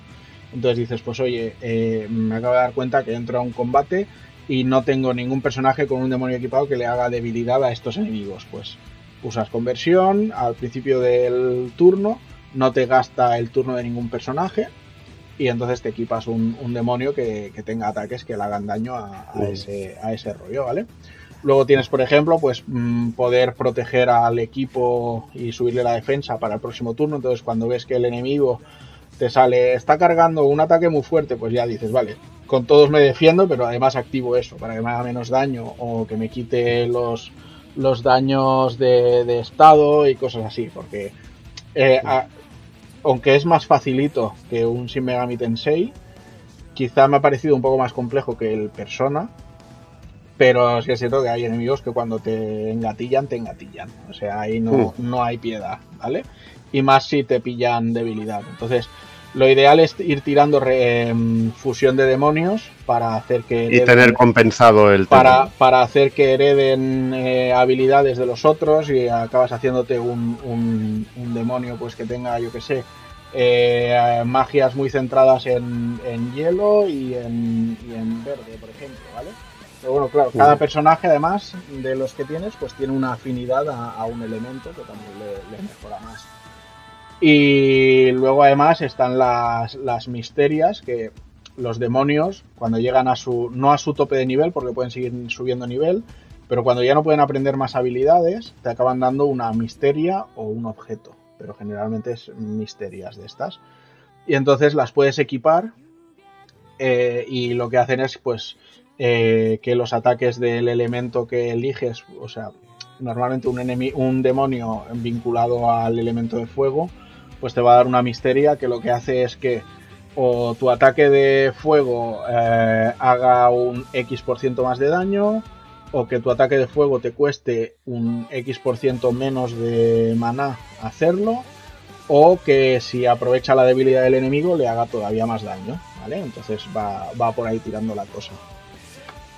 Entonces dices, pues oye, eh, me acabo de dar cuenta que entro a un combate y no tengo ningún personaje con un demonio equipado que le haga debilidad a estos enemigos. Pues usas conversión al principio del turno no te gasta el turno de ningún personaje y entonces te equipas un, demonio que, tenga ataques que le hagan daño a, ese, a ese rollo, ¿vale? Luego tienes, por ejemplo, pues mm, poder proteger al equipo y subirle la defensa para el próximo turno. Entonces, cuando ves que el enemigo te sale, está cargando un ataque muy fuerte, pues ya dices, vale, con todos me defiendo, pero además activo eso para que me haga menos daño o que me quite los, los daños de, estado y cosas así, porque eh, aunque es más facilito que un Shin Megami Tensei, quizá me ha parecido un poco más complejo que el Persona, pero sí es cierto que hay enemigos que cuando te engatillan, te engatillan. O sea, ahí no, no hay piedad, ¿vale? Y más si te pillan debilidad. Entonces, lo ideal es ir tirando re- em, fusión de demonios para hacer que Y tener compensado el para, tema. para hacer que hereden eh, habilidades de los otros y acabas haciéndote un, un- un demonio pues que tenga, yo que sé, eh, magias muy centradas en, en hielo y en, y en verde, por ejemplo, ¿vale? Pero bueno, claro, cada personaje además de los que tienes pues tiene una afinidad a, a un elemento que también le, le mejora más. Y luego además están las, las misterias que los demonios cuando llegan a su no a su tope de nivel porque pueden seguir subiendo nivel pero cuando ya no pueden aprender más habilidades te acaban dando una misteria o un objeto. Pero generalmente es misterias de estas. Y entonces las puedes equipar eh, y lo que hacen es pues eh, que los ataques del elemento que eliges o sea normalmente un, enemi- un demonio vinculado al elemento de fuego pues te va a dar una misteria que lo que hace es que o tu ataque de fuego eh, haga un X% por ciento más de daño, o que tu ataque de fuego te cueste un X% por ciento menos de maná hacerlo, o que si aprovecha la debilidad del enemigo le haga todavía más daño, ¿vale? Entonces va, va por ahí tirando la cosa.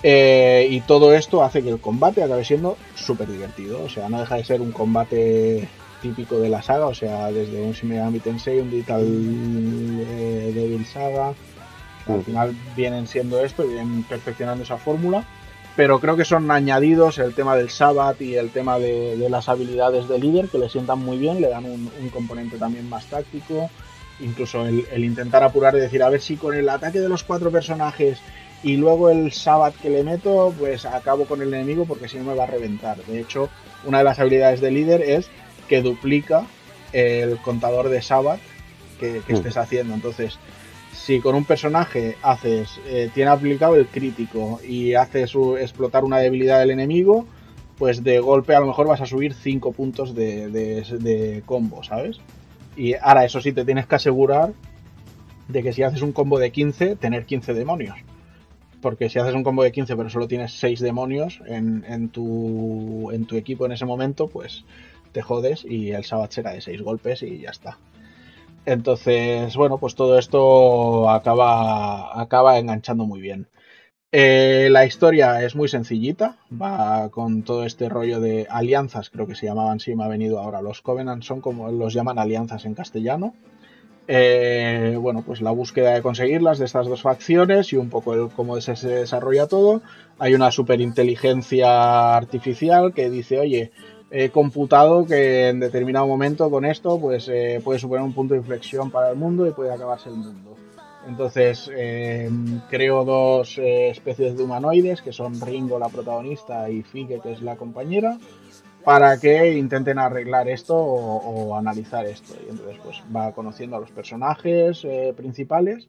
Eh, y todo esto hace que el combate acabe siendo súper divertido, o sea, no deja de ser un combate típico de la saga, o sea, desde un Shin Megami Tensei, un Digital eh, Devil Saga, al Mm. final vienen siendo esto y vienen perfeccionando esa fórmula, pero creo que son añadidos el tema del Sabbath y el tema de, de las habilidades de líder que le sientan muy bien, le dan un, un componente también más táctico, incluso el, el intentar apurar y decir, a ver si con el ataque de los cuatro personajes y luego el Sabbath que le meto, pues acabo con el enemigo porque si no me va a reventar. De hecho, una de las habilidades de líder es que duplica el contador de Sabbath que, que Mm. estés haciendo. Entonces, si con un personaje haces, eh, tiene aplicado el crítico y haces explotar una debilidad del enemigo, pues de golpe a lo mejor vas a subir 5 puntos de, de- de combo, ¿sabes? Y ahora eso sí te tienes que asegurar de que si haces un combo de 15, tener 15 demonios. Porque si haces un combo de 15 pero solo tienes 6 demonios en, tu, equipo en ese momento, pues te jodes y el Sabbath será de 6 golpes y ya está. Entonces, bueno, pues todo esto acaba, acaba enganchando muy bien. Eh, la historia es muy sencillita, va con todo este rollo de alianzas, creo que se llamaban, sí, me ha venido ahora. Los Covenant son como los llaman alianzas en castellano. Eh, bueno, pues la búsqueda de conseguirlas de estas dos facciones y un poco el cómo se, desarrolla todo. Hay una superinteligencia artificial que dice, oye, he computado que en determinado momento con esto pues eh, puede suponer un punto de inflexión para el mundo y puede acabarse el mundo. Entonces eh, creo dos especies de humanoides que son Ringo la protagonista y Fige que es la compañera para que intenten arreglar esto o, analizar esto. Y entonces pues va conociendo a los personajes eh, principales.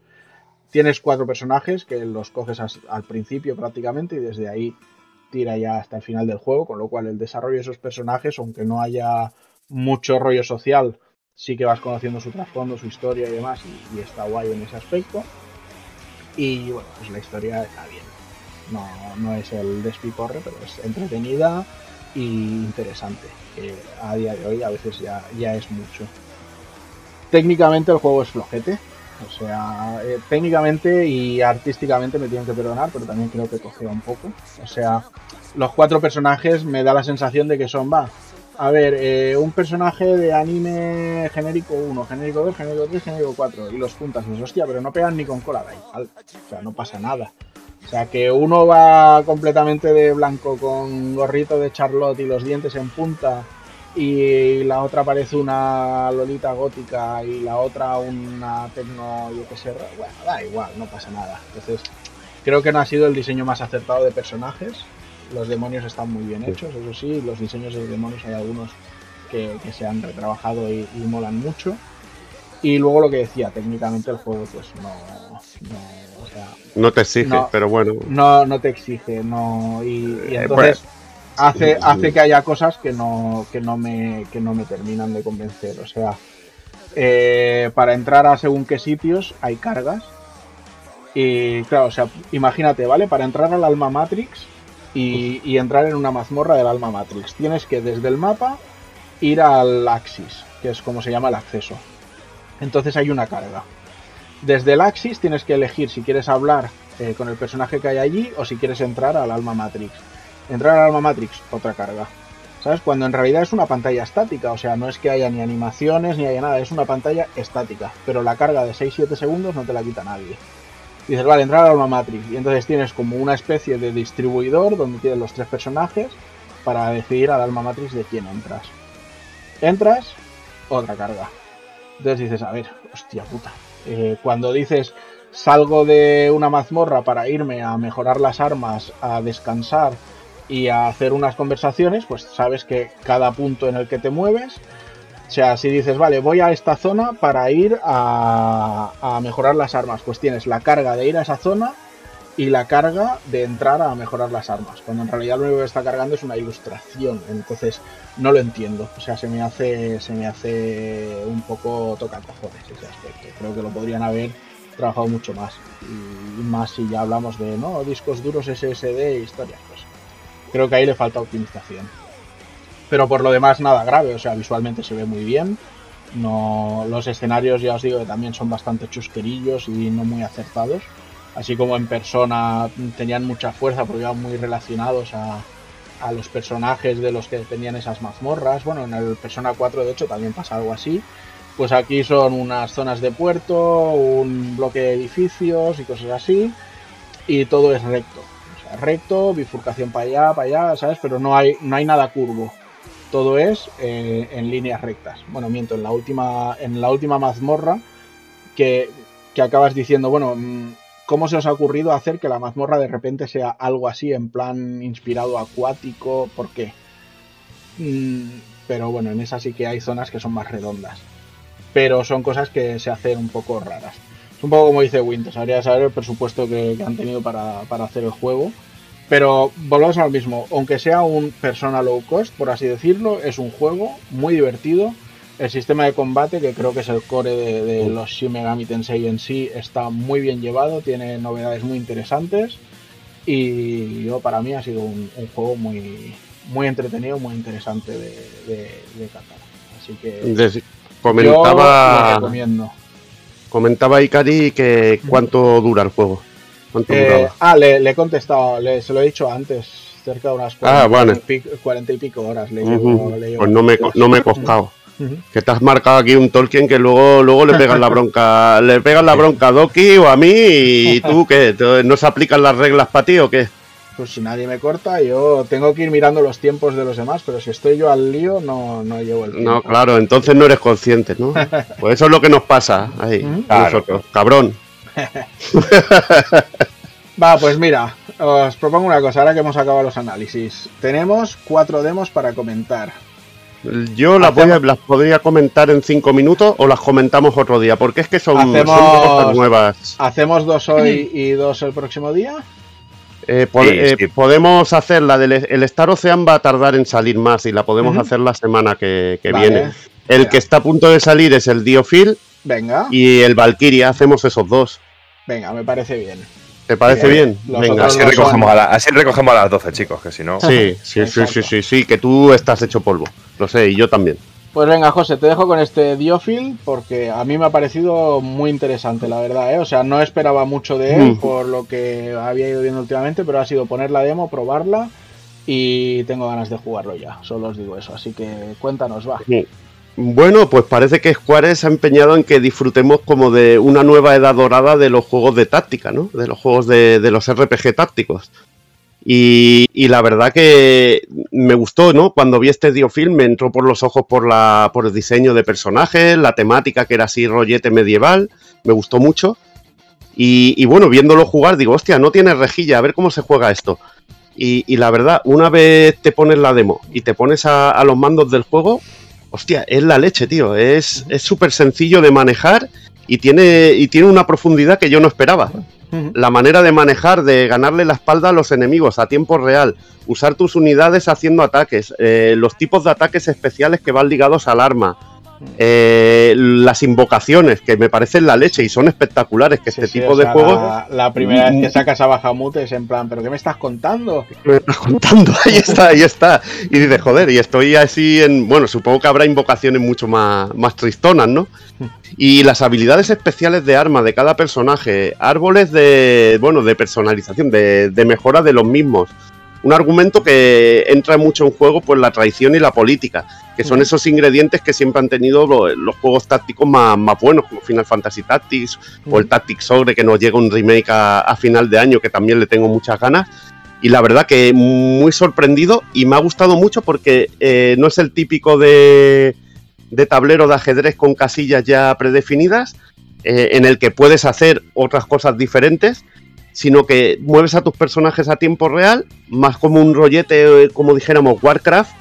Tienes cuatro personajes que los coges al principio prácticamente y desde ahí tira ya hasta el final del juego, con lo cual el desarrollo de esos personajes, aunque no haya mucho rollo social, sí que vas conociendo su trasfondo, su historia y demás, y, y está guay en ese aspecto. Y bueno, pues la historia está bien. No, no es el despiporre, pero es entretenida y interesante, que a día de hoy a veces ya, ya es mucho. Técnicamente el juego es flojete, o sea, eh, técnicamente y artísticamente me tienen que perdonar, pero también creo que cogea un poco. O sea, los cuatro personajes me da la sensación de que son, va, a ver, eh, un personaje de anime genérico 1, genérico 2, genérico 3, genérico 4, y los juntas y hostia, pero no pegan ni con cola, da igual. O sea, no pasa nada. O sea, que uno va completamente de blanco con gorrito de Charlotte y los dientes en punta y la otra parece una lolita gótica y la otra una tecno, yo qué sé, bueno, da igual, no pasa nada. Entonces, creo que no ha sido el diseño más acertado de personajes. Los demonios están muy bien hechos, eso sí, los diseños de demonios hay algunos que, que se han retrabajado y, y molan mucho. Y luego lo que decía, técnicamente el juego pues no, sea, No te exige, No. pero bueno. no, no te exige, no. Y, y Eh, entonces hace, sí. hace que haya cosas que no, que no me, que no me terminan de convencer. O sea, eh, para entrar a según qué sitios hay cargas. Y claro, o sea, imagínate, ¿vale? Para entrar al Alma Matrix y, y entrar en una mazmorra del Alma Matrix, tienes que desde el mapa ir al Axis, que es como se llama el acceso. Entonces hay una carga. Desde el Axis tienes que elegir si quieres hablar eh, con el personaje que hay allí o si quieres entrar al Alma Matrix. Entrar al Alma Matrix, otra carga. ¿Sabes? Cuando en realidad es una pantalla estática, o sea, no es que haya ni animaciones ni haya nada, es una pantalla estática, pero la carga de 6-7 segundos no te la quita nadie. Dices, vale, entrar al Alma Matrix, y entonces tienes como una especie de distribuidor donde tienes los tres personajes para decidir al Alma Matrix de quién entras. Entras, otra carga. Entonces dices, a ver, hostia puta. Eh, cuando dices, salgo de una mazmorra para irme a mejorar las armas, a descansar y a hacer unas conversaciones, pues sabes que cada punto en el que te mueves, o sea, si dices, vale, voy a esta zona para ir a, a mejorar las armas, pues tienes la carga de ir a esa zona y la carga de entrar a mejorar las armas, cuando en realidad lo único que está cargando es una ilustración, entonces no lo entiendo, o sea, se me hace se me hace un poco toca cojones ese aspecto. Creo que lo podrían haber trabajado mucho más y más si ya hablamos de no discos duros SSD e historias, pues creo que ahí le falta optimización. Pero por lo demás nada grave, o sea, visualmente se ve muy bien. No, los escenarios ya os digo que también son bastante chusquerillos y no muy acertados. Así como en persona tenían mucha fuerza porque iban muy relacionados a, a los personajes de los que tenían esas mazmorras. Bueno, en el Persona 4 de hecho también pasa algo así. Pues aquí son unas zonas de puerto, un bloque de edificios y cosas así. Y todo es recto. O sea, recto, bifurcación para allá, para allá, ¿sabes? Pero no hay, no hay nada curvo. Todo es eh, en líneas rectas. Bueno, miento, en la última, en la última mazmorra que, que acabas diciendo, bueno, mm, ¿Cómo se os ha ocurrido hacer que la mazmorra de repente sea algo así, en plan inspirado acuático? ¿Por qué? Mm, pero bueno, en esa sí que hay zonas que son más redondas. Pero son cosas que se hacen un poco raras. Es un poco como dice Winters, habría que saber el presupuesto que, han tenido para, para, hacer el juego. Pero volvemos al mismo, aunque sea un persona low cost, por así decirlo, es un juego muy divertido el sistema de combate, que creo que es el core de, de los Shin Megami Tensei en sí, está muy bien llevado, tiene novedades muy interesantes y yo para mí ha sido un, un juego muy, muy entretenido, muy interesante de, de, de catar. Así que Des- comentaba, yo lo recomiendo. comentaba Ikari que cuánto dura el juego. ¿Cuánto Eh, ah, le, le he contestado, le, se lo he dicho antes, cerca de unas Ah, 40, bueno. y pico, 40 y pico horas le llevo. le llevo Pues no me, no me he Que te has marcado aquí un Tolkien que luego, luego le pegan la bronca, le pegan la bronca a Doki o a mí y tú qué, ¿Te- ¿no se aplican las reglas para ti o qué? Pues si nadie me corta, yo tengo que ir mirando los tiempos de los demás, pero si estoy yo al lío, no, no llevo el tiempo. No, claro, entonces no eres consciente, ¿no? Pues eso es lo que nos pasa ahí, a Claro. nosotros. Cabrón. Va, pues mira, os propongo una cosa, ahora que hemos acabado los análisis. Tenemos cuatro demos para comentar. Yo las, voy a- las podría comentar en cinco minutos o las comentamos otro día, porque es que son, son Hacemos- cosas nuevas. ¿Hacemos dos hoy y dos el próximo día? Eh, po- Sí, eh, sí. Podemos hacer la del el Star Ocean va a tardar en salir más y la podemos hacer la semana que, que Vale. viene. El Venga. que está a punto de salir es el Diofil Venga, y el Valkyria. Hacemos esos dos. venga, me parece bien. ¿Te parece Bien. bien? Venga. Así recogemos, a la- así recogemos a las 12, chicos, que si no. Sí, sí, sí, sí, sí, sí, que tú estás hecho polvo. Lo sé, y yo también. Pues venga, José, te dejo con este Diofil porque a mí me ha parecido muy interesante, la verdad, ¿eh? O sea, no esperaba mucho de él Mm. por lo que había ido viendo últimamente, pero ha sido poner la demo, probarla y tengo ganas de jugarlo ya, solo os digo eso. Así que cuéntanos, va. Bueno, pues parece que Square se ha empeñado en que disfrutemos como de una nueva edad dorada de los juegos de táctica, ¿no? De los juegos de, de los RPG tácticos. Y, la verdad que me gustó, ¿no? Cuando vi este Diofilm me entró por los ojos por, la, por el diseño de personajes, la temática que era así rollete medieval, me gustó mucho. Y, y bueno, viéndolo jugar digo, hostia, no tiene rejilla, a ver cómo se juega esto. Y, y la verdad, una vez te pones la demo y te pones a, a los mandos del juego, hostia, es la leche, tío. Es es súper sencillo de manejar y tiene, y tiene una profundidad que yo no esperaba. La manera de manejar, de ganarle la espalda a los enemigos a tiempo real, usar tus unidades haciendo ataques, eh, los tipos de ataques especiales que van ligados al arma, eh, las invocaciones, que me parecen la leche y son espectaculares, que Sí, este sí, tipo o de juegos... La, la primera vez que sacas a Bahamut es en plan, ¿pero qué me estás contando? me estás contando, ahí está, ahí está. Y dices, joder, y estoy así en. Bueno, supongo que habrá invocaciones mucho más, más tristonas, ¿no? Y las habilidades especiales de arma de cada personaje, árboles de. Bueno, de personalización, de, de mejora de los mismos. Un argumento que entra mucho en juego, pues la traición y la política, que son esos ingredientes que siempre han tenido lo- los, juegos tácticos más, más buenos, como Final Fantasy Tactics o el Tactics Ogre, que nos llega un remake a, a final de año, que también le tengo muchas ganas. Y la verdad que muy sorprendido y me ha gustado mucho porque eh, no es el típico de, de tablero de ajedrez con casillas ya predefinidas, eh, en el que puedes hacer otras cosas diferentes, sino que mueves a tus personajes a tiempo real, más como un rollete, eh, como dijéramos, Warcraft.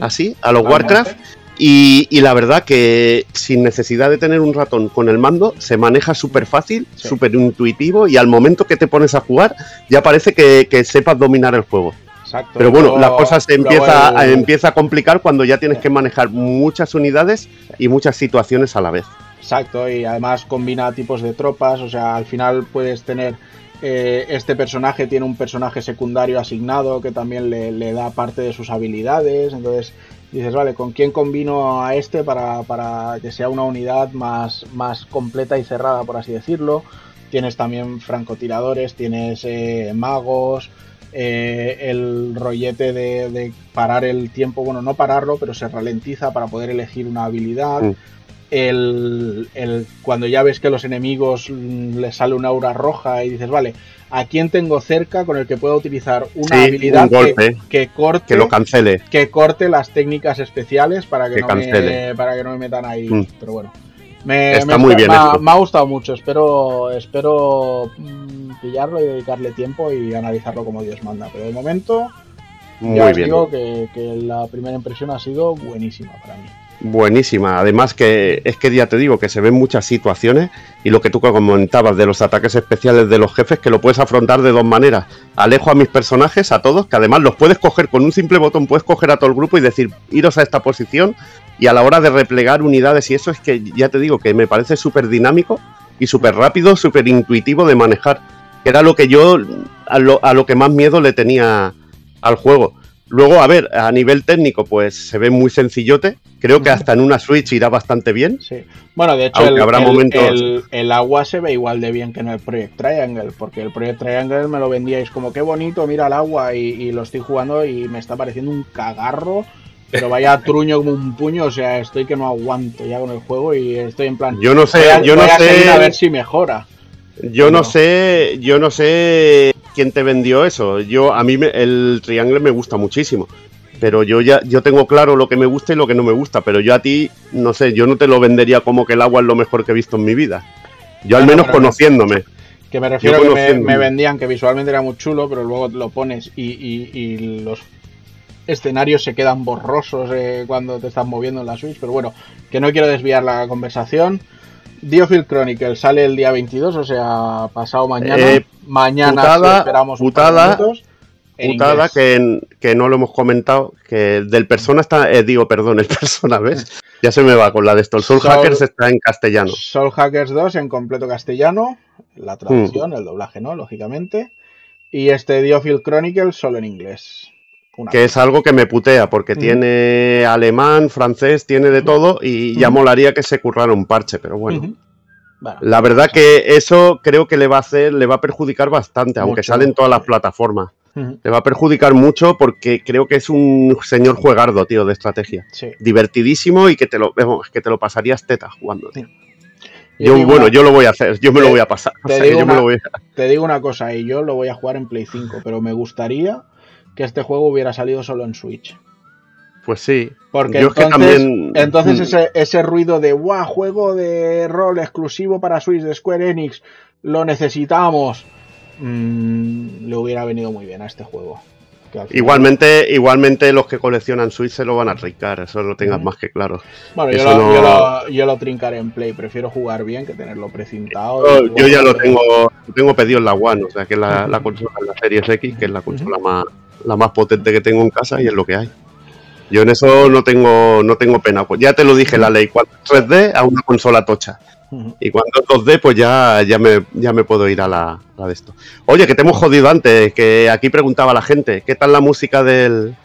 Así, a los Totalmente. Warcraft. Y, y la verdad que sin necesidad de tener un ratón con el mando, se maneja súper fácil, Sí. súper intuitivo y al momento que te pones a jugar ya parece que, que sepas dominar el juego. Exacto. Pero bueno, Luego- la cosa se empieza, el- a, empieza a complicar cuando ya tienes que manejar muchas unidades y muchas situaciones a la vez. Exacto, y además combina tipos de tropas, o sea, al final puedes tener eh, este personaje tiene un personaje secundario asignado que también le, da parte de sus habilidades, entonces dices, vale, ¿con quién combino a este para, para que sea una unidad más, más completa y cerrada, por así decirlo? Tienes también francotiradores, tienes eh, magos, eh, el rollete de, parar el tiempo, bueno, no pararlo, pero se ralentiza para poder elegir una habilidad. El, el- cuando ya ves que los enemigos mm, les sale una aura roja y dices, vale, ¿a quién tengo cerca con el que pueda utilizar una Sí, habilidad un golpe. que, que corte Que lo cancele. que corte las técnicas especiales para que, Que no, me, para que no me metan ahí. Mm. Pero bueno. Me, Está me muy bien me ha, esto. me ha gustado mucho. Espero, espero mm, pillarlo y dedicarle tiempo y analizarlo como Dios manda. Pero de momento, ya Muy os bien. digo que, que la primera impresión ha sido buenísima para mí. Buenísima. Además que es que ya te digo que se ven muchas situaciones y lo que tú comentabas de los ataques especiales de los jefes que lo puedes afrontar de dos maneras. Alejo a mis personajes, a todos, que además los puedes coger con un simple botón, puedes coger a todo el grupo y decir, iros a esta posición y a la hora de replegar unidades y eso es que ya te digo que me parece súper dinámico y súper rápido, súper intuitivo de manejar. Que era lo que yo, a lo, a lo que más miedo le tenía al juego. Luego, a ver, a nivel técnico, pues se ve muy sencillote. Creo que hasta en una Switch irá bastante bien. Sí. Bueno, de hecho, el, habrá el- momentos- el- el agua se ve igual de bien que en el Project Triangle, porque el Project Triangle me lo vendíais como qué bonito, mira el agua, y, y lo estoy jugando y me está pareciendo un cagarro, pero vaya truño como un puño, o sea, estoy que no aguanto ya con el juego y estoy en plan. Yo no sé, voy a, yo no voy a ver sé, si mejora. Yo no no. sé, yo no sé quién te vendió eso. Yo a mí me- el Triangle me gusta muchísimo. Pero yo ya yo tengo claro lo que me gusta y lo que no me gusta, pero yo a ti no sé, yo no te lo vendería como que el agua es lo mejor que he visto en mi vida. Yo al menos conociéndome. Que me refiero Yo a que me vendían que visualmente era muy chulo, pero luego lo pones y, y- y los escenarios se quedan borrosos eh, cuando te estás moviendo en la Switch. Pero bueno, que no quiero desviar la conversación. Diofield Chronicle sale el día 22, o sea, pasado mañana. Eh, mañana putada, esperamos un par de putada, minutos. Putada que, no lo hemos comentado, que del Persona está, eh, digo, perdón, el Persona, ¿ves? Ya se me va con la de esto. El Soul Soul- Hackers está en castellano. Soul Hackers 2 en completo castellano, la traducción, el doblaje no, lógicamente. Y este Diofield Chronicle solo en inglés. Una Que es algo que me putea, porque Ujú. tiene alemán, francés, tiene de todo, y ya Ujú. molaría que se currara un parche, pero bueno. La verdad que eso creo que le va a hacer, le va a perjudicar bastante, aunque Mucho. sale en todas las plataformas. Le va a perjudicar mucho porque creo que es un señor juegardo, tío, de estrategia. Sí. Divertidísimo y que te lo, que te lo pasarías teta jugando, tío. Yo Yo, bueno, una- yo lo voy a hacer, yo me lo voy a pasar. O te sea, digo yo me una- lo voy a... Te digo una cosa, y yo lo voy a jugar en Play 5, pero me gustaría que este juego hubiera salido solo en Switch. Pues sí. Porque Yo es que entonces, también- entonces Mm. ese, ese ruido de ¡guau! Juego de rol exclusivo para Switch de Square Enix, lo necesitamos. mm, le hubiera venido muy bien a este juego. Final- Igualmente, igualmente los que coleccionan Switch se lo van a trincar, eso lo tengas más que claro. Bueno, yo lo, no- yo, lo, yo lo trincaré en Play, prefiero jugar bien que tenerlo precintado. Yo, ya lo tengo, lo tengo pedido en la One, o sea que es la, la consola, la Series X, que es la consola más, la más potente que tengo en casa y es lo que hay. Yo en eso no tengo, no tengo pena. Pues ya te lo dije, la ley, cuando es 3D a una consola tocha. Y cuando es 2D, pues ya, ya, me, ya me puedo ir a la, la de esto. Oye, que te hemos jodido antes, que aquí preguntaba la gente, ¿qué tal la música del...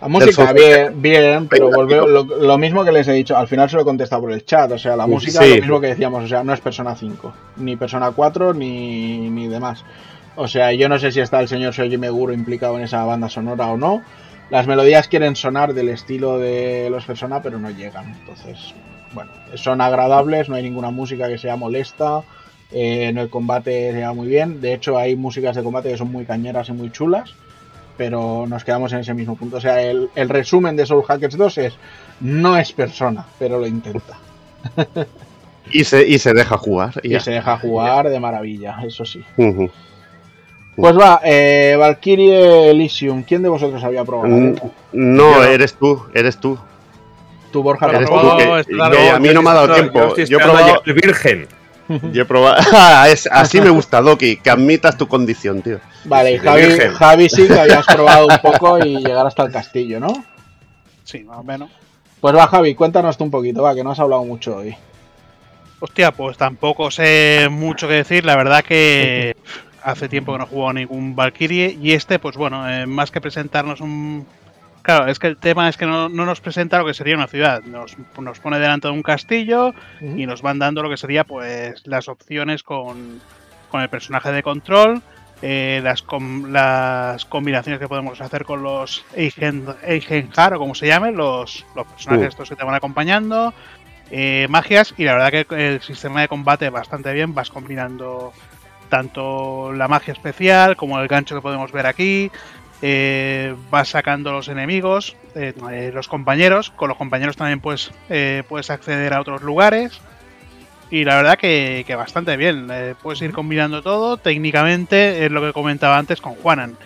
La música, bien, bien, pero volveo, lo, lo mismo que les he dicho, al final se lo he contestado por el chat, o sea, la Sí. música es lo mismo que decíamos, o sea, no es Persona 5, ni Persona 4, ni, ni demás. O sea, yo no sé si está el señor Shoji Meguro implicado en esa banda sonora o no. Las melodías quieren sonar del estilo de los Persona, pero no llegan. Entonces, bueno, son agradables, no hay ninguna música que sea molesta, eh, no el combate se va muy bien. De hecho, hay músicas de combate que son muy cañeras y muy chulas pero nos quedamos en ese mismo punto. O sea, el, el resumen de Soul Hackers 2 es no es persona, pero lo intenta. Y se, y se deja jugar. y se deja jugar de maravilla, eso sí. Pues va, eh, Valkyrie Elysium, ¿quién de vosotros había probado? Mm, No, eres tú, eres tú. Tú, Borja, Eres lo tú, probado? que- que a mí no me ha dado Yo tiempo. Yo he probado, el virgen. yo he probado- es- así me gusta, Doki, que admitas tu condición, tío. Vale, y Javi. Javi sí que habías probado un poco y llegar hasta el castillo, ¿no? Sí, más o menos. Pues va, Javi, cuéntanos tú un poquito, va, que no has hablado mucho hoy. Hostia, pues tampoco sé mucho que decir. La verdad que hace tiempo que no juego a ningún Valkyrie. Y este, pues bueno, eh, más que presentarnos un. Claro, es que el tema es que no, no nos presenta lo que sería una ciudad. Nos, nos pone delante de un castillo y nos van dando lo que sería, pues, las opciones con, con el personaje de control. eh, las, com- las combinaciones que podemos hacer con los Eigenhar o como se llamen, los, los personajes Uh. estos que te van acompañando, eh, magias y la verdad que el sistema de combate bastante bien, vas combinando tanto la magia especial como el gancho que podemos ver aquí, eh, vas sacando los enemigos, eh, eh, los compañeros, con los compañeros también puedes, eh, puedes acceder a otros lugares. Y la verdad que, que bastante bien, puedes ir combinando todo, técnicamente es lo que comentaba antes con Juanan.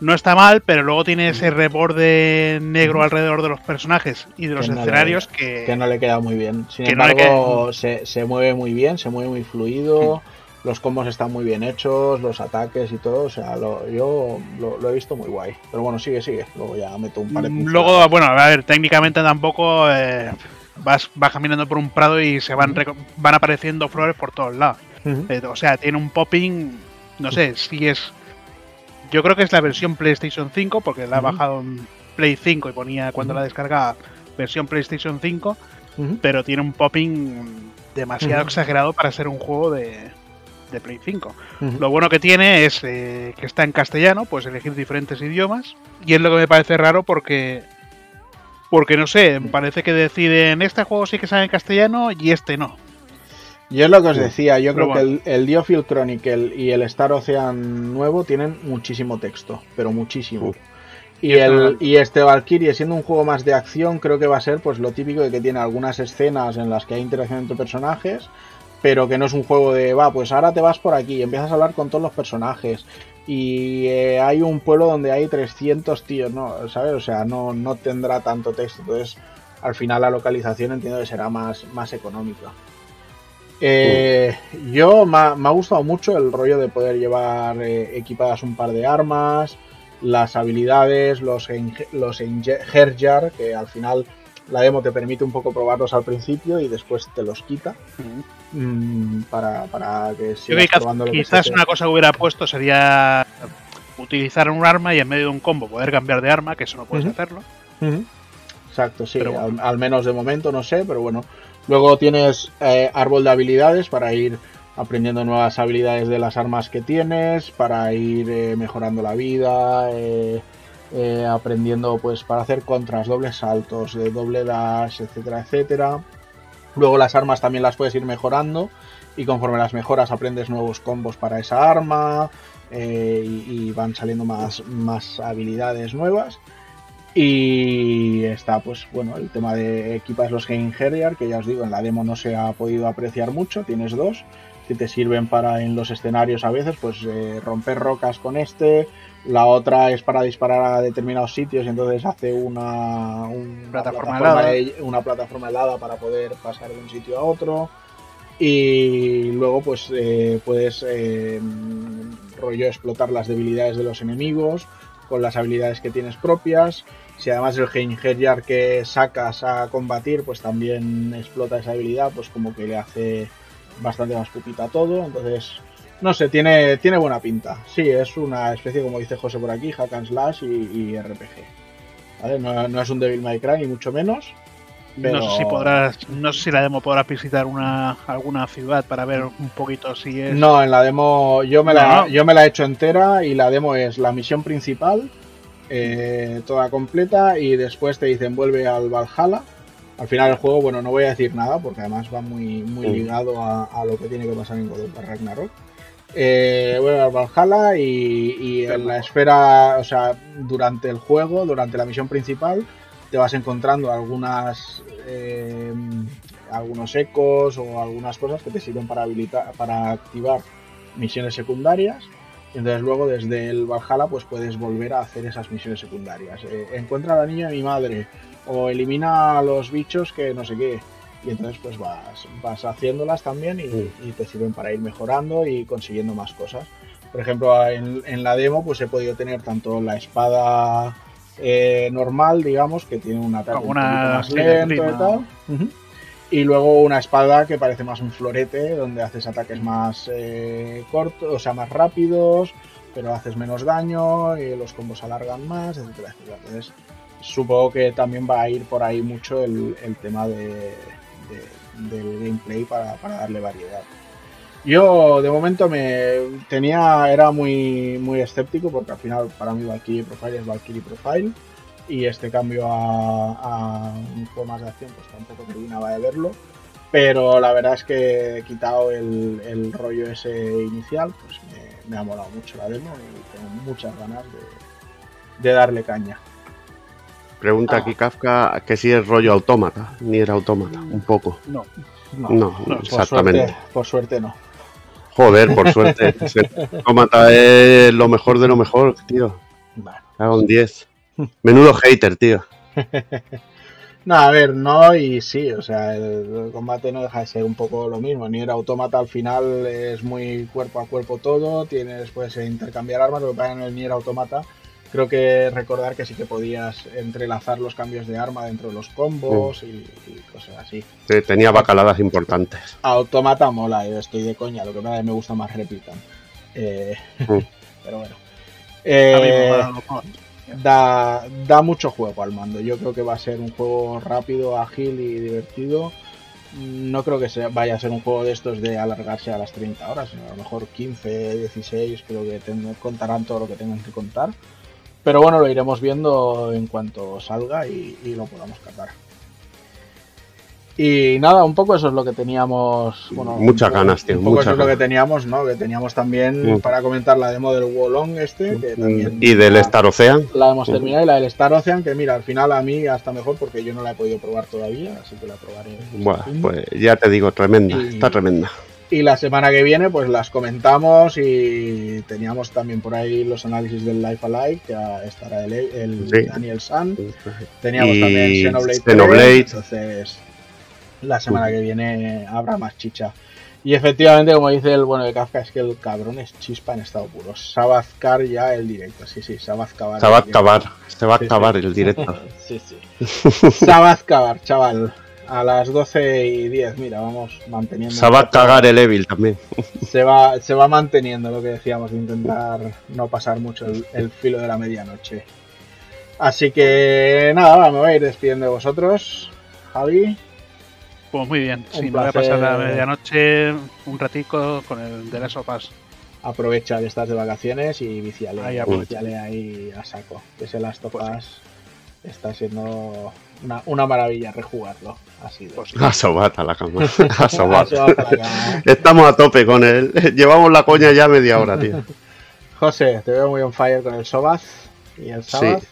No está mal, pero luego tiene ese reborde negro alrededor de los personajes y de los Que no le- escenarios que, Que no le queda muy bien. Sin no embargo, se, se mueve muy bien, se mueve muy fluido. Los combos están muy bien hechos, los ataques y todo. O sea, lo- yo lo, lo he visto muy guay. Pero bueno, sigue, sigue. Luego ya meto un par de pinceladas. Luego, bueno, a ver, técnicamente tampoco eh, vas, vas caminando por un prado y se van, reco- van apareciendo flores por todos lados. Eh, o sea, tiene un popping, no sé, si es... Yo creo que es la versión PlayStation 5, porque la he Ujú. bajado en Play 5 y ponía cuando la descargaba versión PlayStation 5, Ujú. pero tiene un popping demasiado exagerado para ser un juego de, de Play 5. Ujú. Lo bueno que tiene es eh, que está en castellano, puedes elegir diferentes idiomas. Y es lo que me parece raro porque. Porque no sé, parece que deciden este juego sí que sale en castellano y este no. Yo es lo que os decía, yo Pero creo que el, el Diofield Chronicle y el Star Ocean nuevo tienen muchísimo texto, pero muchísimo. Y, Y este el, y este Valkyrie, siendo un juego más de acción, creo que va a ser pues lo típico de que tiene algunas escenas en las que hay interacción entre personajes, pero que no es un juego de, va, pues ahora te vas por aquí y empiezas a hablar con todos los personajes. Y eh, hay un pueblo donde hay 300 tíos, ¿no? ¿Sabes? O sea, no, no tendrá tanto texto. Entonces, al final la localización entiendo que será más, más económica. Eh, Yo me ha, gustado mucho el rollo de poder llevar eh, equipadas un par de armas, las habilidades, los, los Herjar, que al final la demo te permite un poco probarlos al principio y después te los quita mm, para, para que sigas que probando lo que quizás se te- una cosa que hubiera puesto sería utilizar un arma y en medio de un combo poder cambiar de arma, que eso no puedes hacerlo. Exacto, sí, bueno. al, al menos de momento no sé, pero bueno. Luego tienes eh, árbol de habilidades para ir aprendiendo nuevas habilidades de las armas que tienes, para ir eh, mejorando la vida, eh, eh, aprendiendo pues para hacer contras, dobles saltos, de doble dash, etcétera, etcétera. Luego las armas también las puedes ir mejorando y conforme las mejoras aprendes nuevos combos para esa arma eh, y, van saliendo más, más habilidades nuevas. Y está, pues bueno, el tema de equipas los Game Harrier, que ya os digo, en la demo no se ha podido apreciar mucho. Tienes dos que te sirven para en los escenarios a veces, pues eh, romper rocas con este. La otra es para disparar a determinados sitios y entonces hace una, una Plataforma plataforma, helada. una plataforma helada para poder pasar de un sitio a otro. Y luego, pues eh, puedes eh, rollo explotar las debilidades de los enemigos con las habilidades que tienes propias. Si además el Heinherjar que sacas a combatir, pues también explota esa habilidad, pues como que le hace bastante más pupita a todo. Entonces, no sé, tiene, tiene buena pinta. Sí, es una especie, como dice José por aquí, hack and slash y, y RPG. ¿Vale? No, no es un Devil May Cry, ni mucho menos. Pero... No sé si podrás, no sé si la demo podrá visitar una alguna ciudad para ver un poquito si es. No, en la demo yo me, la, No. yo me la he hecho entera y la demo es la misión principal, eh, toda completa y después te dicen vuelve al Valhalla. Al final el juego, bueno, no voy a decir nada porque además va muy, muy ligado a, a lo que tiene que pasar en God of War Ragnarok. Eh, al Valhalla y, y en la esfera, o sea, durante el juego, durante la misión principal, te vas encontrando algunas eh, algunos ecos o algunas cosas que te sirven para habilitar para activar misiones secundarias. Y entonces luego desde el Valhalla pues puedes volver a hacer esas misiones secundarias. Eh, encuentra a la niña de mi madre o elimina a los bichos que no sé qué y entonces pues vas, vas haciéndolas también y, y te sirven para ir mejorando y consiguiendo más cosas por ejemplo en, en la demo pues he podido tener tanto la espada eh, normal, digamos, que tiene un ataque Como un una poquito más lento y tal. Y luego una espada que parece más un florete, donde haces ataques más eh, cortos, o sea, más rápidos, pero haces menos daño y los combos alargan más, etcétera, etcétera. Entonces, supongo que también va a ir por ahí mucho el, el tema de, de- del gameplay para, para darle variedad. Yo de momento me tenía era muy muy escéptico porque al final para mí Valkyrie Profile es Valkyrie Profile. Y este cambio a, a más de acción pues tampoco terminaba de verlo. Pero la verdad es que he quitado el, el rollo ese inicial pues me, me ha molado mucho la demo y tengo muchas ganas de, de darle caña Pregunta aquí Kafka que si es rollo autómata, ni era autómata, un poco. No. no, No, no, por exactamente. suerte, por suerte no Joder, por suerte. autómata es lo mejor de lo mejor, tío. Bueno. Cago en 10. Menudo hater, tío. No, a ver, no y sí, o sea, el, el combate no deja de ser un poco lo mismo. Ni era autómata al final es muy cuerpo a cuerpo todo, tienes puedes intercambiar armas, lo que pasa en el Nier Automata creo que recordar que sí que podías entrelazar los cambios de arma dentro de los combos y, y cosas así. Te- Tenía bacaladas importantes. Automata mola, yo estoy de coña, lo que me gusta más Replican. Eh, Mm. pero bueno. A mí Eh, da, da mucho juego al mando. Yo creo que va a ser un juego rápido, ágil y divertido. No creo que sea, vaya a ser un juego de estos de alargarse a las 30 horas, sino a lo mejor 15, 16, creo que ten- contarán todo lo que tengan que contar. Pero bueno, lo iremos viendo en cuanto salga y, y lo podamos catar. Y nada, un poco eso es lo que teníamos. Bueno, Muchas poco- ganas, tío, Un poco eso es lo que teníamos, ¿no? Que teníamos también Mm. para comentar la demo del Wolong este. Que también Y del la- Star Ocean. la hemos Ujú. terminado y la del Star Ocean, que mira, al final a mí hasta mejor porque yo no la he podido probar todavía, así que la probaré. Bueno, pues ya te digo, tremenda. Y- Está tremenda. Y la semana que viene pues las comentamos y teníamos también por ahí los análisis del Life Alive, que estará el, el Sí. Daniel San. Teníamos Y también Xenoblade, 3, Xenoblade. entonces la semana que viene habrá más chicha. Y efectivamente, como dice el bueno de Kafka, es que el cabrón es chispa en estado puro. Sabazcar ya el directo, sí, sí, Sabazcar. Se va a acabar. Se va a acabar el directo. Sí, sí. Sabazcabar, chaval. A las 12 y 10, mira, vamos manteniendo. Se va a cagar el Evil también. Se va, se va manteniendo lo que decíamos, de intentar no pasar mucho el, el filo de la medianoche. Así que nada, me voy a ir despidiendo de vosotros. Javi, Pues muy bien, Un sí, me voy a pasar la medianoche un ratico con el de las sopas. aprovecha que estás de vacaciones y viciale, Ahí viciale ahí a saco. Que se las topas. Está siendo una, una maravilla rejugarlo. Ha sido. Pues A la cama. A acá. Estamos a tope con él. Llevamos la coña ya media hora, tío. José, te veo muy on fire con el Sobaz y el Sí. Sabbath.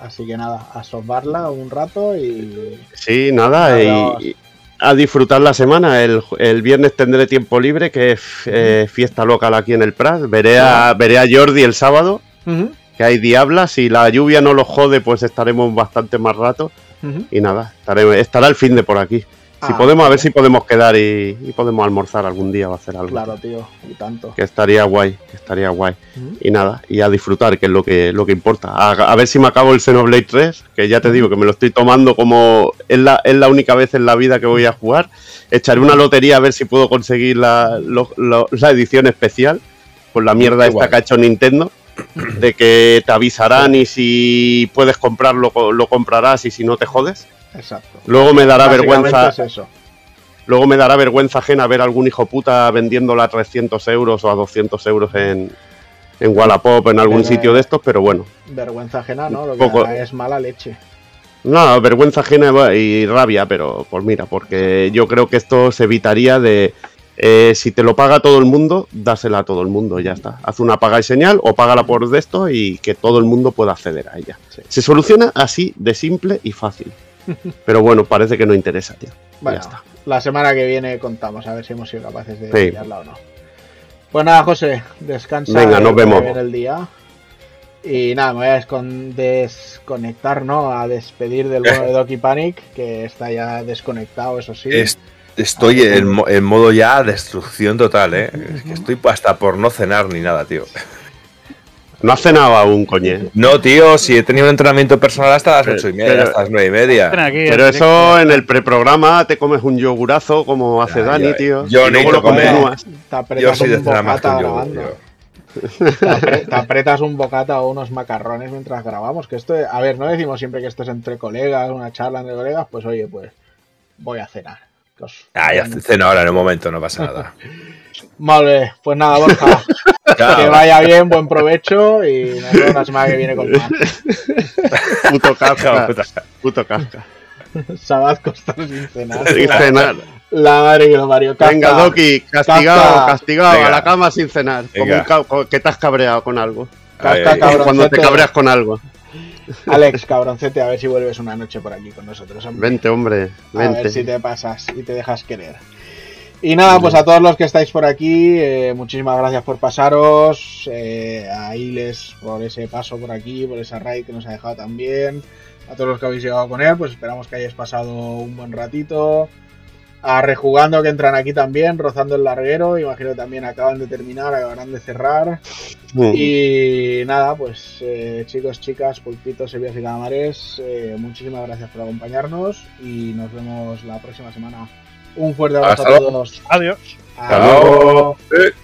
Así que nada, a sobarla un rato y. Sí, nada. Y, a disfrutar la semana. El, el viernes tendré tiempo libre, que es eh, fiesta local aquí en el Prat. Veré a, veré a Jordi el sábado, que hay diablas. Si la lluvia no lo jode, pues estaremos bastante más rato. Y nada, estaré- estará el fin de por aquí. Si Ah, podemos, a ver si podemos quedar y, y podemos almorzar algún día o hacer algo. Claro, tío, y tanto. Que estaría guay, que estaría guay. Y nada, y a disfrutar, que es lo que, lo que importa. A, a ver si me acabo el Xenoblade 3, que ya te digo que me lo estoy tomando como es la, es la única vez en la vida que voy a jugar. Echaré una lotería a ver si puedo conseguir la, lo- lo- la edición especial, con la mierda Qué esta guay. que ha hecho Nintendo, de que te avisarán y si puedes comprarlo, lo comprarás y si no te jodes. Exacto. Luego me dará vergüenza. es eso. Luego me dará vergüenza ajena ver algún hijo puta vendiéndola a 300 euros o a 200 euros en, en Wallapop, en algún Pero- sitio de estos, pero bueno. Vergüenza ajena, ¿no? Lo que Poco. es mala leche. No, vergüenza ajena y rabia, pero pues mira, porque yo creo que esto se evitaría de... eh, si te lo paga todo el mundo, dásela a todo el mundo, ya está. Haz una paga y señal o págala por de esto y que todo el mundo pueda acceder a ella. Sí. Se soluciona así de simple y fácil. Pero bueno, parece que no interesa, tío. Bueno, Ya está. la semana que viene contamos a ver si hemos sido capaces de Sí. pillarla o no. Pues nada, José, descansa. Venga, nos vemos. el día. Y nada, me voy a descon- desconectar, ¿no? A despedir del bueno de Doki Panic, que está ya desconectado, eso sí. Estoy en, mo- en modo ya destrucción total, ¿eh? Es que estoy hasta por no cenar ni nada, tío. No has cenado aún, coñe. No, tío, si he tenido un entrenamiento personal hasta las ocho y media, pero- hasta las nueve y media. Pero eso en el preprograma te comes un yogurazo como hace Ya, Dani, ya, tío. yo necesito lo continúas. Te Yo apretas soy de cenar más que bocata un yogur, grabando. tío. Te apre- te apretas un bocata o unos macarrones mientras grabamos. Que esto, a ver, no decimos siempre que esto es entre colegas, una charla entre colegas. Pues oye, pues voy a cenar. Que Ah, ya ceno ahora en un momento, no pasa nada. Vale, pues nada, Borja. Que Chao. vaya bien, buen provecho y nos vemos la semana que viene con más. Puto casca. Puto casca. Sabad costar sin cenar. Sin cenar. La madre que lo parió. Casca. Venga, Doki, castigado, Casca. castigado, Venga. a la cama sin cenar. Como Venga. un ca- co- que te has cabreado con algo. Ay, ay. Cuando te cabreas con algo. Alex, cabroncete, a ver si vuelves una noche por aquí con nosotros. hombre. Vente, hombre, A ver si te pasas y te dejas querer. Y nada, pues a todos los que estáis por aquí, eh, muchísimas gracias por pasaros. eh, a Iles por ese paso por aquí, por esa raid que nos ha dejado también. A todos los que habéis llegado con él, pues esperamos que hayáis pasado un buen ratito. A Rejugando que entran aquí también, rozando el larguero. Imagino que también acaban de terminar, acabarán de cerrar. Mm. Y nada, pues eh, chicos, chicas, pulpitos, servías y calamares, eh, muchísimas gracias por acompañarnos y nos vemos la próxima semana. Un fuerte abrazo Hasta a luego. todos. Adiós. Hasta luego. luego. Eh.